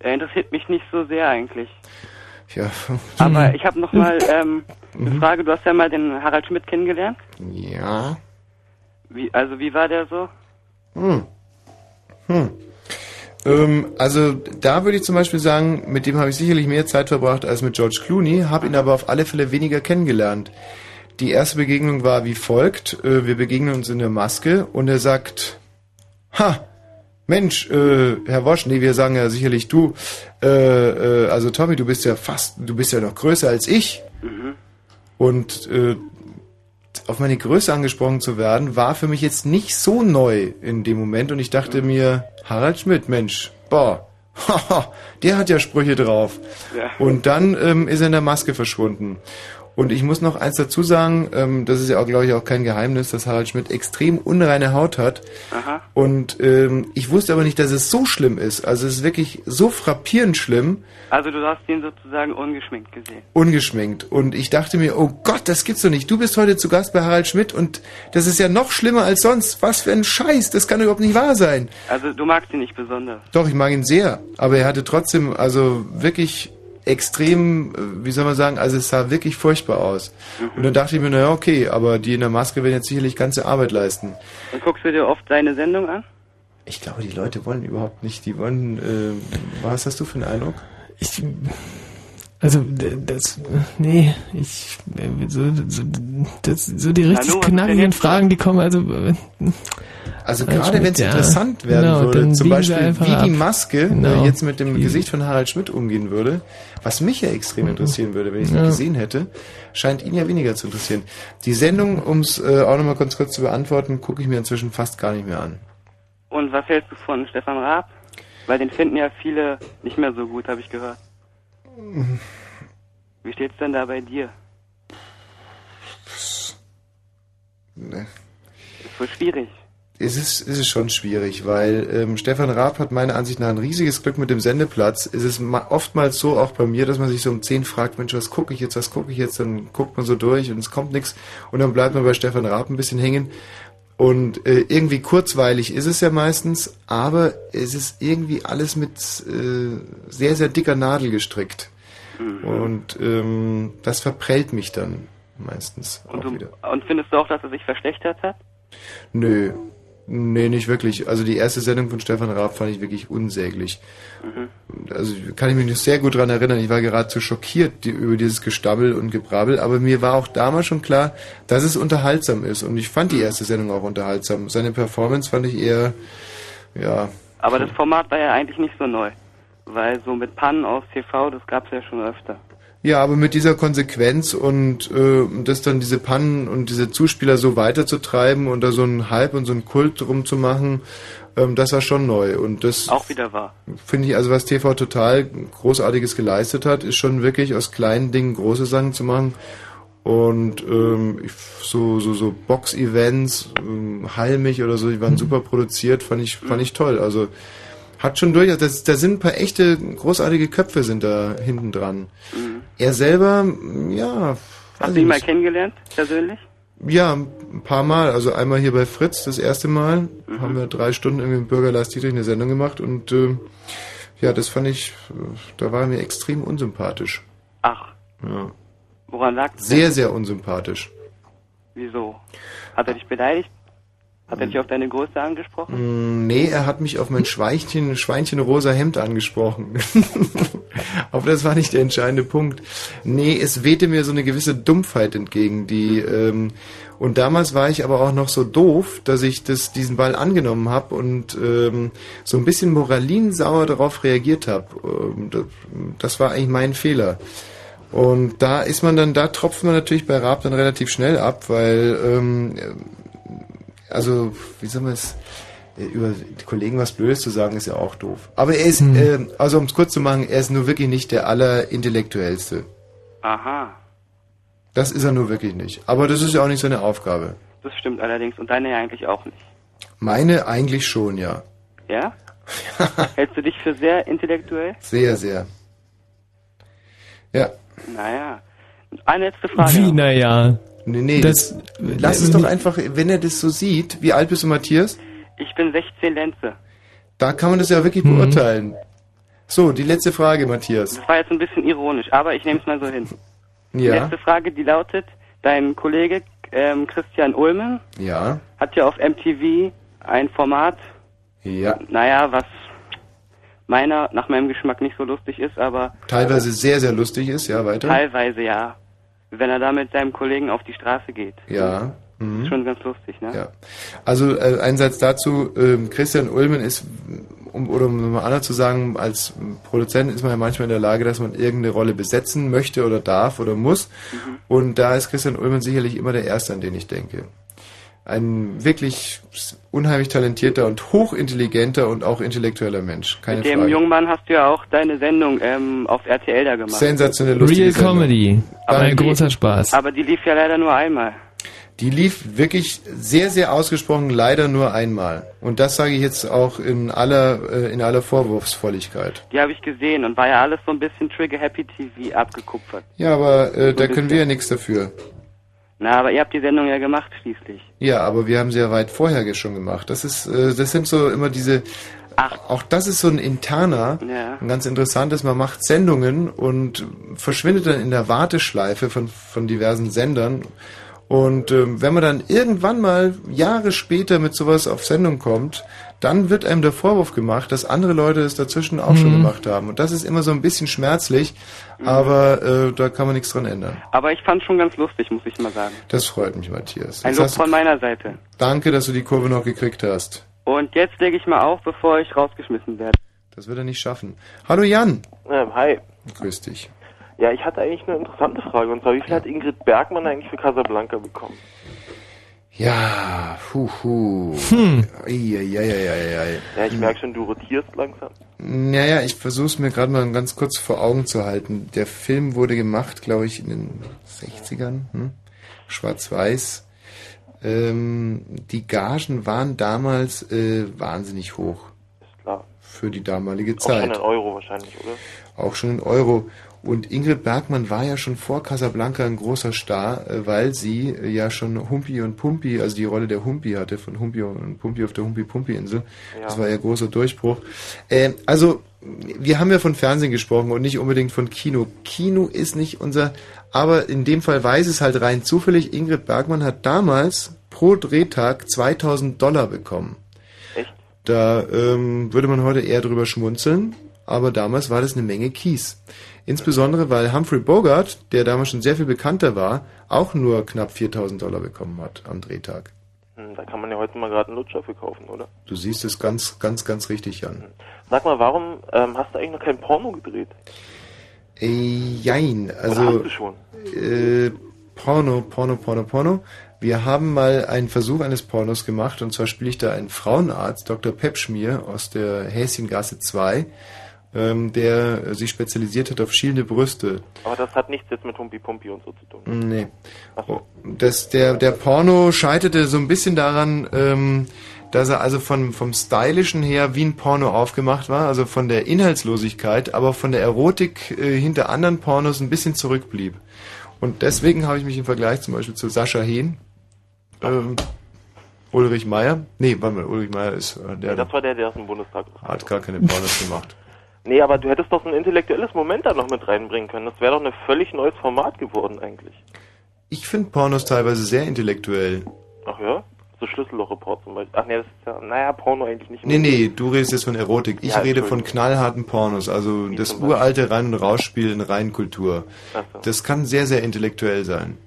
Er interessiert mich nicht so sehr eigentlich. Ja. Aber ich habe noch mal ähm, eine Mhm. Frage. Du hast ja mal den Harald Schmidt kennengelernt. Ja. Wie, also wie war der so? Hm. Hm. Ähm, also da würde ich zum Beispiel sagen, mit dem habe ich sicherlich mehr Zeit verbracht als mit George Clooney, habe ihn aber auf alle Fälle weniger kennengelernt. Die erste Begegnung war wie folgt. Äh, wir begegnen uns in der Maske und er sagt, ha, Mensch, äh, Herr Wosch, nee, wir sagen ja sicherlich du, äh, äh, also Tommy, du bist ja fast, du bist ja noch größer als ich. Und äh, auf meine Größe angesprochen zu werden, war für mich jetzt nicht so neu in dem Moment und ich dachte mir, Harald Schmidt, Mensch, boah, haha, der hat ja Sprüche drauf. Ja. Und dann ähm, ist er in der Maske verschwunden. Und ich muss noch eins dazu sagen, ähm, das ist ja auch, glaube ich, auch kein Geheimnis, dass Harald Schmidt extrem unreine Haut hat. Aha. Und ähm, ich wusste aber nicht, dass es so schlimm ist. Also es ist wirklich so frappierend schlimm, Also du hast ihn sozusagen ungeschminkt gesehen. ungeschminkt. Und ich dachte mir, oh Gott, das gibt's doch nicht. Du bist heute zu Gast bei Harald Schmidt und das ist ja noch schlimmer als sonst. Was für ein Scheiß, das kann überhaupt nicht wahr sein. Also du magst ihn nicht besonders. Doch, ich mag ihn sehr, aber er hatte trotzdem also wirklich extrem, wie soll man sagen, also es sah wirklich furchtbar aus. Und dann dachte ich mir, naja, okay, aber die in der Maske werden jetzt sicherlich ganze Arbeit leisten. Und guckst du dir oft seine Sendung an? Ich glaube, die Leute wollen überhaupt nicht, die wollen, äh, was hast du für einen Eindruck? Ich, also, das, nee, ich, äh, so, so, das, so die richtig Hallo, knackigen? Fragen, die kommen, also, äh, Also gerade wenn es ja. interessant werden Genau, würde, zum Beispiel wie die ab. Maske Genau. äh, jetzt mit dem Gesicht von Harald Schmidt umgehen würde, was mich ja extrem interessieren würde, wenn ich es Ja. gesehen hätte, scheint ihn ja weniger zu interessieren. Die Sendung, um es äh, auch nochmal ganz kurz zu beantworten, gucke ich mir inzwischen fast gar nicht mehr an. Und was hältst du von Stefan Raab? Weil den finden ja viele nicht mehr so gut, habe ich gehört. Wie steht's denn da bei dir? Ne. Ist wohl schwierig. Es ist, es ist schon schwierig, weil ähm, Stefan Raab hat meiner Ansicht nach ein riesiges Glück mit dem Sendeplatz. Es ist ma oftmals so, auch bei mir, dass man sich so um 10 fragt, Mensch, was gucke ich jetzt, was gucke ich jetzt? Dann guckt man so durch und es kommt nichts und dann bleibt man bei Stefan Raab ein bisschen hängen. Und äh, irgendwie kurzweilig ist es ja meistens, aber es ist irgendwie alles mit äh, sehr, sehr dicker Nadel gestrickt. Und ähm, das verprellt mich dann meistens Und, du, und findest du auch, dass er sich verschlechtert hat? Nö. Nee, nicht wirklich. Also die erste Sendung von Stefan Raab fand ich wirklich unsäglich. Mhm. Also kann ich mich noch sehr gut dran erinnern. Ich war geradezu schockiert die, über dieses Gestammel und Gebrabbel, aber mir war auch damals schon klar, dass es unterhaltsam ist. Und ich fand die erste Sendung auch unterhaltsam. Seine Performance fand ich eher, ja, Aber das Format war ja eigentlich nicht so neu. Weil so mit Pannen aus TV, das gab's ja schon öfter. Ja, aber mit dieser Konsequenz und äh, das dann diese Pannen und diese Zuspieler so weiterzutreiben und da so einen Hype und so einen Kult drum zu machen, ähm, das war schon neu. Und das Auch wieder wahr. finde ich, also was TV total Großartiges geleistet hat, ist schon wirklich aus kleinen Dingen große Sachen zu machen. Und ähm, so so so Box-Events, ähm, Heilmich oder so, die waren super produziert, fand ich fand ich toll. Also hat schon durchaus, das, da sind ein paar echte großartige Köpfe sind da hinten dran. Mhm. Er selber, ja, Hast du ihn mal kennengelernt, persönlich? Ja, ein paar Mal. Also einmal hier bei Fritz, das erste Mal, Mhm. haben wir drei Stunden irgendwie mit Bürger Lars Dietrich eine Sendung gemacht und äh, ja, das fand ich, da war er mir extrem unsympathisch. Ach, Ja. woran lag das? Sehr, sehr unsympathisch. Wieso? Hat er dich beleidigt? Hat er dich auf deine Größe angesprochen? Mm, Nee, er hat mich auf mein Schweinchen, Schweinchen rosa Hemd angesprochen. Aber das war nicht der entscheidende Punkt. Nee, es wehte mir so eine gewisse Dumpfheit entgegen, die ähm, und damals war ich aber auch noch so doof, dass ich das, diesen Ball angenommen habe und ähm, so ein bisschen moralinsauer darauf reagiert habe. Ähm, das, das war eigentlich mein Fehler. Und da ist man dann, da tropft man natürlich bei Raab dann relativ schnell ab, weil ähm, also, wie soll man es, äh, über die Kollegen was Blödes zu sagen, ist ja auch doof. Aber er ist, Hm. äh, also um es kurz zu machen, er ist nur wirklich nicht der allerintellektuellste. Aha, Das ist er nur wirklich nicht. Aber das ist ja auch nicht seine Aufgabe. das stimmt allerdings. Und deine ja eigentlich auch nicht. Meine eigentlich schon, ja. Ja? Hältst du dich für sehr intellektuell? Sehr, sehr. Ja. Naja. Eine letzte Frage. Wie, naja. Nee, nee, Das- das, lass es doch einfach, wenn er das so sieht. Wie alt bist du, Matthias? Ich bin 16 Lenze. Da kann man das ja wirklich Mhm. beurteilen. So, die letzte Frage, Matthias. Das war jetzt ein bisschen ironisch, aber ich nehme es mal so hin. Die Ja. letzte Frage, die lautet, dein Kollege ähm, Christian Ulmen Ja. hat ja auf MTV ein Format, Ja. naja, was meiner, nach meinem Geschmack nicht so lustig ist, aber Teilweise sehr, sehr lustig ist, ja, weiter. teilweise ja. Wenn er da mit seinem Kollegen auf die Straße geht. Ja. Mhm. Ist schon ganz lustig, ne? Ja. Also äh, ein Satz dazu, ähm, Christian Ulmen ist, um, oder um mal anders zu sagen, als Produzent ist man ja manchmal in der Lage, dass man irgendeine Rolle besetzen möchte oder darf oder muss. Mhm. Und da ist Christian Ulmen sicherlich immer der Erste, an den ich denke. Ein wirklich unheimlich talentierter und hochintelligenter und auch intellektueller Mensch. Keine mit dem Frage. jungen Mann hast du ja auch deine Sendung ähm, auf RTL da gemacht. Sensationell lustige Real Sendung. Comedy. Aber Ein großer Spaß. Aber die lief ja leider nur einmal. Die lief wirklich sehr, sehr ausgesprochen leider nur einmal. Und das sage ich jetzt auch in aller, äh, in aller Vorwurfsvolligkeit. Die habe ich gesehen und war ja alles so ein bisschen Trigger Happy TV abgekupfert. Ja, aber äh, da ein können wir ja nichts dafür. Na, aber ihr habt die Sendung ja gemacht schließlich. Ja, aber wir haben sie ja weit vorher schon gemacht. Das ist, äh, das sind so immer diese. Auch das ist so ein interner, Ja. ein ganz interessantes. Man macht Sendungen und verschwindet dann in der Warteschleife von von diversen Sendern. Und ähm, wenn man dann irgendwann mal Jahre später mit sowas auf Sendung kommt, dann wird einem der Vorwurf gemacht, dass andere Leute es dazwischen auch schon Mhm. gemacht haben. Und das ist immer so ein bisschen schmerzlich, aber äh, da kann man nichts dran ändern. Aber ich fand schon ganz lustig, muss ich mal sagen. Das freut mich, Matthias. Ein Lob von meiner Seite. Danke, dass du die Kurve noch gekriegt hast. Und jetzt lege ich mal auf, bevor ich rausgeschmissen werde. Das wird er nicht schaffen. Hallo Jan. Ähm, hi. Grüß dich. Ja, ich hatte eigentlich eine interessante Frage. Und zwar, wie viel hat Ingrid Bergmann eigentlich für Casablanca bekommen? Ja, huhu. Hm. Eieieiei. Ja, ich merke schon, du rotierst langsam. Naja, ich versuche es mir gerade mal ganz kurz vor Augen zu halten. Der Film wurde gemacht, glaube ich, in den 60ern. Hm? Schwarz-Weiß. Ähm, die Gagen waren damals äh, wahnsinnig hoch. Ist klar. Für die damalige Auch schon Zeit. in Euro wahrscheinlich, oder? auch schon in Euro. Und Ingrid Bergmann war ja schon vor Casablanca ein großer Star, äh, weil sie äh, ja schon Humpi und Pumpi, also die Rolle der Humpi hatte, von Humpi und Pumpi auf der Humpi-Pumpi-Insel. Ja. Das war ihr großer Durchbruch. Äh, also, wir haben ja von Fernsehen gesprochen und nicht unbedingt von Kino. Kino ist nicht unser, aber in dem Fall weiß es halt rein zufällig, Ingrid Bergmann hat damals pro Drehtag 2000 Dollar bekommen. Echt? Da ähm, würde man heute eher drüber schmunzeln, aber damals war das eine Menge Kies. Insbesondere, weil Humphrey Bogart, der damals schon sehr viel bekannter war, auch nur knapp 4000 Dollar bekommen hat am Drehtag. Hm, Da kann man ja heute mal gerade einen Lutscher für kaufen, oder? Du siehst es ganz, ganz, ganz richtig, Jan. Sag mal, warum ähm, hast du eigentlich noch kein Porno gedreht? Äh, jein, also Oder hast du schon? Äh, Porno, Porno, Porno, Porno. Wir haben mal einen Versuch eines Pornos gemacht und zwar spiele ich da einen Frauenarzt, Dr. Pepschmier aus der Häschengasse 2, ähm, der sich spezialisiert hat auf schielende Brüste. Aber das hat nichts jetzt mit Humpi Pumpi und so zu tun. Nee. Das, der, der Porno scheiterte so ein bisschen daran, ähm, dass er also von, vom Stylischen her wie ein Porno aufgemacht war, also von der Inhaltslosigkeit, aber von der Erotik äh, hinter anderen Pornos ein bisschen zurückblieb. Und deswegen habe ich mich im Vergleich zum Beispiel zu Sascha Hehn, ähm, Ulrich Meier, nee, warte mal, Ulrich Meier ist, äh, der Nee, das war der, der aus dem Bundestag hat gar keine Pornos gemacht. Nee, aber du hättest doch so ein intellektuelles Moment da noch mit reinbringen können. Das wäre doch ein völlig neues Format geworden eigentlich. Ich finde Pornos teilweise sehr intellektuell. Ach ja? So Schlüsselloch-Report zum Beispiel. Ach nee, das ist ja, naja, Porno eigentlich nicht. Nee, nee, du redest jetzt von Erotik. Ich Ja, rede von knallharten Pornos, also das zum Beispiel? uralte Rein- und Rausspiel in Reinkultur. So. Das kann sehr, sehr intellektuell sein.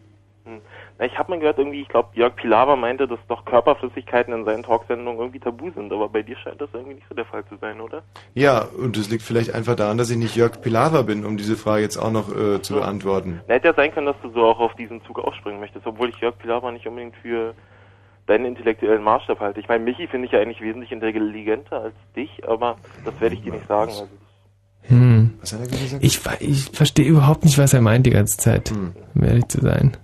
Na, ich habe mal gehört, irgendwie, ich glaube, Jörg Pilawa meinte, dass doch Körperflüssigkeiten in seinen Talksendungen irgendwie tabu sind. Aber bei dir scheint das irgendwie nicht so der Fall zu sein, oder? Ja, und es liegt vielleicht einfach daran, dass ich nicht Jörg Pilawa bin, um diese Frage jetzt auch noch äh, zu beantworten. Na, hätte ja sein können, dass du so auch auf diesen Zug aufspringen möchtest, obwohl ich Jörg Pilawa nicht unbedingt für deinen intellektuellen Maßstab halte. Ich meine, Michi finde ich ja eigentlich wesentlich intelligenter als dich, aber das werde ich dir nicht sagen. Also, Hm. Was hat er gesagt? Ich, ich verstehe überhaupt nicht, was er meint die ganze Zeit, Hm. um ehrlich zu sein.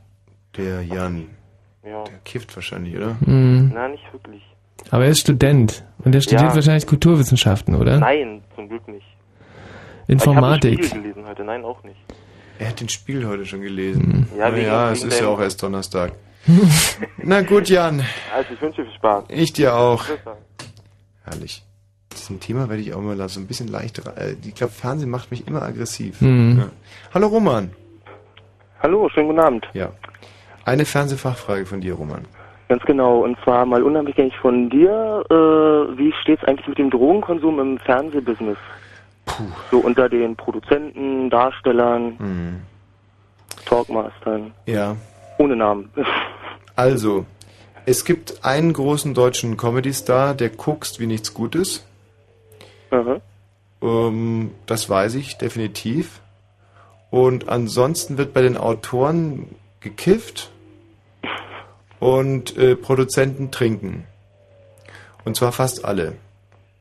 Der Jan. Ja. Der kifft wahrscheinlich, oder? Hm. na, nicht wirklich. Aber er ist Student und er studiert Ja. wahrscheinlich Kulturwissenschaften, oder? Nein, zum Glück nicht. Informatik. Ich habe gelesen heute, nein, auch nicht. Er hat den Spiegel heute schon gelesen. Ja, wegen- ja es wegen ist ja auch erst Donnerstag. Na gut, Jan. Also, ich wünsche dir viel Spaß. Ich dir auch. Herrlich. Diesem Thema werde ich auch mal so ein bisschen leichter. Äh, ich glaube, Fernsehen macht mich immer aggressiv. Mhm. Ja. Hallo Roman. Hallo, schönen guten Abend. Ja. Eine Fernsehfachfrage von dir, Roman. Ganz genau, und zwar mal unabhängig von dir, äh, wie steht's eigentlich mit dem Drogenkonsum im Fernsehbusiness? So unter den Produzenten, Darstellern, Mhm. Talkmastern, Ja. ohne Namen. Also, es gibt einen großen deutschen Comedy-Star, der guckst wie nichts Gutes. Aha. Ähm, das weiß ich definitiv. Und ansonsten wird bei den Autoren gekifft und äh, Produzenten trinken. Und zwar fast alle.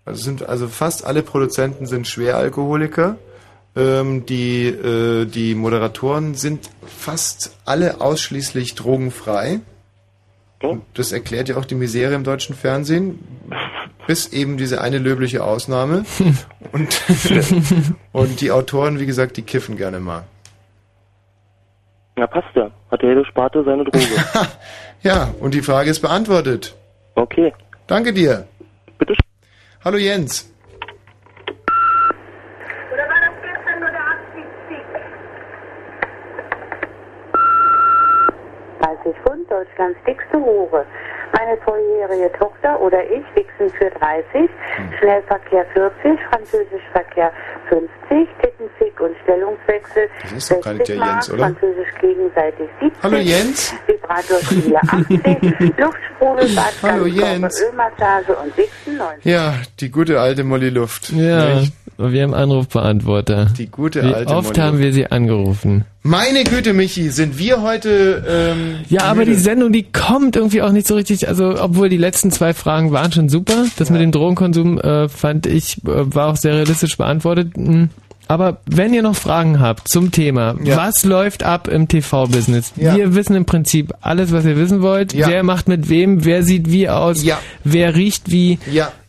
Also sind also fast alle Produzenten sind Schweralkoholiker. Ähm, die äh, die Moderatoren sind fast alle ausschließlich drogenfrei. Und das erklärt ja auch die Misere im deutschen Fernsehen. Bis eben diese eine löbliche Ausnahme. Und, und die Autoren, wie gesagt, die kiffen gerne mal. Na passt ja, hat ja jede Sparte seine Droge. Ja, und die Frage ist beantwortet. Okay. Danke dir. Bitte. Hallo Jens. Oder war das gestern nur der Abschiedsstick? 30 Pfund, Deutschlands dickste Hure. Meine volljährige Tochter oder ich wichsen für 30, Schnellverkehr 40, Französischverkehr 50, Tittenfick und Stellungswechsel Das ist doch gar nicht der 60 Mark, Jens, oder? Französisch gegenseitig 70, Hallo Jens. Vibratorspiele 80, Luftsprudelbad, Hallo Jens. Ölmassage und Wichsen 90. Ja, die gute alte Molly Luft. Ja, Nicht? Wir haben Anrufbeantworter. Die gute Wie alte oft Molly haben wir sie angerufen? Meine Güte, Michi, sind wir heute. Ähm, Ja, aber müde? die Sendung, die kommt irgendwie auch nicht so richtig. Also, obwohl die letzten zwei Fragen waren schon super. Das mit dem Drogenkonsum äh, fand ich, äh, war auch sehr realistisch beantwortet. Hm. Aber wenn ihr noch Fragen habt zum Thema, Ja. was läuft ab im TV-Business? Ja. Wir wissen im Prinzip alles, was ihr wissen wollt. Ja. Wer macht mit wem? Wer sieht wie aus? Ja. Wer riecht wie?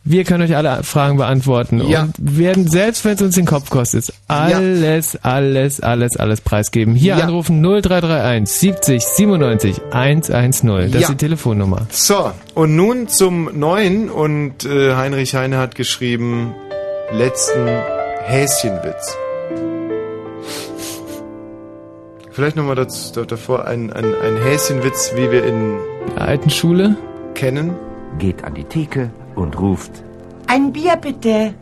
Ja. Wir können euch alle Fragen beantworten Ja. und werden, selbst wenn es uns den Kopf kostet, alles, alles, alles, alles preisgeben. Hier Ja. anrufen 0331 70 97 110. Das Ja. ist die Telefonnummer. So, und nun zum Neuen. Und äh, Heinrich Heine hat geschrieben, letzten Häschenwitz. Vielleicht nochmal davor ein, ein, ein Häschenwitz, wie wir in der alten Schule. Kennen. Geht an die Theke und ruft. Ein Bier bitte.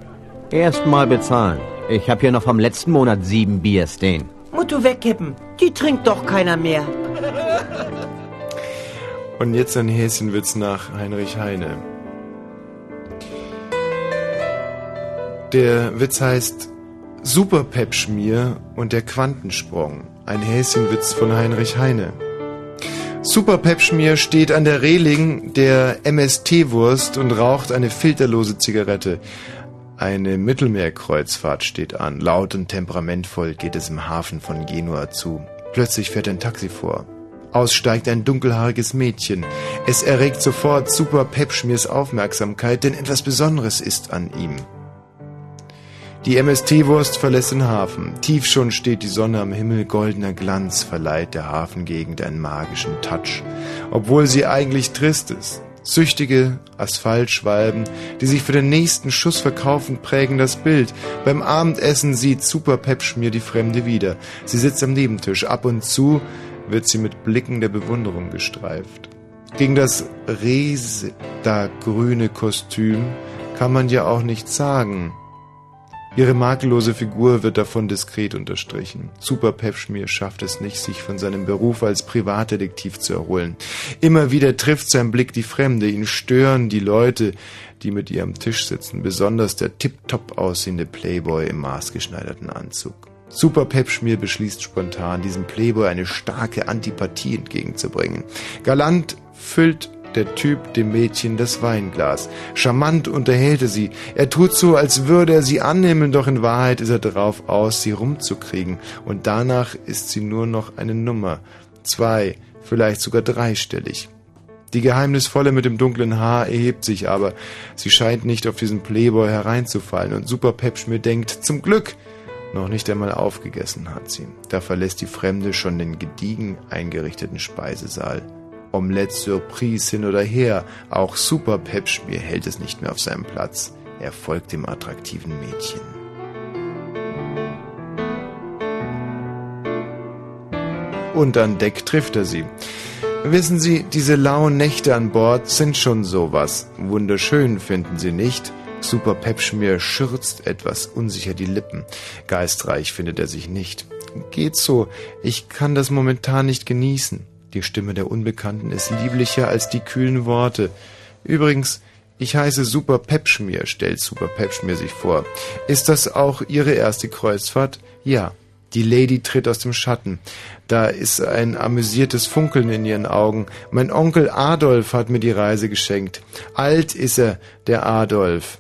Erstmal bezahlen. Ich habe hier noch vom letzten Monat sieben Bier stehen. Muttu wegkippen. Die trinkt doch keiner mehr. Und jetzt ein Häschenwitz nach Heinrich Heine. Der Witz heißt Superpepschmier und der Quantensprung. Ein Häschenwitz von Heinrich Heine. Superpepschmier steht an der Reling der MST-Wurst und raucht eine filterlose Zigarette. Eine Mittelmeerkreuzfahrt steht an. Laut und temperamentvoll geht es im Hafen von Genua zu. Plötzlich fährt ein Taxi vor. Aussteigt ein dunkelhaariges Mädchen. Es erregt sofort Super Pepschmiers Aufmerksamkeit, denn etwas Besonderes ist an ihm. Die MST-Wurst verlässt den Hafen. Tief schon steht die Sonne am Himmel, goldener Glanz verleiht der Hafengegend einen magischen Touch. Obwohl sie eigentlich trist ist. Süchtige Asphaltschwalben, die sich für den nächsten Schuss verkaufen, prägen das Bild. Beim Abendessen sieht Super Pepschmier die Fremde wieder. Sie sitzt am Nebentisch. Ab und zu wird sie mit Blicken der Bewunderung gestreift. Gegen das Resa-grüne Kostüm kann man ja auch nichts sagen. Ihre makellose Figur wird davon diskret unterstrichen. Super Pepschmier schafft es nicht, sich von seinem Beruf als Privatdetektiv zu erholen. Immer wieder trifft sein Blick die Fremde, ihn stören die Leute, die mit ihr am Tisch sitzen, besonders der tiptop aussehende Playboy im maßgeschneiderten Anzug. Super Pepschmier beschließt spontan, diesem Playboy eine starke Antipathie entgegenzubringen. Galant füllt der Typ dem Mädchen das Weinglas. Charmant unterhält er sie. Er tut so, als würde er sie annehmen, doch in Wahrheit ist er darauf aus, sie rumzukriegen. Und danach ist sie nur noch eine Nummer. Zwei, vielleicht sogar dreistellig. Die Geheimnisvolle mit dem dunklen Haar erhebt sich aber. Sie scheint nicht auf diesen Playboy hereinzufallen und Super Pepschmier denkt, zum Glück! Noch nicht einmal aufgegessen hat sie. Da verlässt die Fremde schon den gediegen eingerichteten Speisesaal. Omelette Surprise hin oder her, auch Super Pepschmier hält es nicht mehr auf seinem Platz. Er folgt dem attraktiven Mädchen. Und an Deck trifft er sie. Wissen Sie, diese lauen Nächte an Bord sind schon sowas. Wunderschön finden Sie nicht? Super Pepschmier schürzt etwas unsicher die Lippen. Geistreich findet er sich nicht. Geht so, ich kann das momentan nicht genießen. Die Stimme der Unbekannten ist lieblicher als die kühlen Worte. Übrigens, ich heiße Super Pepschmier, stellt Super Pepschmier sich vor. Ist das auch Ihre erste Kreuzfahrt? Ja. Die Lady tritt aus dem Schatten. Da ist ein amüsiertes Funkeln in ihren Augen. Mein Onkel Adolf hat mir die Reise geschenkt. Alt ist er, der Adolf.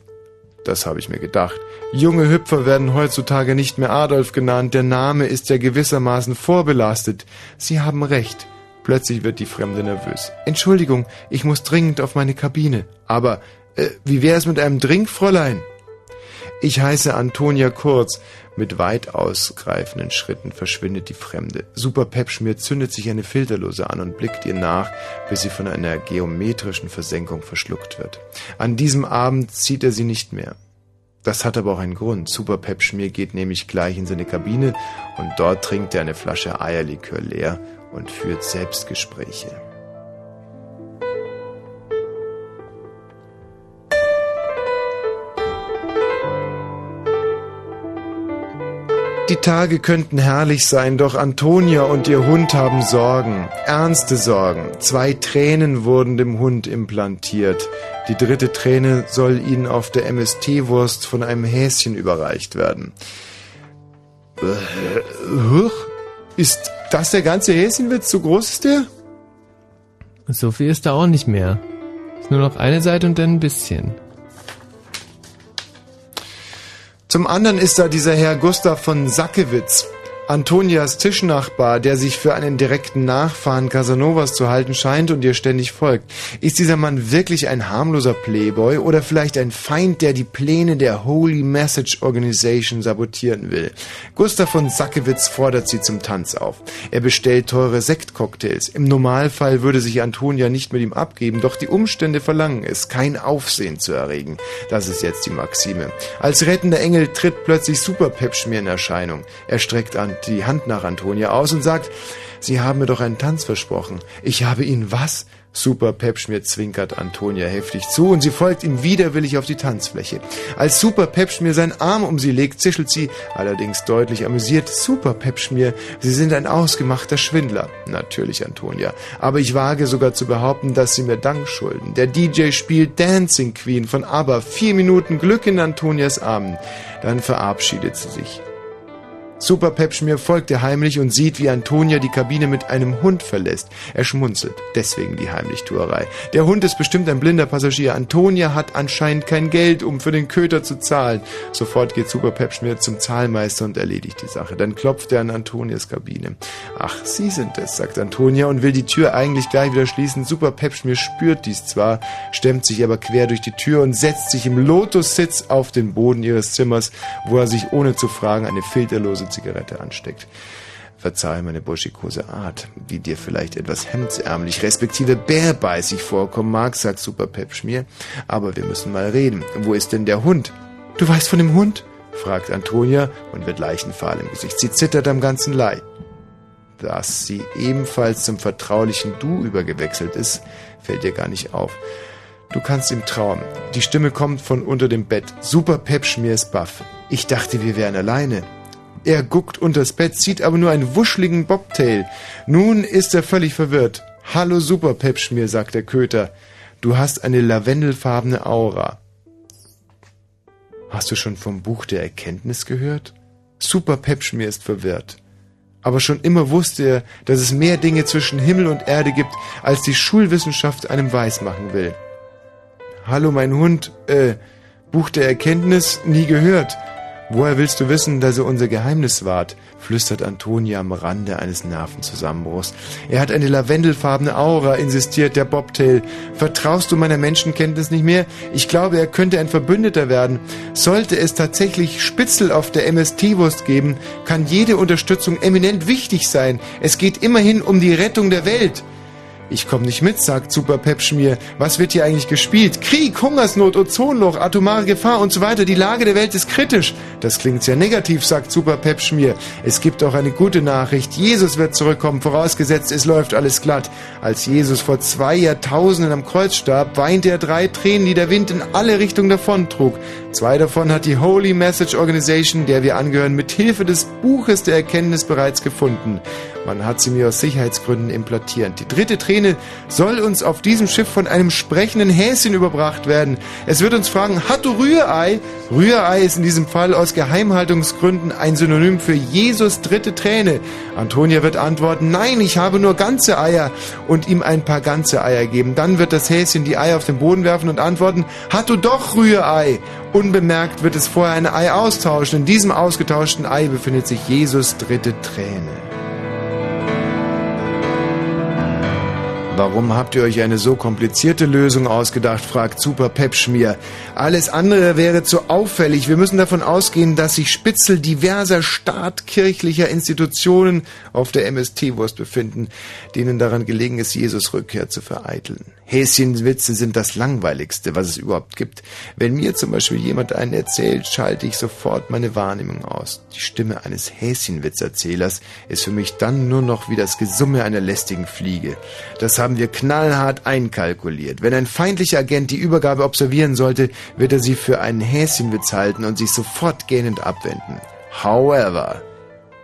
Das habe ich mir gedacht. Junge Hüpfer werden heutzutage nicht mehr Adolf genannt. Der Name ist ja gewissermaßen vorbelastet. Sie haben recht. Plötzlich wird die Fremde nervös. Entschuldigung, ich muss dringend auf meine Kabine. Aber äh, wie wäre es mit einem Drink, Fräulein? Ich heiße Antonia Kurz. Mit weit ausgreifenden Schritten verschwindet die Fremde. Super Pepschmier zündet sich eine Filterlose an und blickt ihr nach, bis sie von einer geometrischen Versenkung verschluckt wird. An diesem Abend zieht er sie nicht mehr. Das hat aber auch einen Grund. Super Pepschmier geht nämlich gleich in seine Kabine und dort trinkt er eine Flasche Eierlikör leer und führt Selbstgespräche. Die Tage könnten herrlich sein, doch Antonia und ihr Hund haben Sorgen, ernste Sorgen. Zwei Tränen wurden dem Hund implantiert. Die dritte Träne soll ihnen auf der MST-Wurst von einem Häschen überreicht werden. Huch, ist das der ganze Häschenwitz? So groß ist der? So viel ist da auch nicht mehr. Ist nur noch eine Seite und dann ein bisschen. Zum anderen ist da dieser Herr Gustav von Sackewitz, Antonias Tischnachbar, der sich für einen direkten Nachfahren Casanovas zu halten scheint und ihr ständig folgt. Ist dieser Mann wirklich ein harmloser Playboy oder vielleicht ein Feind, der die Pläne der Holy Message Organization sabotieren will? Gustav von Sackewitz fordert sie zum Tanz auf. Er bestellt teure Sektcocktails. Im Normalfall würde sich Antonia nicht mit ihm abgeben, doch die Umstände verlangen es, kein Aufsehen zu erregen. Das ist jetzt die Maxime. Als rettender Engel tritt plötzlich Super Pepschmier in Erscheinung. Er streckt an die Hand nach Antonia aus und sagt, Sie haben mir doch einen Tanz versprochen. Ich habe Ihnen was? Super Pepschmier zwinkert Antonia heftig zu und sie folgt ihm widerwillig auf die Tanzfläche. Als Super Pepschmier seinen Arm um sie legt, zischelt sie, allerdings deutlich amüsiert, Super Pepschmier, Sie sind ein ausgemachter Schwindler. Natürlich, Antonia. Aber ich wage sogar zu behaupten, dass Sie mir Dank schulden. Der DJ spielt Dancing Queen von ABBA. Vier Minuten Glück in Antonias Armen. Dann verabschiedet sie sich. Super Pepschmier folgt ihr heimlich und sieht, wie Antonia die Kabine mit einem Hund verlässt. Er schmunzelt. Deswegen die Heimlichtuerei. Der Hund ist bestimmt ein blinder Passagier. Antonia hat anscheinend kein Geld, um für den Köter zu zahlen. Sofort geht Super Pepschmier zum Zahlmeister und erledigt die Sache. Dann klopft er an Antonias Kabine. Ach, Sie sind es, sagt Antonia und will die Tür eigentlich gleich wieder schließen. Super Pepschmier spürt dies zwar, stemmt sich aber quer durch die Tür und setzt sich im Lotussitz auf den Boden ihres Zimmers, wo er sich ohne zu fragen eine filterlose Zigarette ansteckt. Verzeih meine burschikose Art, die dir vielleicht etwas hemdsärmlich respektive bärbeißig vorkommen mag, sagt Super Pepschmier. Aber wir müssen mal reden. Wo ist denn der Hund? Du weißt von dem Hund? fragt Antonia und wird leichenfahl im Gesicht. Sie zittert am ganzen Leib. Dass sie ebenfalls zum vertraulichen Du übergewechselt ist, fällt ihr gar nicht auf. Du kannst ihm trauen. Die Stimme kommt von unter dem Bett. Super Pepschmier ist baff. Ich dachte, wir wären alleine. Er guckt unters Bett, sieht aber nur einen wuscheligen Bobtail. Nun ist er völlig verwirrt. Hallo Super Pepschmier, sagt der Köter. Du hast eine lavendelfarbene Aura. Hast du schon vom Buch der Erkenntnis gehört? Super Pepschmier ist verwirrt. Aber schon immer wusste er, dass es mehr Dinge zwischen Himmel und Erde gibt, als die Schulwissenschaft einem weismachen will. Hallo mein Hund, äh, Buch der Erkenntnis, nie gehört. Woher willst du wissen, dass er unser Geheimnis wahrt? flüstert Antonia am Rande eines Nervenzusammenbruchs. Er hat eine lavendelfarbene Aura, insistiert der Bobtail. Vertraust du meiner Menschenkenntnis nicht mehr? Ich glaube, er könnte ein Verbündeter werden. Sollte es tatsächlich Spitzel auf der MST-Wurst geben, kann jede Unterstützung eminent wichtig sein. Es geht immerhin um die Rettung der Welt. Ich komm nicht mit, sagt Super Pepschmier. Was wird hier eigentlich gespielt? Krieg, Hungersnot, Ozonloch, atomare Gefahr und so weiter. Die Lage der Welt ist kritisch. Das klingt sehr negativ, sagt Super Pepschmier. Es gibt auch eine gute Nachricht. Jesus wird zurückkommen, vorausgesetzt, es läuft alles glatt. Als Jesus vor zwei Jahrtausenden am Kreuz starb, weinte er drei Tränen, die der Wind in alle Richtungen davontrug. Zwei davon hat die Holy Message Organization, der wir angehören, mit Hilfe des Buches der Erkenntnis bereits gefunden. Man hat sie mir aus Sicherheitsgründen implantiert. Die dritte Träne soll uns auf diesem Schiff von einem sprechenden Häschen überbracht werden. Es wird uns fragen, hat du Rührei? Rührei ist in diesem Fall aus Geheimhaltungsgründen ein Synonym für Jesus dritte Träne. Antonia wird antworten, nein, ich habe nur ganze Eier und ihm ein paar ganze Eier geben. Dann wird das Häschen die Eier auf den Boden werfen und antworten, hat du doch Rührei? Unbemerkt wird es vorher ein Ei austauschen. In diesem ausgetauschten Ei befindet sich Jesus dritte Träne. Warum habt ihr euch eine so komplizierte Lösung ausgedacht? fragt Super Pepschmier. Alles andere wäre zu auffällig. Wir müssen davon ausgehen, dass sich Spitzel diverser staatkirchlicher Institutionen auf der MST-Wurst befinden, denen daran gelegen ist, Jesus Rückkehr zu vereiteln. Häschenwitze sind das langweiligste, was es überhaupt gibt. Wenn mir zum Beispiel jemand einen erzählt, schalte ich sofort meine Wahrnehmung aus. Die Stimme eines Häschenwitzerzählers ist für mich dann nur noch wie das Gesumme einer lästigen Fliege. Das haben wir knallhart einkalkuliert. Wenn ein feindlicher Agent die Übergabe observieren sollte, wird er sie für einen Häschenwitz halten und sich sofort gähnend abwenden. However,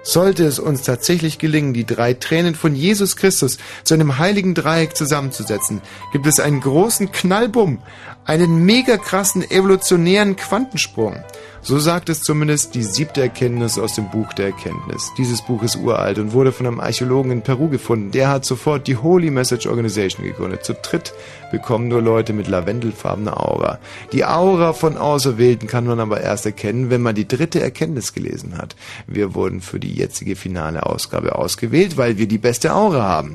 sollte es uns tatsächlich gelingen, die drei Tränen von Jesus Christus zu einem heiligen Dreieck zusammenzusetzen, gibt es einen großen Knallbumm, einen mega krassen evolutionären Quantensprung. So sagt es zumindest die siebte Erkenntnis aus dem Buch der Erkenntnis. Dieses Buch ist uralt und wurde von einem Archäologen in Peru gefunden. Der hat sofort die Holy Message Organization gegründet. Zu dritt bekommen nur Leute mit lavendelfarbener Aura. Die Aura von Auserwählten kann man aber erst erkennen, wenn man die dritte Erkenntnis gelesen hat. Wir wurden für die jetzige finale Ausgabe ausgewählt, weil wir die beste Aura haben.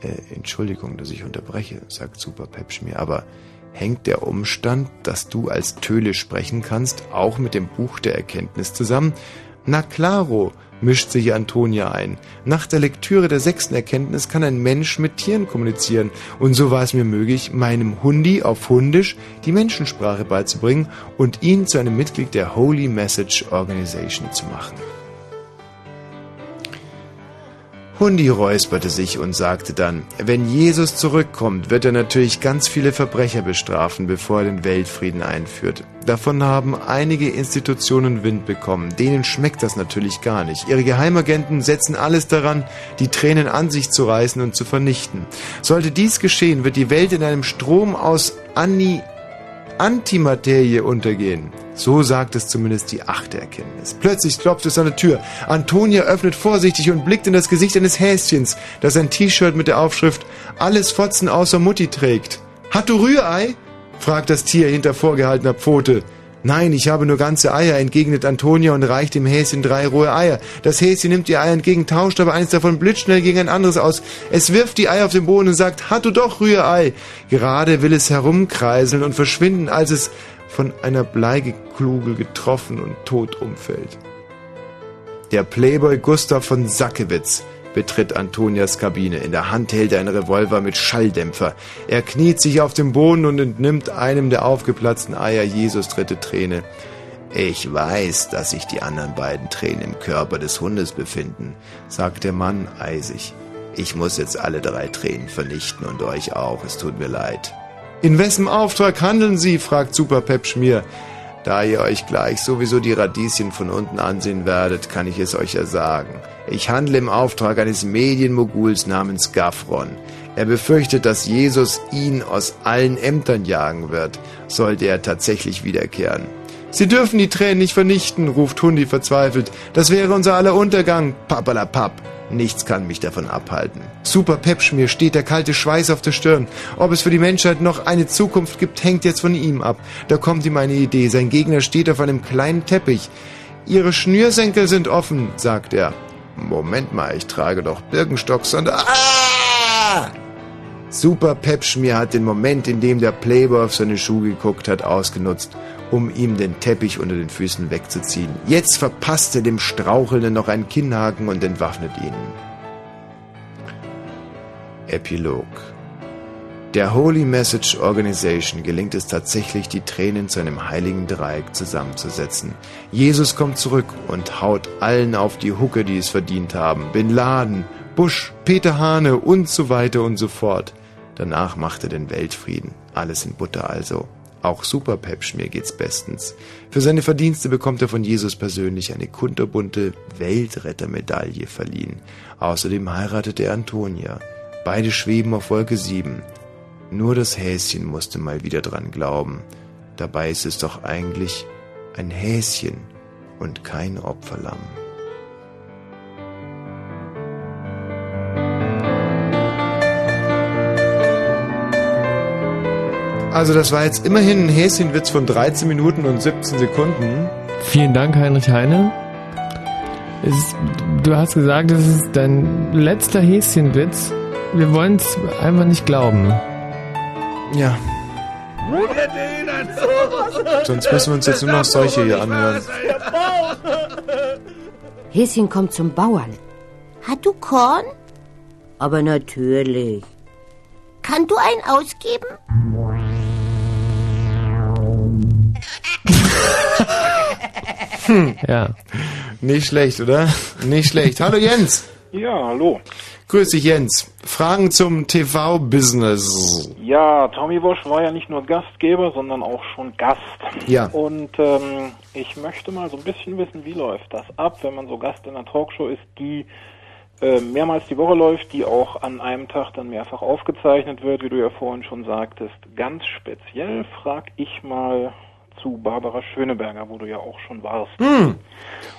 Äh, Entschuldigung, dass ich unterbreche, sagt Super Pepsch mir, aber hängt der Umstand, dass du als Töle sprechen kannst, auch mit dem Buch der Erkenntnis zusammen? Na claro, mischt sich Antonia ein. Nach der Lektüre der sechsten Erkenntnis kann ein Mensch mit Tieren kommunizieren. Und so war es mir möglich, meinem Hundi auf Hundisch die Menschensprache beizubringen und ihn zu einem Mitglied der Holy Message Organization zu machen. Hundi räusperte sich und sagte dann, wenn Jesus zurückkommt, wird er natürlich ganz viele Verbrecher bestrafen, bevor er den Weltfrieden einführt. Davon haben einige Institutionen Wind bekommen. Denen schmeckt das natürlich gar nicht. Ihre Geheimagenten setzen alles daran, die Tränen an sich zu reißen und zu vernichten. Sollte dies geschehen, wird die Welt in einem Strom aus Anni Antimaterie untergehen. So sagt es zumindest die achte Erkenntnis. Plötzlich klopft es an der Tür. Antonia öffnet vorsichtig und blickt in das Gesicht eines Häschens, das ein T-Shirt mit der Aufschrift Alles Fotzen außer Mutti trägt. Hat du Rührei? fragt das Tier hinter vorgehaltener Pfote. Nein, ich habe nur ganze Eier, entgegnet Antonia und reicht dem Häschen drei rohe Eier. Das Häschen nimmt die Eier entgegen, tauscht aber eines davon blitzschnell gegen ein anderes aus. Es wirft die Eier auf den Boden und sagt, hat du doch Rührei. Gerade will es herumkreiseln und verschwinden, als es von einer Bleigekugel getroffen und tot umfällt. Der Playboy Gustav von Sackewitz betritt Antonias Kabine. In der Hand hält er einen Revolver mit Schalldämpfer. Er kniet sich auf den Boden und entnimmt einem der aufgeplatzten Eier Jesus dritte Träne. Ich weiß, dass sich die anderen beiden Tränen im Körper des Hundes befinden, sagt der Mann eisig. Ich muss jetzt alle drei Tränen vernichten und euch auch, es tut mir leid. In wessen Auftrag handeln Sie? fragt Super Pep Schmier. Da ihr euch gleich sowieso die Radieschen von unten ansehen werdet, kann ich es euch ja sagen. Ich handle im Auftrag eines Medienmoguls namens Gaffron. Er befürchtet, dass Jesus ihn aus allen Ämtern jagen wird, sollte er tatsächlich wiederkehren. Sie dürfen die Tränen nicht vernichten, ruft Hundi verzweifelt. Das wäre unser aller Untergang. Pappalapapp. Nichts kann mich davon abhalten. Super Pepschmier steht der kalte Schweiß auf der Stirn. Ob es für die Menschheit noch eine Zukunft gibt, hängt jetzt von ihm ab. Da kommt ihm eine Idee. Sein Gegner steht auf einem kleinen Teppich. Ihre Schnürsenkel sind offen, sagt er. Moment mal, ich trage doch Birkenstocks und... Ah! Super Pepschmier hat den Moment, in dem der Playboy auf seine Schuhe geguckt hat, ausgenutzt, um ihm den Teppich unter den Füßen wegzuziehen. Jetzt verpasst er dem Strauchelnden noch einen Kinnhaken und entwaffnet ihn. Epilog Der Holy Message Organization gelingt es tatsächlich, die Tränen zu einem heiligen Dreieck zusammenzusetzen. Jesus kommt zurück und haut allen auf die Hucke, die es verdient haben. Bin Laden, Bush, Peter Hane und so weiter und so fort. Danach macht er den Weltfrieden. Alles in Butter also. Auch Super Pepschmier geht's bestens. Für seine Verdienste bekommt er von Jesus persönlich eine kunterbunte Weltrettermedaille verliehen. Außerdem heiratet er Antonia. Beide schweben auf Wolke 7. Nur das Häschen musste mal wieder dran glauben. Dabei ist es doch eigentlich ein Häschen und kein Opferlamm. Also das war jetzt immerhin ein Häschenwitz von 13 Minuten und 17 Sekunden. Vielen Dank, Heinrich Heine. Es ist, du hast gesagt, das ist dein letzter Häschenwitz. Wir wollen es einfach nicht glauben. Ja. Sonst müssen wir uns jetzt nur noch solche hier anhören. Häschen kommt zum Bauern. Hat du Korn? Aber natürlich. Kann du einen ausgeben? Hm. Ja. Nicht schlecht, oder? Nicht schlecht. Hallo Jens. Ja, hallo. Grüß dich Jens. Fragen zum TV-Business. Ja, Tommy Bosch war ja nicht nur Gastgeber, sondern auch schon Gast. Ja. Und ähm, ich möchte mal so ein bisschen wissen, wie läuft das ab, wenn man so Gast in einer Talkshow ist, die äh, mehrmals die Woche läuft, die auch an einem Tag dann mehrfach aufgezeichnet wird, wie du ja vorhin schon sagtest. Ganz speziell frag ich mal zu Barbara Schöneberger, wo du ja auch schon warst. Hm.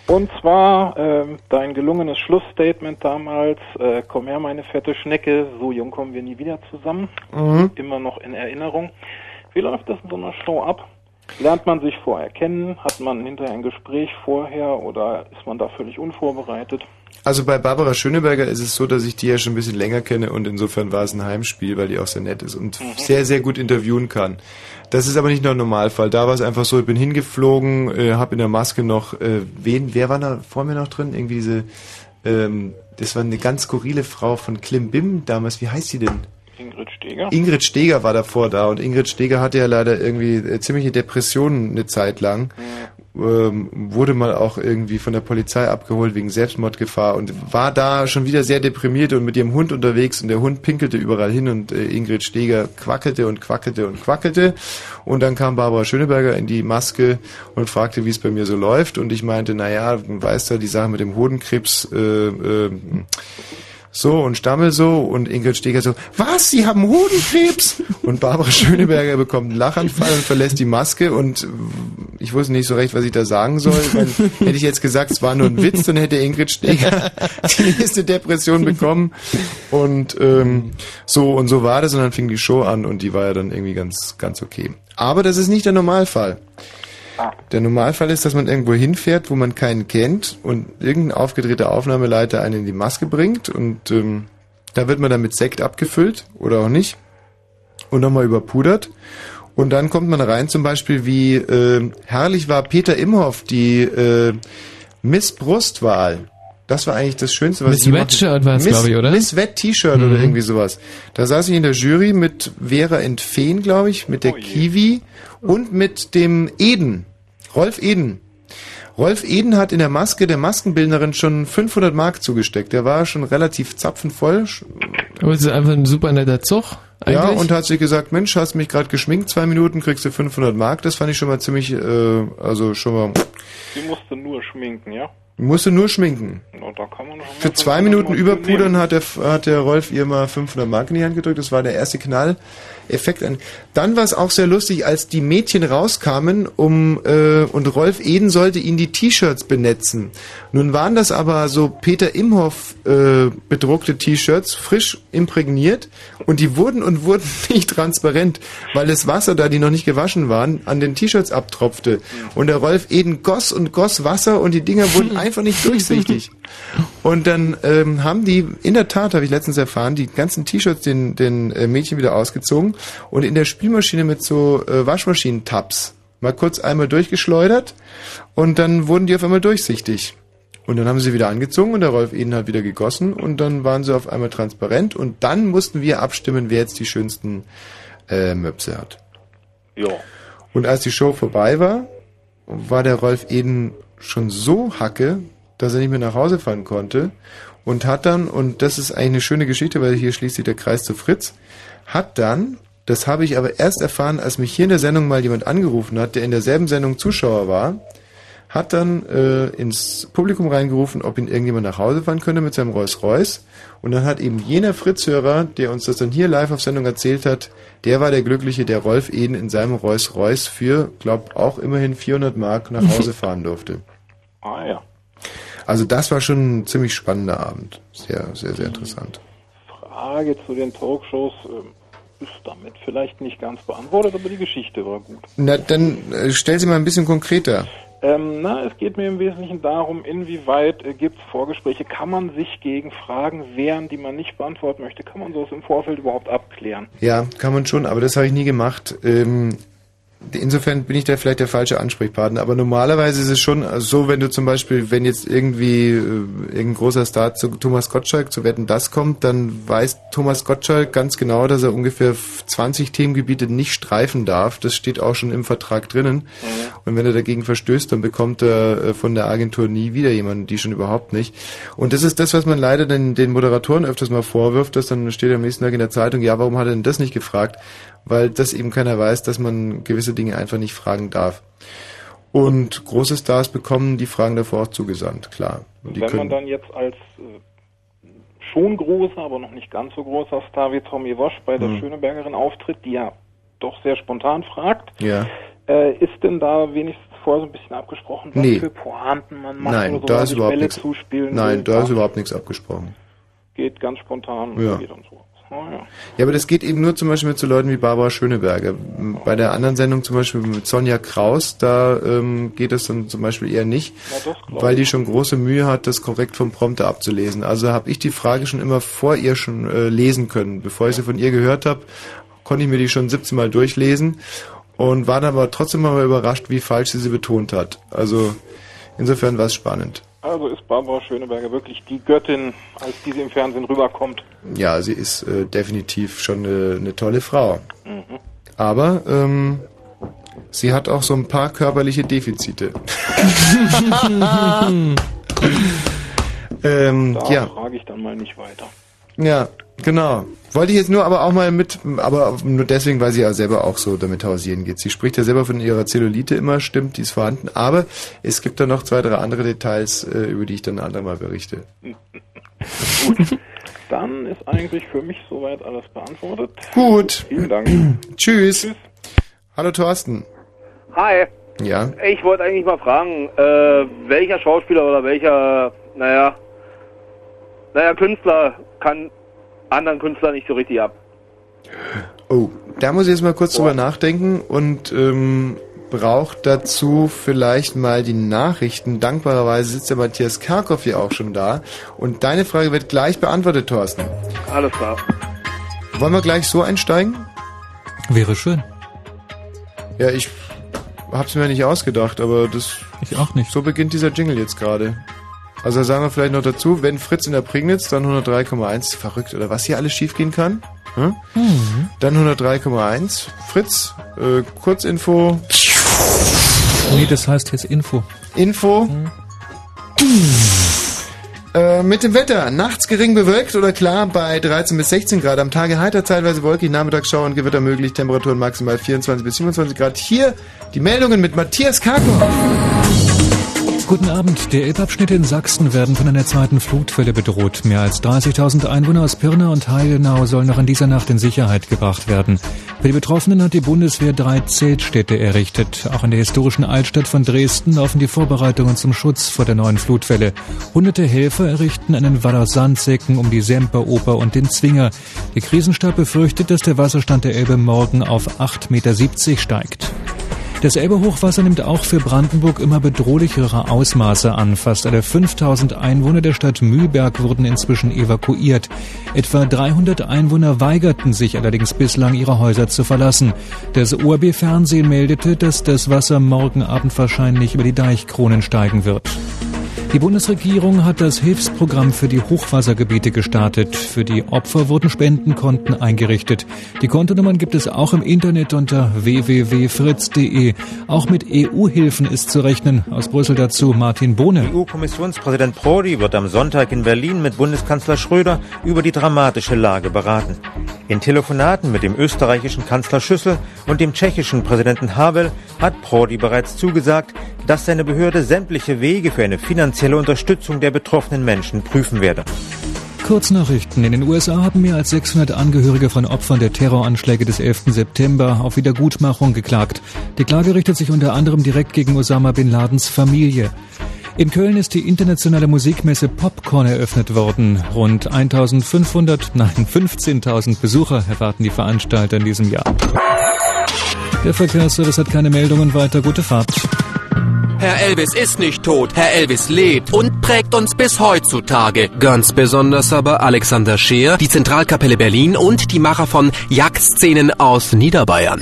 Und zwar ähm, dein gelungenes Schlussstatement damals, äh, komm her meine fette Schnecke, so jung kommen wir nie wieder zusammen. Mhm. Immer noch in Erinnerung. Wie läuft das in so einer Show ab? Lernt man sich vorher kennen? Hat man hinterher ein Gespräch vorher oder ist man da völlig unvorbereitet? Also bei Barbara Schöneberger ist es so, dass ich die ja schon ein bisschen länger kenne und insofern war es ein Heimspiel, weil die auch sehr nett ist und sehr, sehr gut interviewen kann. Das ist aber nicht nur ein Normalfall. Da war es einfach so, ich bin hingeflogen, äh, habe in der Maske noch, äh, wen, wer war da vor mir noch drin? Irgendwie diese, ähm, das war eine ganz skurrile Frau von Klimbim damals, wie heißt sie denn? Ingrid Steger? Ingrid Steger war davor da und Ingrid Steger hatte ja leider irgendwie äh, ziemliche Depressionen eine Zeit lang. Ähm, wurde mal auch irgendwie von der Polizei abgeholt wegen Selbstmordgefahr und war da schon wieder sehr deprimiert und mit ihrem Hund unterwegs und der Hund pinkelte überall hin und äh, Ingrid Steger quackelte und quackelte und quackelte und dann kam Barbara Schöneberger in die Maske und fragte, wie es bei mir so läuft und ich meinte, naja, du weißt ja, die Sache mit dem Hodenkrebs, äh, äh, so und Stammel so und Ingrid Steger so, was, Sie haben Hodenkrebs? Und Barbara Schöneberger bekommt einen Lachanfall und verlässt die Maske und ich wusste nicht so recht, was ich da sagen soll. Weil, hätte ich jetzt gesagt, es war nur ein Witz, dann hätte Ingrid Steger die nächste Depression bekommen. Und ähm, so und so war das und dann fing die Show an und die war ja dann irgendwie ganz, ganz okay. Aber das ist nicht der Normalfall. Der Normalfall ist, dass man irgendwo hinfährt, wo man keinen kennt und irgendein aufgedrehter Aufnahmeleiter einen in die Maske bringt und ähm, da wird man dann mit Sekt abgefüllt oder auch nicht und nochmal überpudert. Und dann kommt man rein, zum Beispiel wie äh, herrlich war Peter Imhoff, die äh, Miss Brustwahl. Das war eigentlich das Schönste, was Miss ich je machen- Wet-Shirt war es, Miss- glaube ich, oder? Miss Wet T-Shirt Mhm. oder irgendwie sowas. Da saß ich in der Jury mit Vera Entfehn, glaube ich, mit der Kiwi und mit dem Eden, Rolf Eden. Rolf Eden hat in der Maske der Maskenbildnerin schon 500 Mark zugesteckt. Der war schon relativ zapfenvoll. Aber es ist einfach ein super netter Zug. Eigentlich. Ja, und hat sich gesagt, Mensch, hast mich gerade geschminkt, zwei Minuten kriegst du 500 Mark. Das fand ich schon mal ziemlich, äh, also schon mal, Die musste nur schminken, ja? musste nur schminken. Und da kann man noch Für zwei Minuten überpudern hat der, hat der Rolf ihr mal 500 Mark in die Hand gedrückt. Das war der erste Knall-Effekt. An- Dann war es auch sehr lustig, als die Mädchen rauskamen um äh, und Rolf Eden sollte ihnen die T-Shirts benetzen. Nun waren das aber so Peter Imhoff äh, bedruckte T-Shirts, frisch imprägniert und die wurden und wurden nicht transparent, weil das Wasser, da die noch nicht gewaschen waren, an den T-Shirts abtropfte. Und der Rolf Eden goss und goss Wasser und die Dinger wurden einfach nicht durchsichtig. Und dann ähm, haben die, in der Tat, habe ich letztens erfahren, die ganzen T-Shirts den, den äh, Mädchen wieder ausgezogen und in der Spülmaschine mit so äh, Waschmaschinentabs mal kurz einmal durchgeschleudert und dann wurden die auf einmal durchsichtig. Und dann haben sie wieder angezogen und der Rolf Eden hat wieder gegossen und dann waren sie auf einmal transparent und dann mussten wir abstimmen, wer jetzt die schönsten äh, Möpse hat. Ja. Und als die Show vorbei war, war der Rolf Eden schon so hacke, dass er nicht mehr nach Hause fahren konnte und hat dann, und das ist eigentlich eine schöne Geschichte, weil hier schließt sich der Kreis zu Fritz, hat dann, das habe ich aber erst erfahren, als mich hier in der Sendung mal jemand angerufen hat, der in derselben Sendung Zuschauer war, hat dann äh, ins Publikum reingerufen, ob ihn irgendjemand nach Hause fahren könnte mit seinem Rolls Royce. Und dann hat eben jener Fritz-Hörer, der uns das dann hier live auf Sendung erzählt hat, der war der Glückliche, der Rolf Eden in seinem Rolls Royce für, glaub, auch immerhin 400 Mark nach Hause fahren durfte. Ah ja. Also das war schon ein ziemlich spannender Abend. Sehr, sehr, sehr interessant. Frage zu den Talkshows ähm, ist damit vielleicht nicht ganz beantwortet, aber die Geschichte war gut. Na, dann äh, stell sie mal ein bisschen konkreter. Ähm, na, es geht mir im Wesentlichen darum, inwieweit äh, gibt es Vorgespräche, kann man sich gegen Fragen wehren, die man nicht beantworten möchte, kann man sowas im Vorfeld überhaupt abklären? Ja, kann man schon, aber das habe ich nie gemacht. Ähm, insofern bin ich da vielleicht der falsche Ansprechpartner. Aber normalerweise ist es schon so, wenn du zum Beispiel, wenn jetzt irgendwie äh, irgendein großer Star zu Thomas Gottschalk zu Wetten das kommt, dann weiß Thomas Gottschalk ganz genau, dass er ungefähr 20 Themengebiete nicht streifen darf. Das steht auch schon im Vertrag drinnen. Und wenn er dagegen verstößt, dann bekommt er äh, von der Agentur nie wieder jemanden, die schon überhaupt nicht. Und das ist das, was man leider den, den Moderatoren öfters mal vorwirft, dass dann steht am nächsten Tag in der Zeitung, ja, warum hat er denn das nicht gefragt? Weil das eben keiner weiß, dass man gewisse Dinge einfach nicht fragen darf. Und große Stars bekommen die Fragen davor auch zugesandt, klar. Und die Wenn man dann jetzt als äh, schon großer, aber noch nicht ganz so großer Star wie Tommy Wosch bei der Hm. Schönebergerin auftritt, die ja doch sehr spontan fragt, ja. äh, ist denn da wenigstens vorher so ein bisschen abgesprochen, was Nee. für Pointen man macht Nein, oder so, da ist überhaupt nichts. Nein, will? da ist überhaupt nichts abgesprochen. Geht ganz spontan Ja. und geht und so. Ah, ja. Ja, aber das geht eben nur zum Beispiel mit so Leuten wie Barbara Schöneberger. Bei der anderen Sendung zum Beispiel mit Sonja Kraus, da ähm, geht es dann zum Beispiel eher nicht, das glaub weil die schon große Mühe hat, das korrekt vom Prompter abzulesen. Also habe ich die Frage schon immer vor ihr schon äh, lesen können. Bevor ich sie von ihr gehört habe, konnte ich mir die schon 17 Mal durchlesen und war dann aber trotzdem mal überrascht, wie falsch sie sie betont hat. Also insofern war es spannend. Also ist Barbara Schöneberger wirklich die Göttin, als die sie im Fernsehen rüberkommt. Ja, sie ist äh, definitiv schon eine, eine tolle Frau. Mhm. Aber ähm, Sie hat auch so ein paar körperliche Defizite. ähm, Da ja. frage ich dann mal nicht weiter. Ja, genau. Wollte ich jetzt nur aber auch mal mit, aber nur deswegen, weil sie ja selber auch so damit hausieren geht. Sie spricht ja selber von ihrer Zellulite immer, stimmt, die ist vorhanden, aber es gibt da noch zwei, drei andere Details, äh, über die ich dann ein andermal berichte. Dann ist eigentlich für mich soweit alles beantwortet. Gut. Vielen Dank. Tschüss. Hallo Thorsten. Hi. Ja. Ich wollte eigentlich mal fragen, äh, welcher Schauspieler oder welcher, naja, naja, Künstler kann anderen Künstlern nicht so richtig ab? Oh, da muss ich jetzt mal kurz drüber nachdenken und ähm, braucht dazu vielleicht mal die Nachrichten. Dankbarerweise sitzt der Matthias Karkow hier auch schon da. Und deine Frage wird gleich beantwortet, Thorsten. Alles klar. Wollen wir gleich so einsteigen? Wäre schön. Ja, ich hab's mir nicht ausgedacht, aber das. Ich auch nicht. So beginnt dieser Jingle jetzt gerade. Also sagen wir vielleicht noch dazu, wenn Fritz in der Prignitz, dann 103,1. Verrückt, oder was hier alles schiefgehen kann? Hm? Mhm. Dann 103,1. Fritz, äh, Kurzinfo. Nee, das heißt jetzt Info. Info. Äh, mit dem Wetter. Nachts gering bewölkt oder klar bei 13 bis 16 Grad. Am Tage heiter, teilweise wolkig, Nachmittagsschauer und Gewitter möglich. Temperaturen maximal 24 bis 27 Grad. Hier die Meldungen mit Matthias Karkow. Guten Abend. Der Elbabschnitte in Sachsen werden von einer zweiten Flutwelle bedroht. Mehr als 30.000 Einwohner aus Pirna und Heidenau sollen noch in dieser Nacht in Sicherheit gebracht werden. Für die Betroffenen hat die Bundeswehr drei Zeltstädte errichtet. Auch in der historischen Altstadt von Dresden laufen die Vorbereitungen zum Schutz vor der neuen Flutwelle. Hunderte Helfer errichten einen Wall aus Sandsäcken um die Semperoper und den Zwinger. Der Krisenstab befürchtet, dass der Wasserstand der Elbe morgen auf 8,70 Meter steigt. Das Elbe-Hochwasser nimmt auch für Brandenburg immer bedrohlichere Ausmaße an. Fast alle 5000 Einwohner der Stadt Mühlberg wurden inzwischen evakuiert. Etwa 300 Einwohner weigerten sich allerdings bislang, ihre Häuser zu verlassen. Das ORB-Fernsehen meldete, dass das Wasser morgen Abend wahrscheinlich über die Deichkronen steigen wird. Die Bundesregierung hat das Hilfsprogramm für die Hochwassergebiete gestartet. Für die Opfer wurden Spendenkonten eingerichtet. Die Kontonummern gibt es auch im Internet unter www.fritz.de. Auch mit EU-Hilfen ist zu rechnen. Aus Brüssel dazu Martin Bohne. EU-Kommissionspräsident Prodi wird am Sonntag in Berlin mit Bundeskanzler Schröder über die dramatische Lage beraten. In Telefonaten mit dem österreichischen Kanzler Schüssel und dem tschechischen Präsidenten Havel hat Prodi bereits zugesagt, dass seine Behörde sämtliche Wege für eine finanzielle Unterstützung der betroffenen Menschen prüfen werde. Kurznachrichten. In den USA haben mehr als 600 Angehörige von Opfern der Terroranschläge des 11. September auf Wiedergutmachung geklagt. Die Klage richtet sich unter anderem direkt gegen Osama Bin Ladens Familie. In Köln ist die internationale Musikmesse Popcorn eröffnet worden. Rund 1500, nein 15.000 Besucher erwarten die Veranstalter in diesem Jahr. Der Verkehrsservice hat keine Meldungen weiter. Gute Fahrt. Herr Elvis ist nicht tot, Herr Elvis lebt und prägt uns bis heutzutage. Ganz besonders aber Alexander Scheer, die Zentralkapelle Berlin und die Macher von Jagdszenen aus Niederbayern.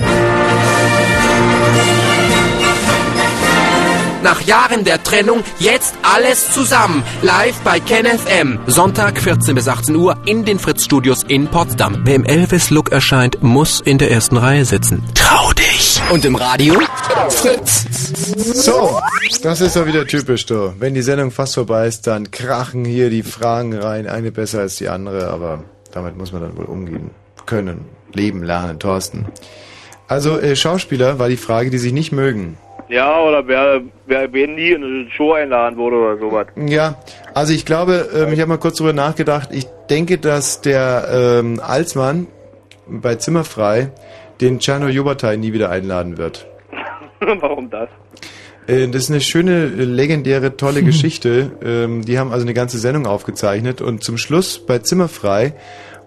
Nach Jahren der Trennung jetzt alles zusammen. Live bei KenFM. Sonntag 14 bis 18 Uhr in den Fritz-Studios in Potsdam. Wer im Elvis-Look erscheint, muss in der ersten Reihe sitzen. Trau dich. Und im Radio? Fritz. So, das ist doch wieder typisch, du. Wenn die Sendung fast vorbei ist, dann krachen hier die Fragen rein. Eine besser als die andere, aber damit muss man dann wohl umgehen können. Leben, lernen, Thorsten. Also, äh, Schauspieler war die Frage, die sich nicht mögen. Ja, oder wer, wer wen nie in eine Show einladen würde oder sowas. Ja, also ich glaube, ähm, ich habe mal kurz drüber nachgedacht. Ich denke, dass der ähm, Alsmann bei Zimmerfrei den Czerno Jobatai nie wieder einladen wird. Warum das? Äh, Das ist eine schöne, legendäre, tolle Geschichte. Ähm, Die haben also eine ganze Sendung aufgezeichnet und zum Schluss bei Zimmerfrei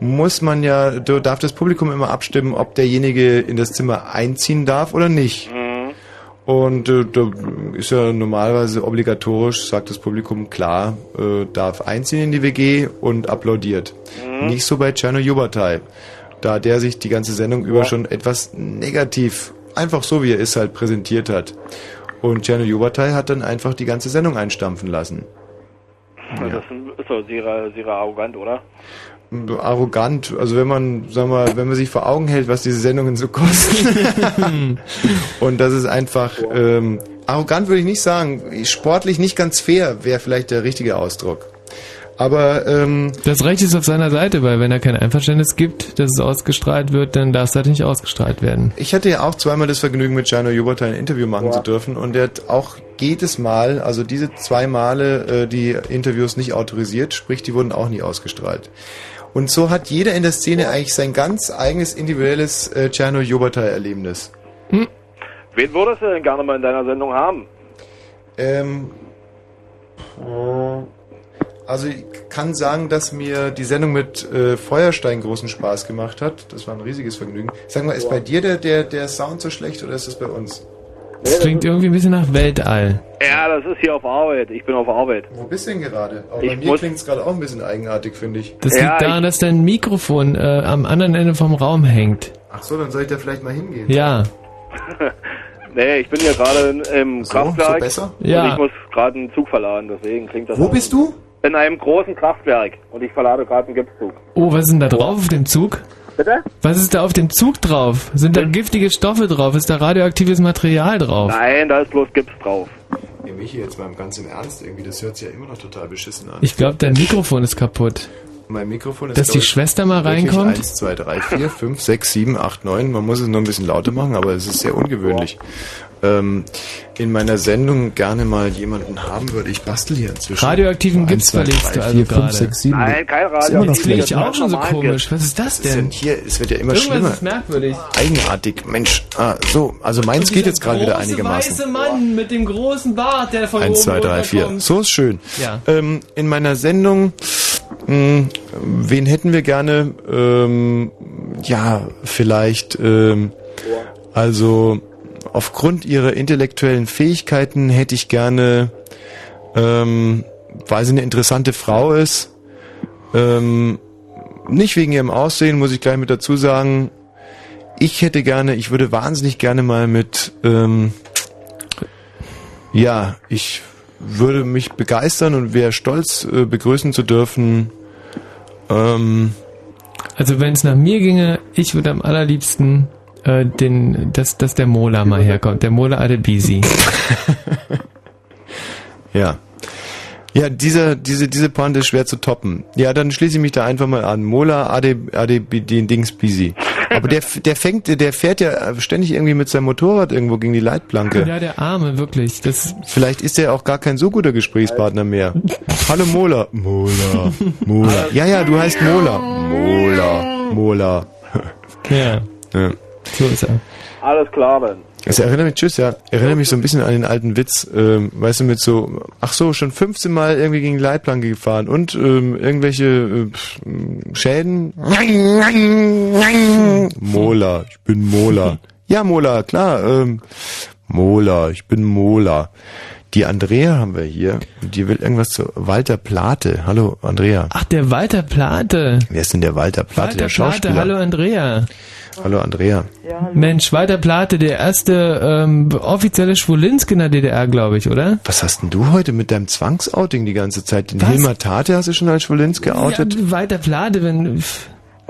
muss man ja, da darf das Publikum immer abstimmen, ob derjenige in das Zimmer einziehen darf oder nicht. Und äh, da ist ja normalerweise obligatorisch, sagt das Publikum, klar, äh, darf einziehen in die WG und applaudiert. Nicht so bei Czerno Jubatai, da der sich die ganze Sendung über schon etwas negativ, einfach so wie er ist, halt präsentiert hat. Und Czerno Jubatai hat dann einfach die ganze Sendung einstampfen lassen. Das ist, ist doch sehr, sehr arrogant, oder? Arrogant. Also wenn man, sagen wir, mal, wenn man sich vor Augen hält, was diese Sendungen so kosten. und das ist einfach ähm, arrogant würde ich nicht sagen. Sportlich nicht ganz fair wäre vielleicht der richtige Ausdruck. Aber ähm, Das Recht ist auf seiner Seite, weil wenn er kein Einverständnis gibt, dass es ausgestrahlt wird, dann darf es halt nicht ausgestrahlt werden. Ich hatte ja auch zweimal das Vergnügen, mit Jano Jubata ein Interview machen zu dürfen und der hat auch jedes Mal, also diese zwei Male, äh, die Interviews nicht autorisiert, sprich, die wurden auch nie ausgestrahlt. Und so hat jeder in der Szene eigentlich sein ganz eigenes individuelles äh, Jano Jubata-Erlebnis. Wen würdest du denn gerne mal in deiner Sendung haben? Ähm, also ich kann sagen, dass mir die Sendung mit äh, Feuerstein großen Spaß gemacht hat. Das war ein riesiges Vergnügen. Sag mal, ist bei dir der, der, der Sound so schlecht oder ist das bei uns? Das klingt irgendwie ein bisschen nach Weltall. Ja, das ist hier auf Arbeit. Ich bin auf Arbeit. Wo bist du denn gerade? Aber Ich bei mir klingt es gerade auch ein bisschen eigenartig, finde ich. Das liegt daran, dass dein Mikrofon äh, am anderen Ende vom Raum hängt. Ach so, dann soll ich da vielleicht mal hingehen. Ja. Nee, ich bin hier gerade in- im Kraftwerk. so besser? Und Ja. ich muss gerade einen Zug verladen, deswegen klingt das. Wo auch- bist du? In einem großen Kraftwerk. Und ich verlade gerade einen Gipszug. Oh, was ist denn da drauf auf dem Zug? Bitte? Was ist da auf dem Zug drauf? Sind da giftige Stoffe drauf? Ist da radioaktives Material drauf? Nein, da ist bloß Gips drauf. Nee, Michi, jetzt mal ganz im Ernst irgendwie, das hört sich ja immer noch total beschissen an. Ich glaube, dein Mikrofon ist kaputt. Mein Mikrofon ist Dass die Schwester mal reinkommt? 1, 2, 3, 4, 5, 6, 7, 8, 9. Man muss es nur ein bisschen lauter machen, aber es ist sehr ungewöhnlich. Ähm, in meiner Sendung gerne mal jemanden haben würde. Ich bastel hier inzwischen. Radioaktiven Eins, Gips zwei, verlegst drei, du also vier, fünf, gerade. sechs, sieben. Nein, kein Ist immer noch Radio. Das klingt schlecht. auch schon so komisch. Was ist das denn denn? hier? Es wird ja immer Irgendwas schlimmer. ist merkwürdig. Eigenartig, Mensch. Ah, so, also meins geht jetzt gerade wieder einigermaßen. weiße Mann mit dem großen Bart, der von 1, oben 2, 3, 4. runterkommt. So ist schön. Ja. Ähm, in meiner Sendung, mh, wen hätten wir gerne? Ähm, ja, vielleicht, ähm, also aufgrund ihrer intellektuellen Fähigkeiten hätte ich gerne, ähm, weil sie eine interessante Frau ist, ähm, nicht wegen ihrem Aussehen, muss ich gleich mit dazu sagen, ich hätte gerne, ich würde wahnsinnig gerne mal mit, ähm, ja, ich würde mich begeistern und wäre stolz, äh, begrüßen zu dürfen. Ähm, Also wenn es nach mir ginge, ich würde am allerliebsten äh, den, dass, dass der Mola mal herkommt. Der Mola Adebisi. ja. Ja, dieser, diese, diese Pointe ist schwer zu toppen. Ja, dann schließe ich mich da einfach mal an. Mola Ade, Ade, den Dings busy. Aber der, der fängt, der fährt ja ständig irgendwie mit seinem Motorrad irgendwo gegen die Leitplanke. Ja, der Arme, wirklich. Das Vielleicht ist er auch gar kein so guter Gesprächspartner mehr. Hallo Mola. Mola. Mola. Ja, ja, du heißt Mola. Mola. Mola. Ja. ja. So ist er. Alles klar dann. Es erinnert mich, tschüss, ja, erinnert mich so ein bisschen an den alten Witz, ähm, weißt du, mit so, ach so, schon 15 Mal irgendwie gegen die Leitplanke gefahren und ähm, irgendwelche äh, Schäden. Mola, ich bin Mola. Ja, Mola, klar, ähm, Mola, ich bin Mola. Die Andrea haben wir hier und die will irgendwas zu Walter Plate. Hallo, Andrea. Ach, der Walter Plate. Wer ist denn der Walter Plate, Walter der Schauspieler? Plate, hallo Andrea. Hallo, Andrea. Mensch, Walter Plate, der erste ähm, offizielle Schwulinski in der DDR, glaube ich, oder? Was hast denn du heute mit deinem Zwangsouting die ganze Zeit? Den Was? Hilmar Tate hast du schon als Schwulenz geoutet? Ja, Walter Plate, wenn...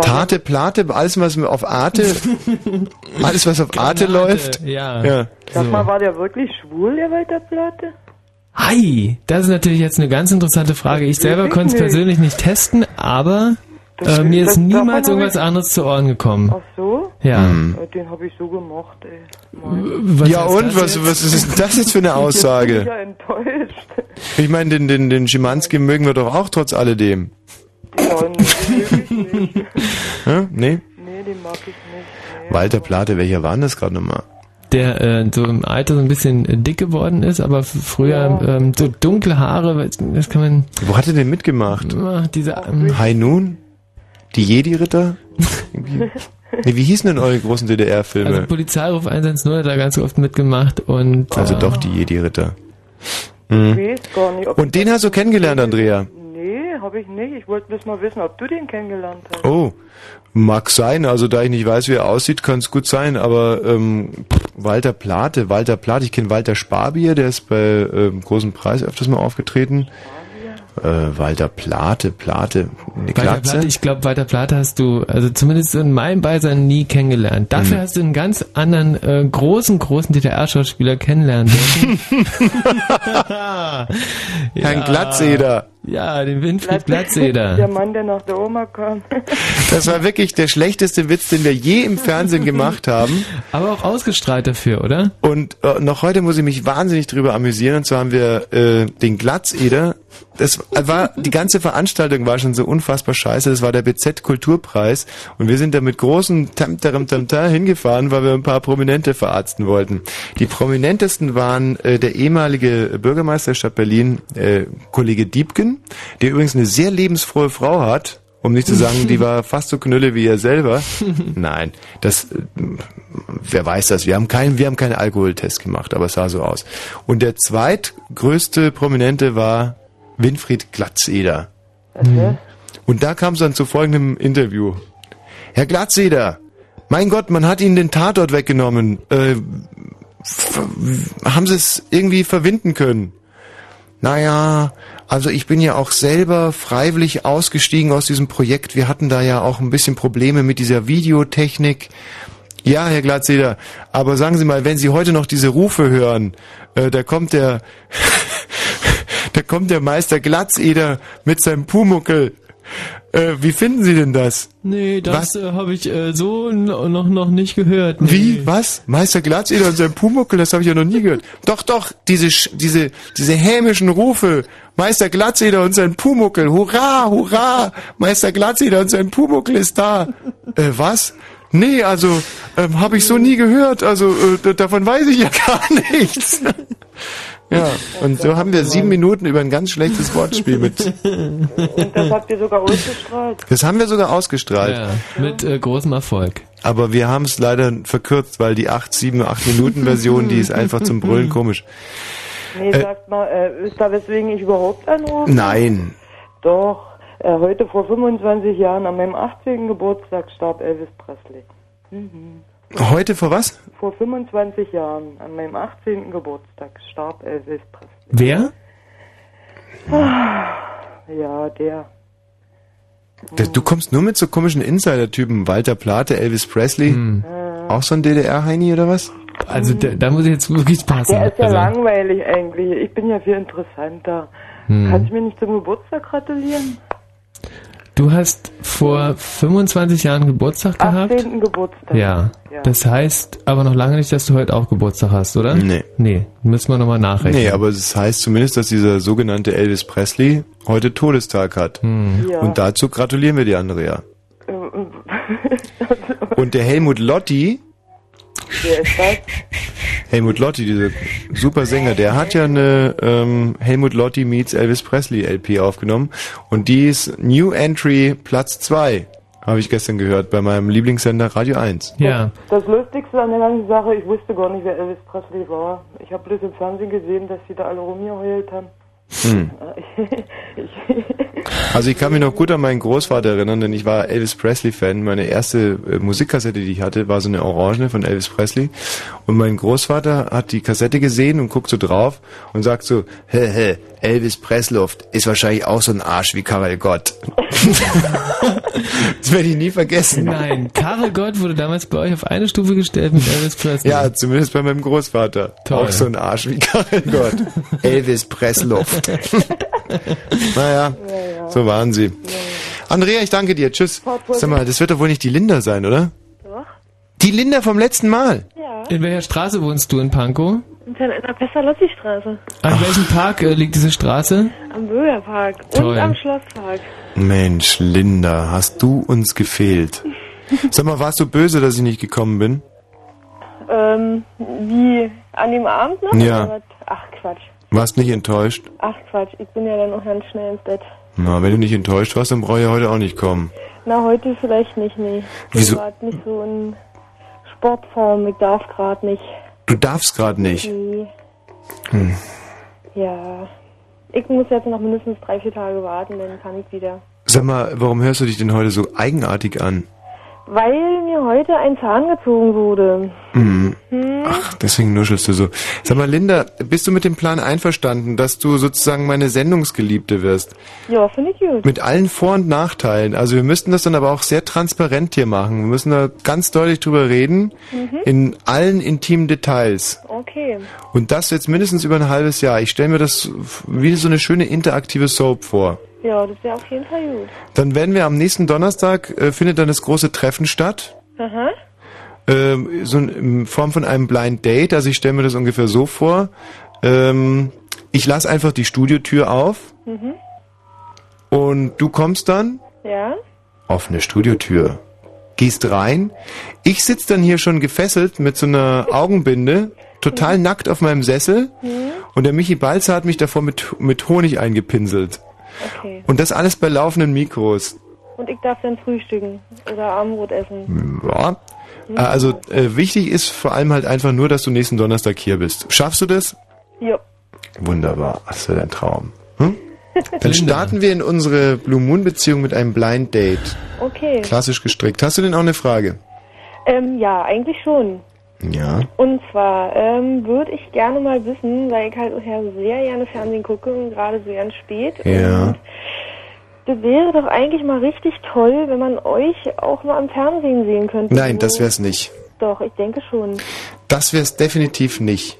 Tate, Plate, alles was auf Arte, alles was auf Arte läuft. Ja. ja. Sag mal, war der wirklich schwul, der Walter Platte? Hi, das ist natürlich jetzt eine ganz interessante Frage. Ich selber ich konnte es persönlich nicht testen, aber äh, mir ist niemals irgendwas anderes zu Ohren gekommen. Ach so? Ja. Äh, Den habe ich so gemacht, ey. Was ja und was, jetzt? was ist denn das jetzt für eine Ich bin Aussage? ja enttäuscht. Ich meine, den, den, den Schimanski mögen wir doch auch trotz alledem. Ja, nicht. Hä? Nee? Nee, den mag ich nicht. Walter Plate, welcher war denn das gerade nochmal? Der äh, so im Alter so ein bisschen äh, dick geworden ist, aber früher ähm, so dunkle Haare, das kann man... Wo hat er denn mitgemacht? Ah, diese, ähm, High Noon? Die Jedi-Ritter? Nee, wie hießen denn eure großen DDR-Filme? also Polizeiruf 110 hat da ganz oft mitgemacht und... Also äh, doch die Jedi-Ritter. Ich Mhm. weiß gar nicht, ob Und den hast du kennengelernt, Andrea? Habe ich nicht. Ich wollte bloß mal wissen, ob du den kennengelernt hast. Oh, mag sein. Also da ich nicht weiß, wie er aussieht, kann es gut sein. Aber ähm, Walter Plate, Walter Plate, ich kenne Walter Sparbier, der ist bei ähm, Großen Preis öfters mal aufgetreten. Äh, Walter Plate, Plate, eine Walter Glatze. Plate, ich glaube, Walter Plate hast du, also zumindest in meinem Beisein nie kennengelernt. Dafür Hm. hast du einen ganz anderen, äh, großen, großen DDR-Schauspieler kennenlernen dürfen. Herrn Glatzeder. Ja, den Winfried Der Glatzeder. Mann, der nach der Oma kam. Das war wirklich der schlechteste Witz, den wir je im Fernsehen gemacht haben. Aber auch ausgestrahlt dafür, oder? Und äh, noch heute muss ich mich wahnsinnig drüber amüsieren. Und zwar haben wir äh, den Glatzeder. Das war die ganze Veranstaltung war schon so unfassbar scheiße. Das war der BZ Kulturpreis und wir sind da mit großem Tamtaram Tamtar hingefahren, weil wir ein paar Prominente verarzten wollten. Die prominentesten waren äh, der ehemalige Bürgermeister der Stadt Berlin, äh, Kollege Diebken, der übrigens eine sehr lebensfrohe Frau hat. Um nicht zu sagen, die war fast so knülle wie er selber. Nein, das, äh, wer weiß das? Wir haben keinen, wir haben keinen Alkoholtest gemacht, aber es sah so aus. Und der zweitgrößte Prominente war Winfried Glatzeder. Und da kam es dann zu folgendem Interview. Herr Glatzeder, mein Gott, man hat Ihnen den Tatort weggenommen. Äh, haben Sie es irgendwie verwinden können? Naja, also ich bin ja auch selber freiwillig ausgestiegen aus diesem Projekt. Wir hatten da ja auch ein bisschen Probleme mit dieser Videotechnik. Ja, Herr Glatzeder, aber sagen Sie mal, wenn Sie heute noch diese Rufe hören, äh, da kommt der, da kommt der Meister Glatzeder mit seinem Pumuckel. Äh, wie finden Sie denn das? Nee, das äh, habe ich äh, so noch, noch nicht gehört. Nee. Wie? Was? Meister Glatzeder und sein Pumuckel, das habe ich ja noch nie gehört. Doch, doch, diese, diese, diese hämischen Rufe. Meister Glatzeder und sein Pumuckel. Hurra, hurra! Meister Glatzeder und sein Pumuckel ist da. Äh, was? Nee, also, ähm, habe ich so nie gehört. Also, äh, davon weiß ich ja gar nichts. Ja, und so haben wir sieben Minuten über ein ganz schlechtes Wortspiel mit. Und das habt ihr sogar ausgestrahlt. Das haben wir sogar ausgestrahlt. Ja, mit äh, großem Erfolg. Aber wir haben es leider verkürzt, weil die 8, 7, 8 Minuten Version, die ist einfach zum Brüllen komisch. Nee, Äh, sagt mal, äh, ist da weswegen ich überhaupt anrufe? Nein. Doch, äh, heute vor 25 Jahren, an meinem 18. Geburtstag, starb Elvis Presley. Mhm. Heute vor was? Vor 25 Jahren, an meinem 18. Geburtstag, starb Elvis Presley. Wer? Ah, Ja, der. Der- Du kommst nur mit so komischen Insider-Typen. Walter Plate, Elvis Presley. Auch so ein DDR-Heini oder was? Also da, da muss ich jetzt wirklich passen. Der ist ja also, langweilig eigentlich. Ich bin ja viel interessanter. Hm. Kannst du mir nicht zum Geburtstag gratulieren? Du hast vor 25 Jahren Geburtstag gehabt? 18. Geburtstag. Ja. Ja. Das heißt aber noch lange nicht, dass du heute auch Geburtstag hast, oder? Nee. Nee, müssen wir nochmal nachrechnen. Nee, aber es heißt zumindest, dass dieser sogenannte Elvis Presley heute Todestag hat. Hm. Ja. Und dazu gratulieren wir die Andrea. Ähm, Und der Helmut Lotti, Wer ist das? Helmut Lotti, dieser super Sänger, der hat ja eine ähm, Helmut Lotti meets Elvis Presley LP aufgenommen und die ist New Entry Platz 2, habe ich gestern gehört, bei meinem Lieblingssender Radio 1. Ja. Das Lustigste an der ganzen Sache, ich wusste gar nicht, wer Elvis Presley war. Ich habe bloß im Fernsehen gesehen, dass die da alle rumgeheult haben. Hm. Also ich kann mich noch gut an meinen Großvater erinnern, denn ich war Elvis Presley-Fan. Meine erste äh, Musikkassette, die ich hatte, war so eine Orangene von Elvis Presley. Und mein Großvater hat die Kassette gesehen und guckt so drauf und sagt so, hä, hä, Elvis Pressluft ist wahrscheinlich auch so ein Arsch wie Karel Gott. das werde ich nie vergessen. Nein, Karel Gott wurde damals bei euch auf eine Stufe gestellt mit Elvis Presley. Ja, zumindest bei meinem Großvater. Toll. Auch so ein Arsch wie Karel Gott. Elvis Pressluft. naja, so waren sie. Andrea, ich danke dir. Tschüss. Sag mal, das wird doch wohl nicht die Linda sein, oder? Doch. Die Linda vom letzten Mal. Ja. In welcher Straße wohnst du in Pankow? In der Pestalozzi-Straße. An welchem Park äh, liegt diese Straße? Am Bürgerpark Toll. und am Schlosspark. Mensch, Linda, hast du uns gefehlt. Sag mal, warst du böse, dass ich nicht gekommen bin? Ähm, wie an dem Abend noch? Ja. Oder was? Ach Quatsch. Warst nicht enttäuscht? Ach Quatsch, ich bin ja dann auch ganz schnell ins Bett. Na, wenn du nicht enttäuscht warst, dann brauche ich ja heute auch nicht kommen. Na, heute vielleicht nicht, nee. Ich Wieso? bin grad nicht so in Sportform, ich darf gerade nicht. Du darfst gerade nicht. Nee. Hm. Ja. Ich muss jetzt noch mindestens drei, vier Tage warten, dann kann ich wieder. Sag mal, warum hörst du dich denn heute so eigenartig an? Weil mir heute ein Zahn gezogen wurde. Mhm. Hm? Ach, deswegen nuschelst du so. Sag mal, Linda, bist du mit dem Plan einverstanden, dass du sozusagen meine Sendungsgeliebte wirst? Ja, finde ich gut. Mit allen Vor- und Nachteilen. Also wir müssten das dann aber auch sehr transparent hier machen. Wir müssen da ganz deutlich drüber reden, Mhm. in allen intimen Details. Okay. Und das jetzt mindestens über ein halbes Jahr. Ich stelle mir das wie so eine schöne interaktive Soap vor. Ja, das wäre auf jeden Fall gut. Dann werden wir am nächsten Donnerstag, äh, findet dann das große Treffen statt. Aha. Ähm, so in, Form von einem Blind Date. Also ich stelle mir das ungefähr so vor. Ähm, ich lasse einfach die Studiotür auf Mhm. und du kommst dann Ja? offene Studiotür. Gehst rein. Ich sitz dann hier schon gefesselt mit so einer Augenbinde, total nackt auf meinem Sessel. Mhm. Und der Michi Balzer hat mich davor mit, mit Honig eingepinselt. Okay. Und das alles bei laufenden Mikros. Und ich darf dann frühstücken oder Abendbrot essen. Ja. Äh, Also äh, wichtig ist vor allem halt einfach nur, dass du nächsten Donnerstag hier bist. Schaffst du das? Ja. Wunderbar. Das wäre dein Traum. Hm? Dann starten wir in unsere Blue Moon Beziehung mit einem Blind Date. Okay. Klassisch gestrickt. Hast du denn auch eine Frage? Ähm, ja, eigentlich schon. Ja. Und zwar ähm, würde ich gerne mal wissen, weil ich halt sehr gerne Fernsehen gucke und gerade so ganz spät. Ja. Das wäre doch eigentlich mal richtig toll, wenn man euch auch mal am Fernsehen sehen könnte. Nein, das wär's nicht. Doch, ich denke schon. Das wär's definitiv nicht.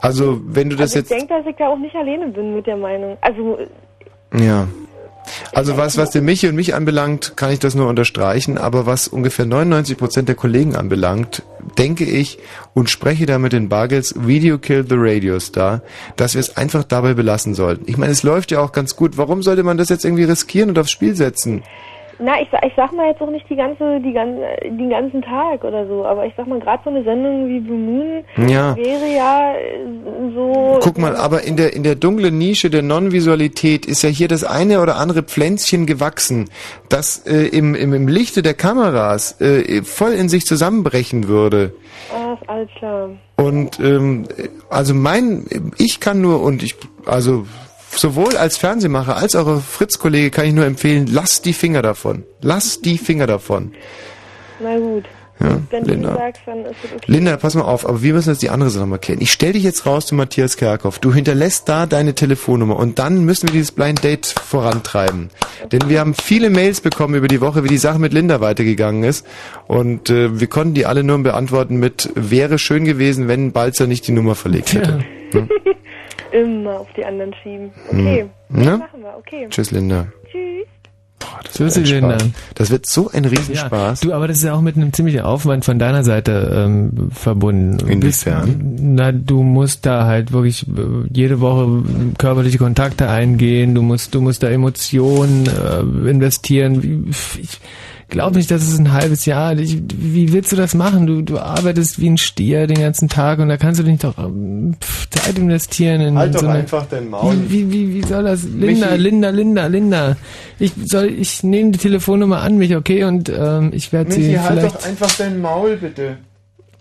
Also, wenn du das also ich jetzt. denke, dass ich da auch nicht alleine bin mit der Meinung. Also, Ja. Also was, was den Michi und mich anbelangt, kann ich das nur unterstreichen, aber was ungefähr 99 Prozent der Kollegen anbelangt, denke ich und spreche da mit den Bargels Video Kill the Radio Star, dass wir es einfach dabei belassen sollten. Ich meine, es läuft ja auch ganz gut. Warum sollte man das jetzt irgendwie riskieren und aufs Spiel setzen? Na, ich, ich sag mal jetzt auch nicht die ganze, die ganze, den ganzen Tag oder so, aber ich sag mal, gerade so eine Sendung wie Blue Moon Ja. wäre ja äh, so. Guck mal, aber in der, in der dunklen Nische der Non-Visualität ist ja hier das eine oder andere Pflänzchen gewachsen, das äh, im, im, im Lichte der Kameras äh, voll in sich zusammenbrechen würde. Ah, ist alles klar. Und ähm, also mein, ich kann nur und ich, also sowohl als Fernsehmacher als auch Fritz-Kollege kann ich nur empfehlen, lass die Finger davon. Lass die Finger davon. Na gut. Ja, Wenn Linda. du sagst, dann ist es okay. Linda, pass mal auf, aber wir müssen jetzt die andere Sache mal kennen. Ich stell dich jetzt raus zu Matthias Kerkhoff. Du hinterlässt da deine Telefonnummer und dann müssen wir dieses Blind Date vorantreiben. Denn wir haben viele Mails bekommen über die Woche, wie die Sache mit Linda weitergegangen ist. Und äh, wir konnten die alle nur beantworten mit, wäre schön gewesen, wenn Balzer nicht die Nummer verlegt hätte. Hm? Immer auf die anderen schieben. Okay. Hm. Ja? Machen wir, okay. Tschüss, Linda. Tschüss. So ist es, Ein Linda. Das wird so ein Riesenspaß. Du, aber das ist ja auch mit einem ziemlichen Aufwand von deiner Seite ähm, verbunden. Inwiefern? Na, du musst da halt wirklich äh, jede Woche körperliche Kontakte eingehen. Du musst, du musst da Emotionen äh, investieren. Ich glaube nicht, dass es ein halbes Jahr. Ich, wie willst du das machen? Du, du arbeitest wie ein Stier den ganzen Tag und da kannst du nicht doch ähm, pf, Zeit investieren in Halt doch so eine, einfach dein Maul. Wie, wie, wie, soll das? Linda, Michi. Linda, Linda, Linda. Ich soll, ich nehme die Telefonnummer an mich, okay? Und ähm, ich werde sie Michi, halt vielleicht. doch einfach dein Maul, bitte.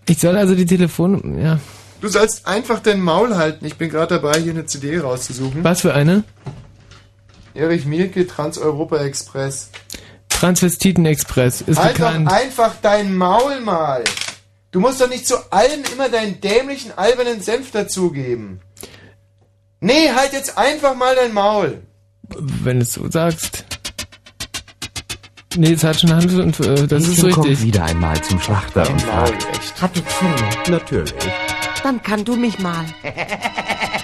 Ich soll also die Telefonnummer. Ja. Du sollst einfach dein Maul halten. Ich bin gerade dabei, hier eine CD rauszusuchen. Was für eine? Erich Mielke, Trans-Europa Express. Transvestiten Express ist halt bekannt. doch einfach dein Maul mal. Du musst doch nicht zu allem immer deinen dämlichen, albernen Senf dazugeben. Nee, halt jetzt einfach mal dein Maul. Wenn du es so sagst. Nee, es hat schon Hand und äh, das ist Häschen kommt richtig. wieder einmal zum Schlachter und fragt. echt. Hat die Zunge. Natürlich. Dann kann du mich mal.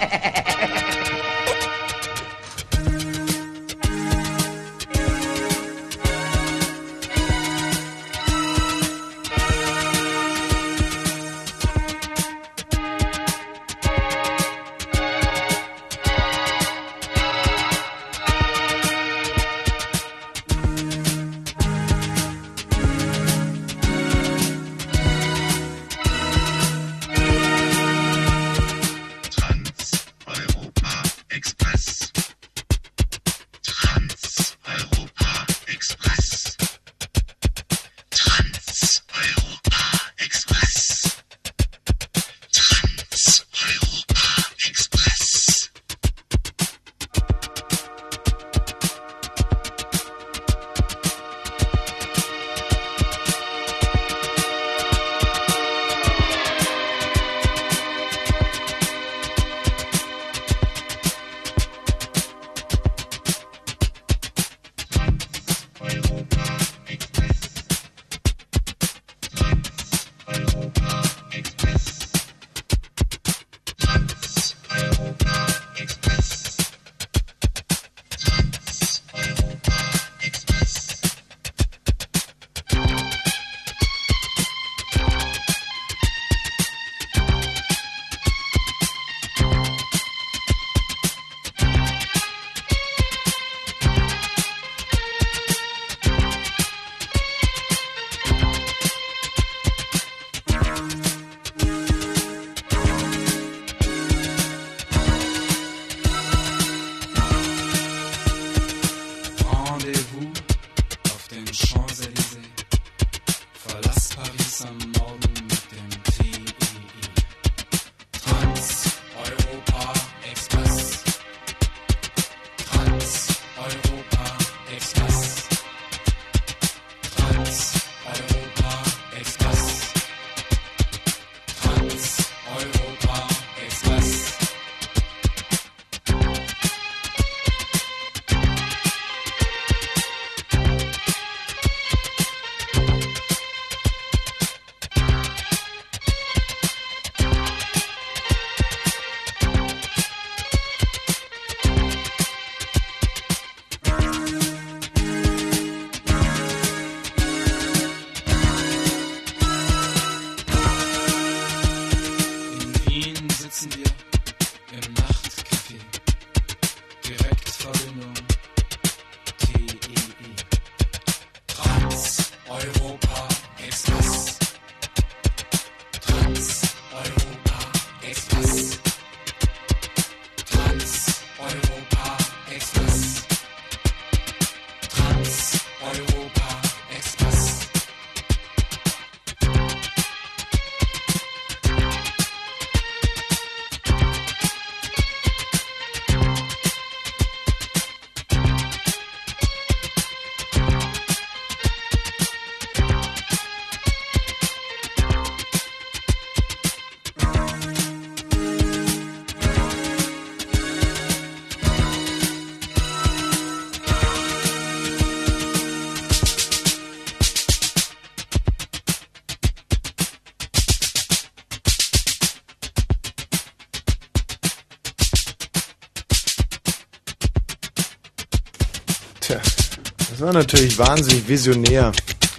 natürlich wahnsinnig visionär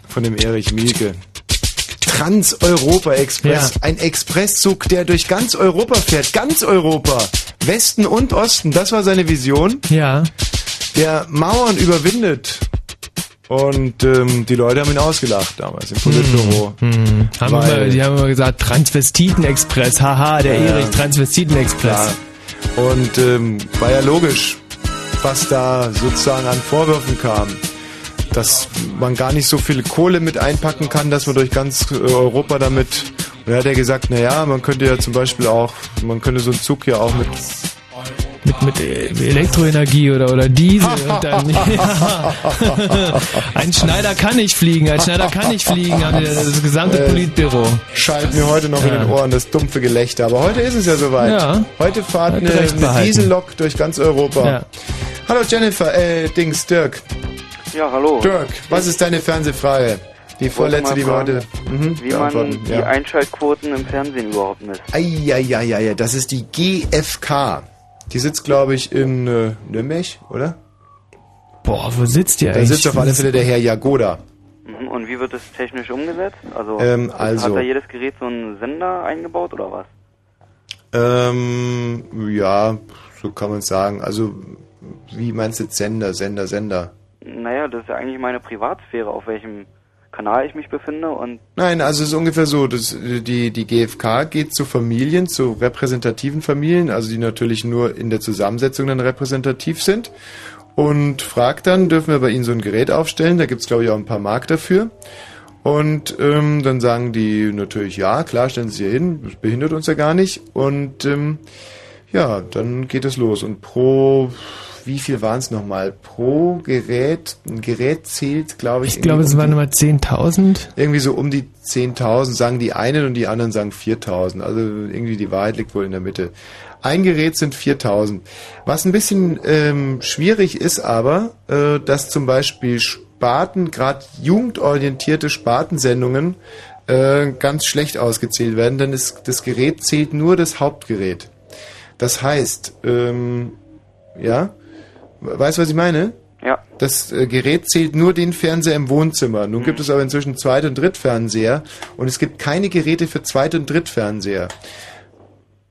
von dem Erich Mielke. Trans-Europa-Express. Ein Expresszug, der durch ganz Europa fährt. Ganz Europa. Westen und Osten. Das war seine Vision. Ja. Der Mauern überwindet. Und ähm, die Leute haben ihn ausgelacht damals im Politbüro. Hm. Haben Weil- immer, die haben immer gesagt, Transvestiten-Express. Haha, der Ja. Erich, Transvestiten-Express. Klar. Und ähm, war ja logisch, was da sozusagen an Vorwürfen kam. Dass man gar nicht so viel Kohle mit einpacken kann, dass man durch ganz äh, Europa damit. Und da hat er gesagt, na ja, man könnte ja zum Beispiel auch, man könnte so einen Zug ja auch mit Mit, mit äh, Elektroenergie oder, oder Diesel und dann, ja. Ein Schneider kann nicht fliegen, ein Schneider kann nicht fliegen, haben das gesamte Äh, Politbüro. Schallt mir heute noch in Ja. den Ohren das dumpfe Gelächter. Aber heute ist es ja soweit. Ja. Heute fahrt eine, eine. Diesellok durch ganz Europa. Ja. Hallo Jennifer, äh, Dings, Dirk. Ja, hallo. Dirk, was ist deine Fernsehfrage? Die vorletzte, die wir heute mhm, Wie man die ja. Einschaltquoten im Fernsehen überhaupt misst. Eieieiei, das ist die GfK. Die sitzt, glaube ich, in äh, Nürnberg, oder? Boah, wo sitzt die Da eigentlich? sitzt auf alle Fälle der Herr Jagoda. Mhm. Und wie wird das technisch umgesetzt? Also, Ähm, also- hat da jedes Gerät so einen Sender eingebaut oder was? Ähm, ja, so kann man sagen. Also, wie meinst du jetzt Sender, Sender, Sender? Naja, das ist ja eigentlich meine Privatsphäre, auf welchem Kanal ich mich befinde und Nein, also es ist ungefähr so, dass äh, die, die GfK geht zu Familien, zu repräsentativen Familien, also die natürlich nur in der Zusammensetzung dann repräsentativ sind und fragt dann, dürfen wir bei Ihnen so ein Gerät aufstellen, da gibt's glaube ich auch ein paar Mark dafür. Und ähm, dann sagen die natürlich, ja, klar, stellen Sie hier hin, das behindert uns ja gar nicht. Und ähm, ja, dann geht es los und pro, wie viel waren es nochmal, pro Gerät, ein Gerät zählt glaube ich Ich glaube, es um waren immer 10.000. irgendwie so um die 10.000 sagen die einen und die anderen sagen 4.000. Also irgendwie die Wahrheit liegt wohl in der Mitte. Ein Gerät sind 4.000. Was ein bisschen ähm, schwierig ist aber, äh, dass zum Beispiel Sparten, gerade jugendorientierte Spartensendungen äh, ganz schlecht ausgezählt werden, denn es, das Gerät zählt nur das Hauptgerät. Das heißt, ähm, ja, weißt du, was ich meine? Ja. Das äh, Gerät zählt nur den Fernseher im Wohnzimmer. Nun gibt es aber inzwischen Zweit- und Drittfernseher und es gibt keine Geräte für Zweit- und Drittfernseher.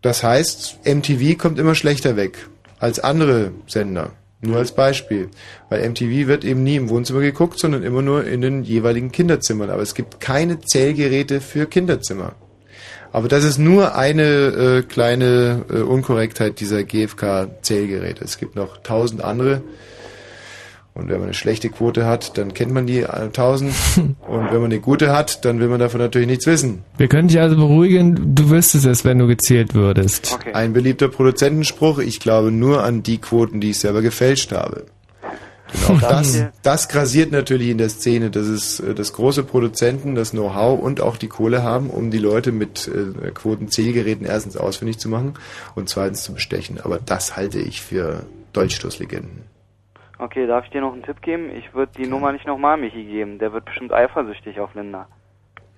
Das heißt, MTV kommt immer schlechter weg als andere Sender. Nur als Beispiel. Weil MTV wird eben nie im Wohnzimmer geguckt, sondern immer nur in den jeweiligen Kinderzimmern. Aber es gibt keine Zählgeräte für Kinderzimmer. Aber das ist nur eine äh, kleine äh, Unkorrektheit dieser GFK-Zählgeräte. Es gibt noch tausend andere. Und wenn man eine schlechte Quote hat, dann kennt man die äh, tausend. Und wenn man eine gute hat, dann will man davon natürlich nichts wissen. Wir können dich also beruhigen, du wüsstest es, wenn du gezählt würdest. Ein beliebter Produzentenspruch, ich glaube nur an die Quoten, die ich selber gefälscht habe. Denn auch das, das grasiert natürlich in der Szene, dass es äh, das große Produzenten das Know-how und auch die Kohle haben, um die Leute mit äh, Quotenzählgeräten erstens ausfindig zu machen und zweitens zu bestechen. Aber das halte ich für Dolchstoßlegenden. Okay, darf ich dir noch einen Tipp geben? Ich würde die Nummer nicht nochmal Michi geben. Der wird bestimmt eifersüchtig auf Linda.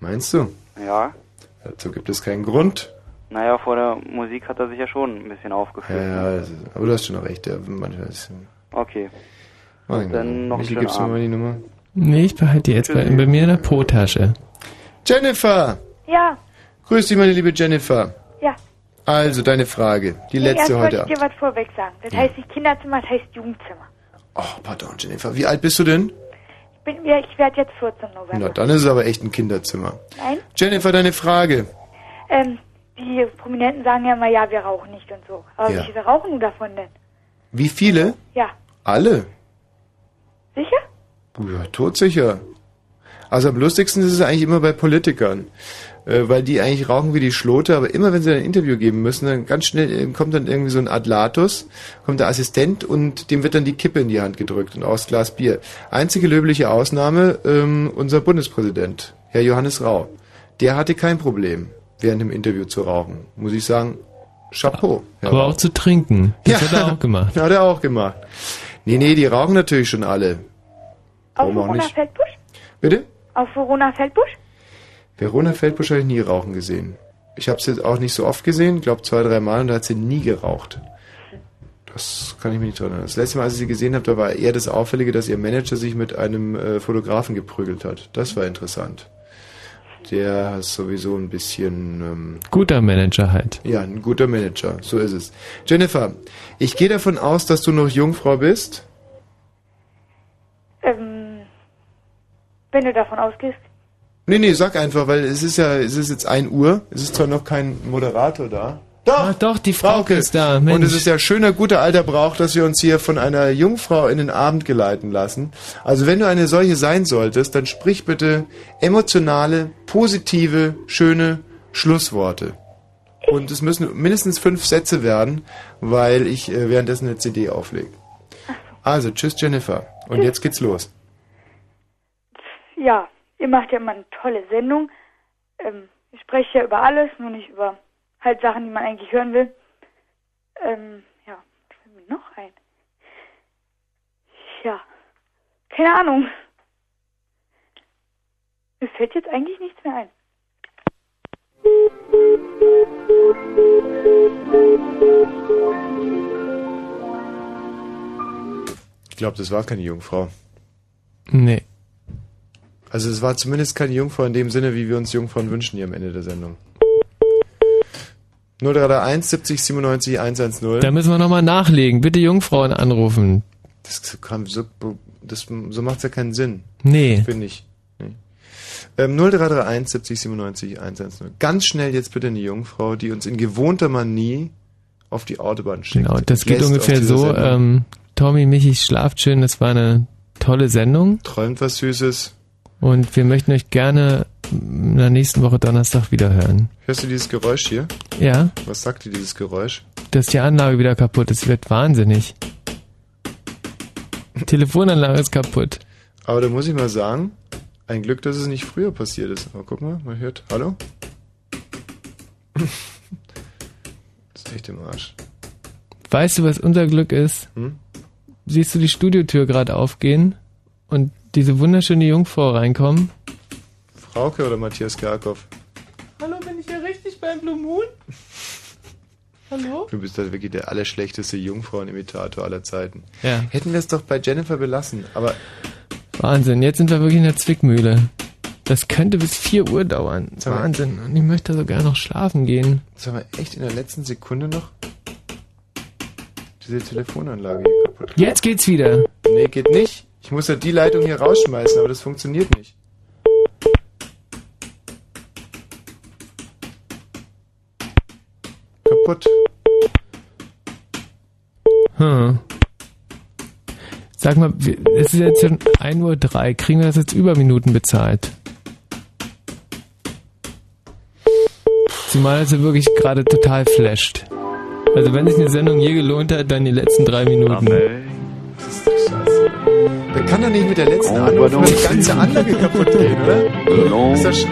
Meinst du? Ja. Dazu gibt es keinen Grund. Naja, vor der Musik hat er sich ja schon ein bisschen aufgeführt. Ja, ja, das ist, aber du hast schon recht. Ja, manchmal ist, Okay. Mein Dann noch Michi, gibst du mir mal die Nummer? Nee, ich behalte die jetzt bei, bei mir in der Po-Tasche. Jennifer! Ja, Grüß dich, meine liebe Jennifer. ja. Also, deine Frage. Die Nee, letzte erst heute wollte ich dir was vorweg sagen. Das heißt nicht Kinderzimmer, das heißt Jugendzimmer. Oh, pardon, Jennifer. Wie alt bist du denn? Ich, bin, ja, ich werde jetzt 14 November. Na, dann ist es aber echt ein Kinderzimmer. Nein? Jennifer, deine Frage. Ähm, die Prominenten sagen ja immer, ja, wir rauchen nicht und so. Aber Ja. wie viele rauchen du davon denn? Wie viele? Ja, Alle. Sicher? Ja, todsicher. Also am lustigsten ist es eigentlich immer bei Politikern. Äh, weil die eigentlich rauchen wie die Schlote, aber immer wenn sie ein Interview geben müssen, dann ganz schnell äh, kommt dann irgendwie so ein Adlatus, kommt der Assistent und dem wird dann die Kippe in die Hand gedrückt und aus Glas Bier. Einzige löbliche Ausnahme, ähm, unser Bundespräsident, Herr Johannes Rau. Der hatte kein Problem, während dem Interview zu rauchen. Muss ich sagen, Chapeau. Herr Aber Rau. auch zu trinken. Das hat er auch gemacht. Hat er auch gemacht. Nee, nee, die rauchen natürlich schon alle. Auf Warum auch Verona? Feldbusch? Bitte? Auf Verona Feldbusch? Verona Feldbusch habe ich nie rauchen gesehen. Ich habe sie auch nicht so oft gesehen, glaube zwei, drei Mal und da hat sie nie geraucht. Das kann ich mich nicht erinnern. Das letzte Mal, als ich sie gesehen habe, da war eher das Auffällige, dass ihr Manager sich mit einem äh, Fotografen geprügelt hat. Das war interessant. Der ist sowieso ein bisschen... Ähm, Guter Manager halt. ja, ein guter Manager. So ist es. Jennifer, ich gehe davon aus, dass du noch Jungfrau bist. Ähm, wenn du davon ausgehst. Nee, nee, sag einfach, weil es ist ja, es ist jetzt 1 Uhr. Es ist zwar noch kein Moderator da. Doch, Ah, doch, die Frau ist da. Und Mensch. es ist ja schöner, guter alter Brauch, dass wir uns hier von einer Jungfrau in den Abend geleiten lassen. Also wenn du eine solche sein solltest, dann sprich bitte emotionale, positive, schöne Schlussworte. Und es müssen mindestens fünf Sätze werden, weil ich äh, währenddessen eine CD auflege. Also, tschüss Jennifer. Und jetzt geht's los. Ja, ihr macht ja immer eine tolle Sendung. Ähm, ich spreche ja über alles, nur nicht über halt Sachen, die man eigentlich hören will. Ähm, ja, was fällt mir noch ein? Ja, keine Ahnung. Mir fällt jetzt eigentlich nichts mehr ein. Ich glaube, das war keine Jungfrau. Nee. Also es war zumindest keine Jungfrau in dem Sinne, wie wir uns Jungfrauen wünschen hier am Ende der Sendung. 0331 70 97 110. Da müssen wir nochmal nachlegen. Bitte Jungfrauen anrufen. Das, kann so, das, so macht's ja keinen Sinn. Nee. Finde ich. Nee. Ähm, 0331 70 97 110. Ganz schnell jetzt bitte eine Jungfrau, die uns in gewohnter Manie auf die Autobahn schickt. Genau, das geht ungefähr so. Ähm, Tommy, Michi, schlaft schön. Das war eine tolle Sendung. Träumt was Süßes. Und wir möchten euch gerne in der nächsten Woche Donnerstag wieder hören. Hörst du dieses Geräusch hier? Ja, Was sagt dir dieses Geräusch? dass die Anlage wieder kaputt ist. Wird wahnsinnig. Die Telefonanlage ist kaputt. Aber da muss ich mal sagen, ein Glück, dass es nicht früher passiert ist. Aber guck mal, man hört. Hallo? Das ist echt im Arsch. Weißt du, was unser Glück ist? Hm? Siehst du die Studiotür gerade aufgehen und diese wunderschöne Jungfrau reinkommen? Frauke oder Matthias Kerkhoff? Hallo, bin ich hier richtig beim Blue Moon? Hallo? Du bist halt wirklich der allerschlechteste Jungfrauenimitator aller Zeiten. Ja. Hätten wir es doch bei Jennifer belassen, aber Wahnsinn, jetzt sind wir wirklich in der Zwickmühle. Das könnte bis 4 Uhr dauern. Sag mal- Wahnsinn. Und ich möchte sogar noch schlafen gehen. sollen wir echt in der letzten Sekunde noch diese Telefonanlage hier kaputt machen? Jetzt geht's wieder. Nee, geht nicht. Ich muss ja die Leitung hier rausschmeißen, aber das funktioniert nicht. Kaputt. Hm. Sag mal, wir- es ist jetzt schon 1.03 Uhr. Kriegen wir das jetzt über Minuten bezahlt? Zumal es ja wirklich gerade total flasht. Also wenn sich eine Sendung je gelohnt hat, dann die letzten drei Minuten. Der kann doch nicht mit der letzten Anruf die ganze Anlage kaputt gehen, oder? Long Ist das schon?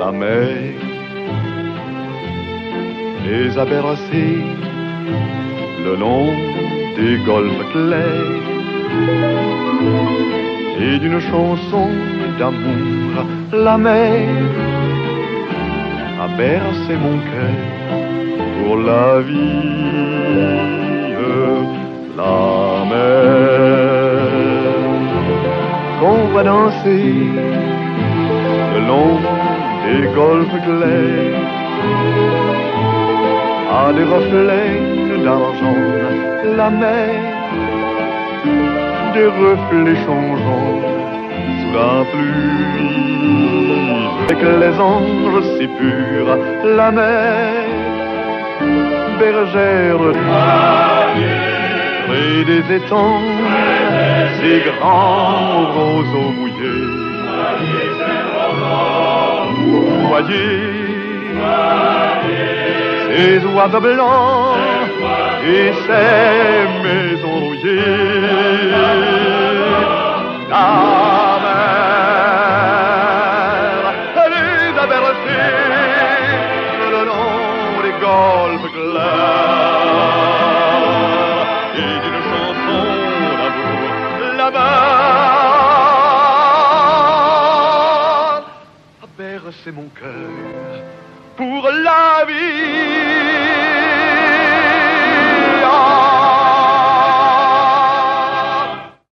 La mer. Les a bercés le long des golfes clairs. Et d'une chanson d'amour la mer a bercé mon cœur pour la vie la mer. Qu'on va danser le long des golfes clairs voit des reflets d'argent, la mer, des reflets changeants sous la pluie. Avec les anges si purs, la mer, bergère près des étangs, si grands roseaux Voyez ces oiseaux blancs et ces maisons pour la vie.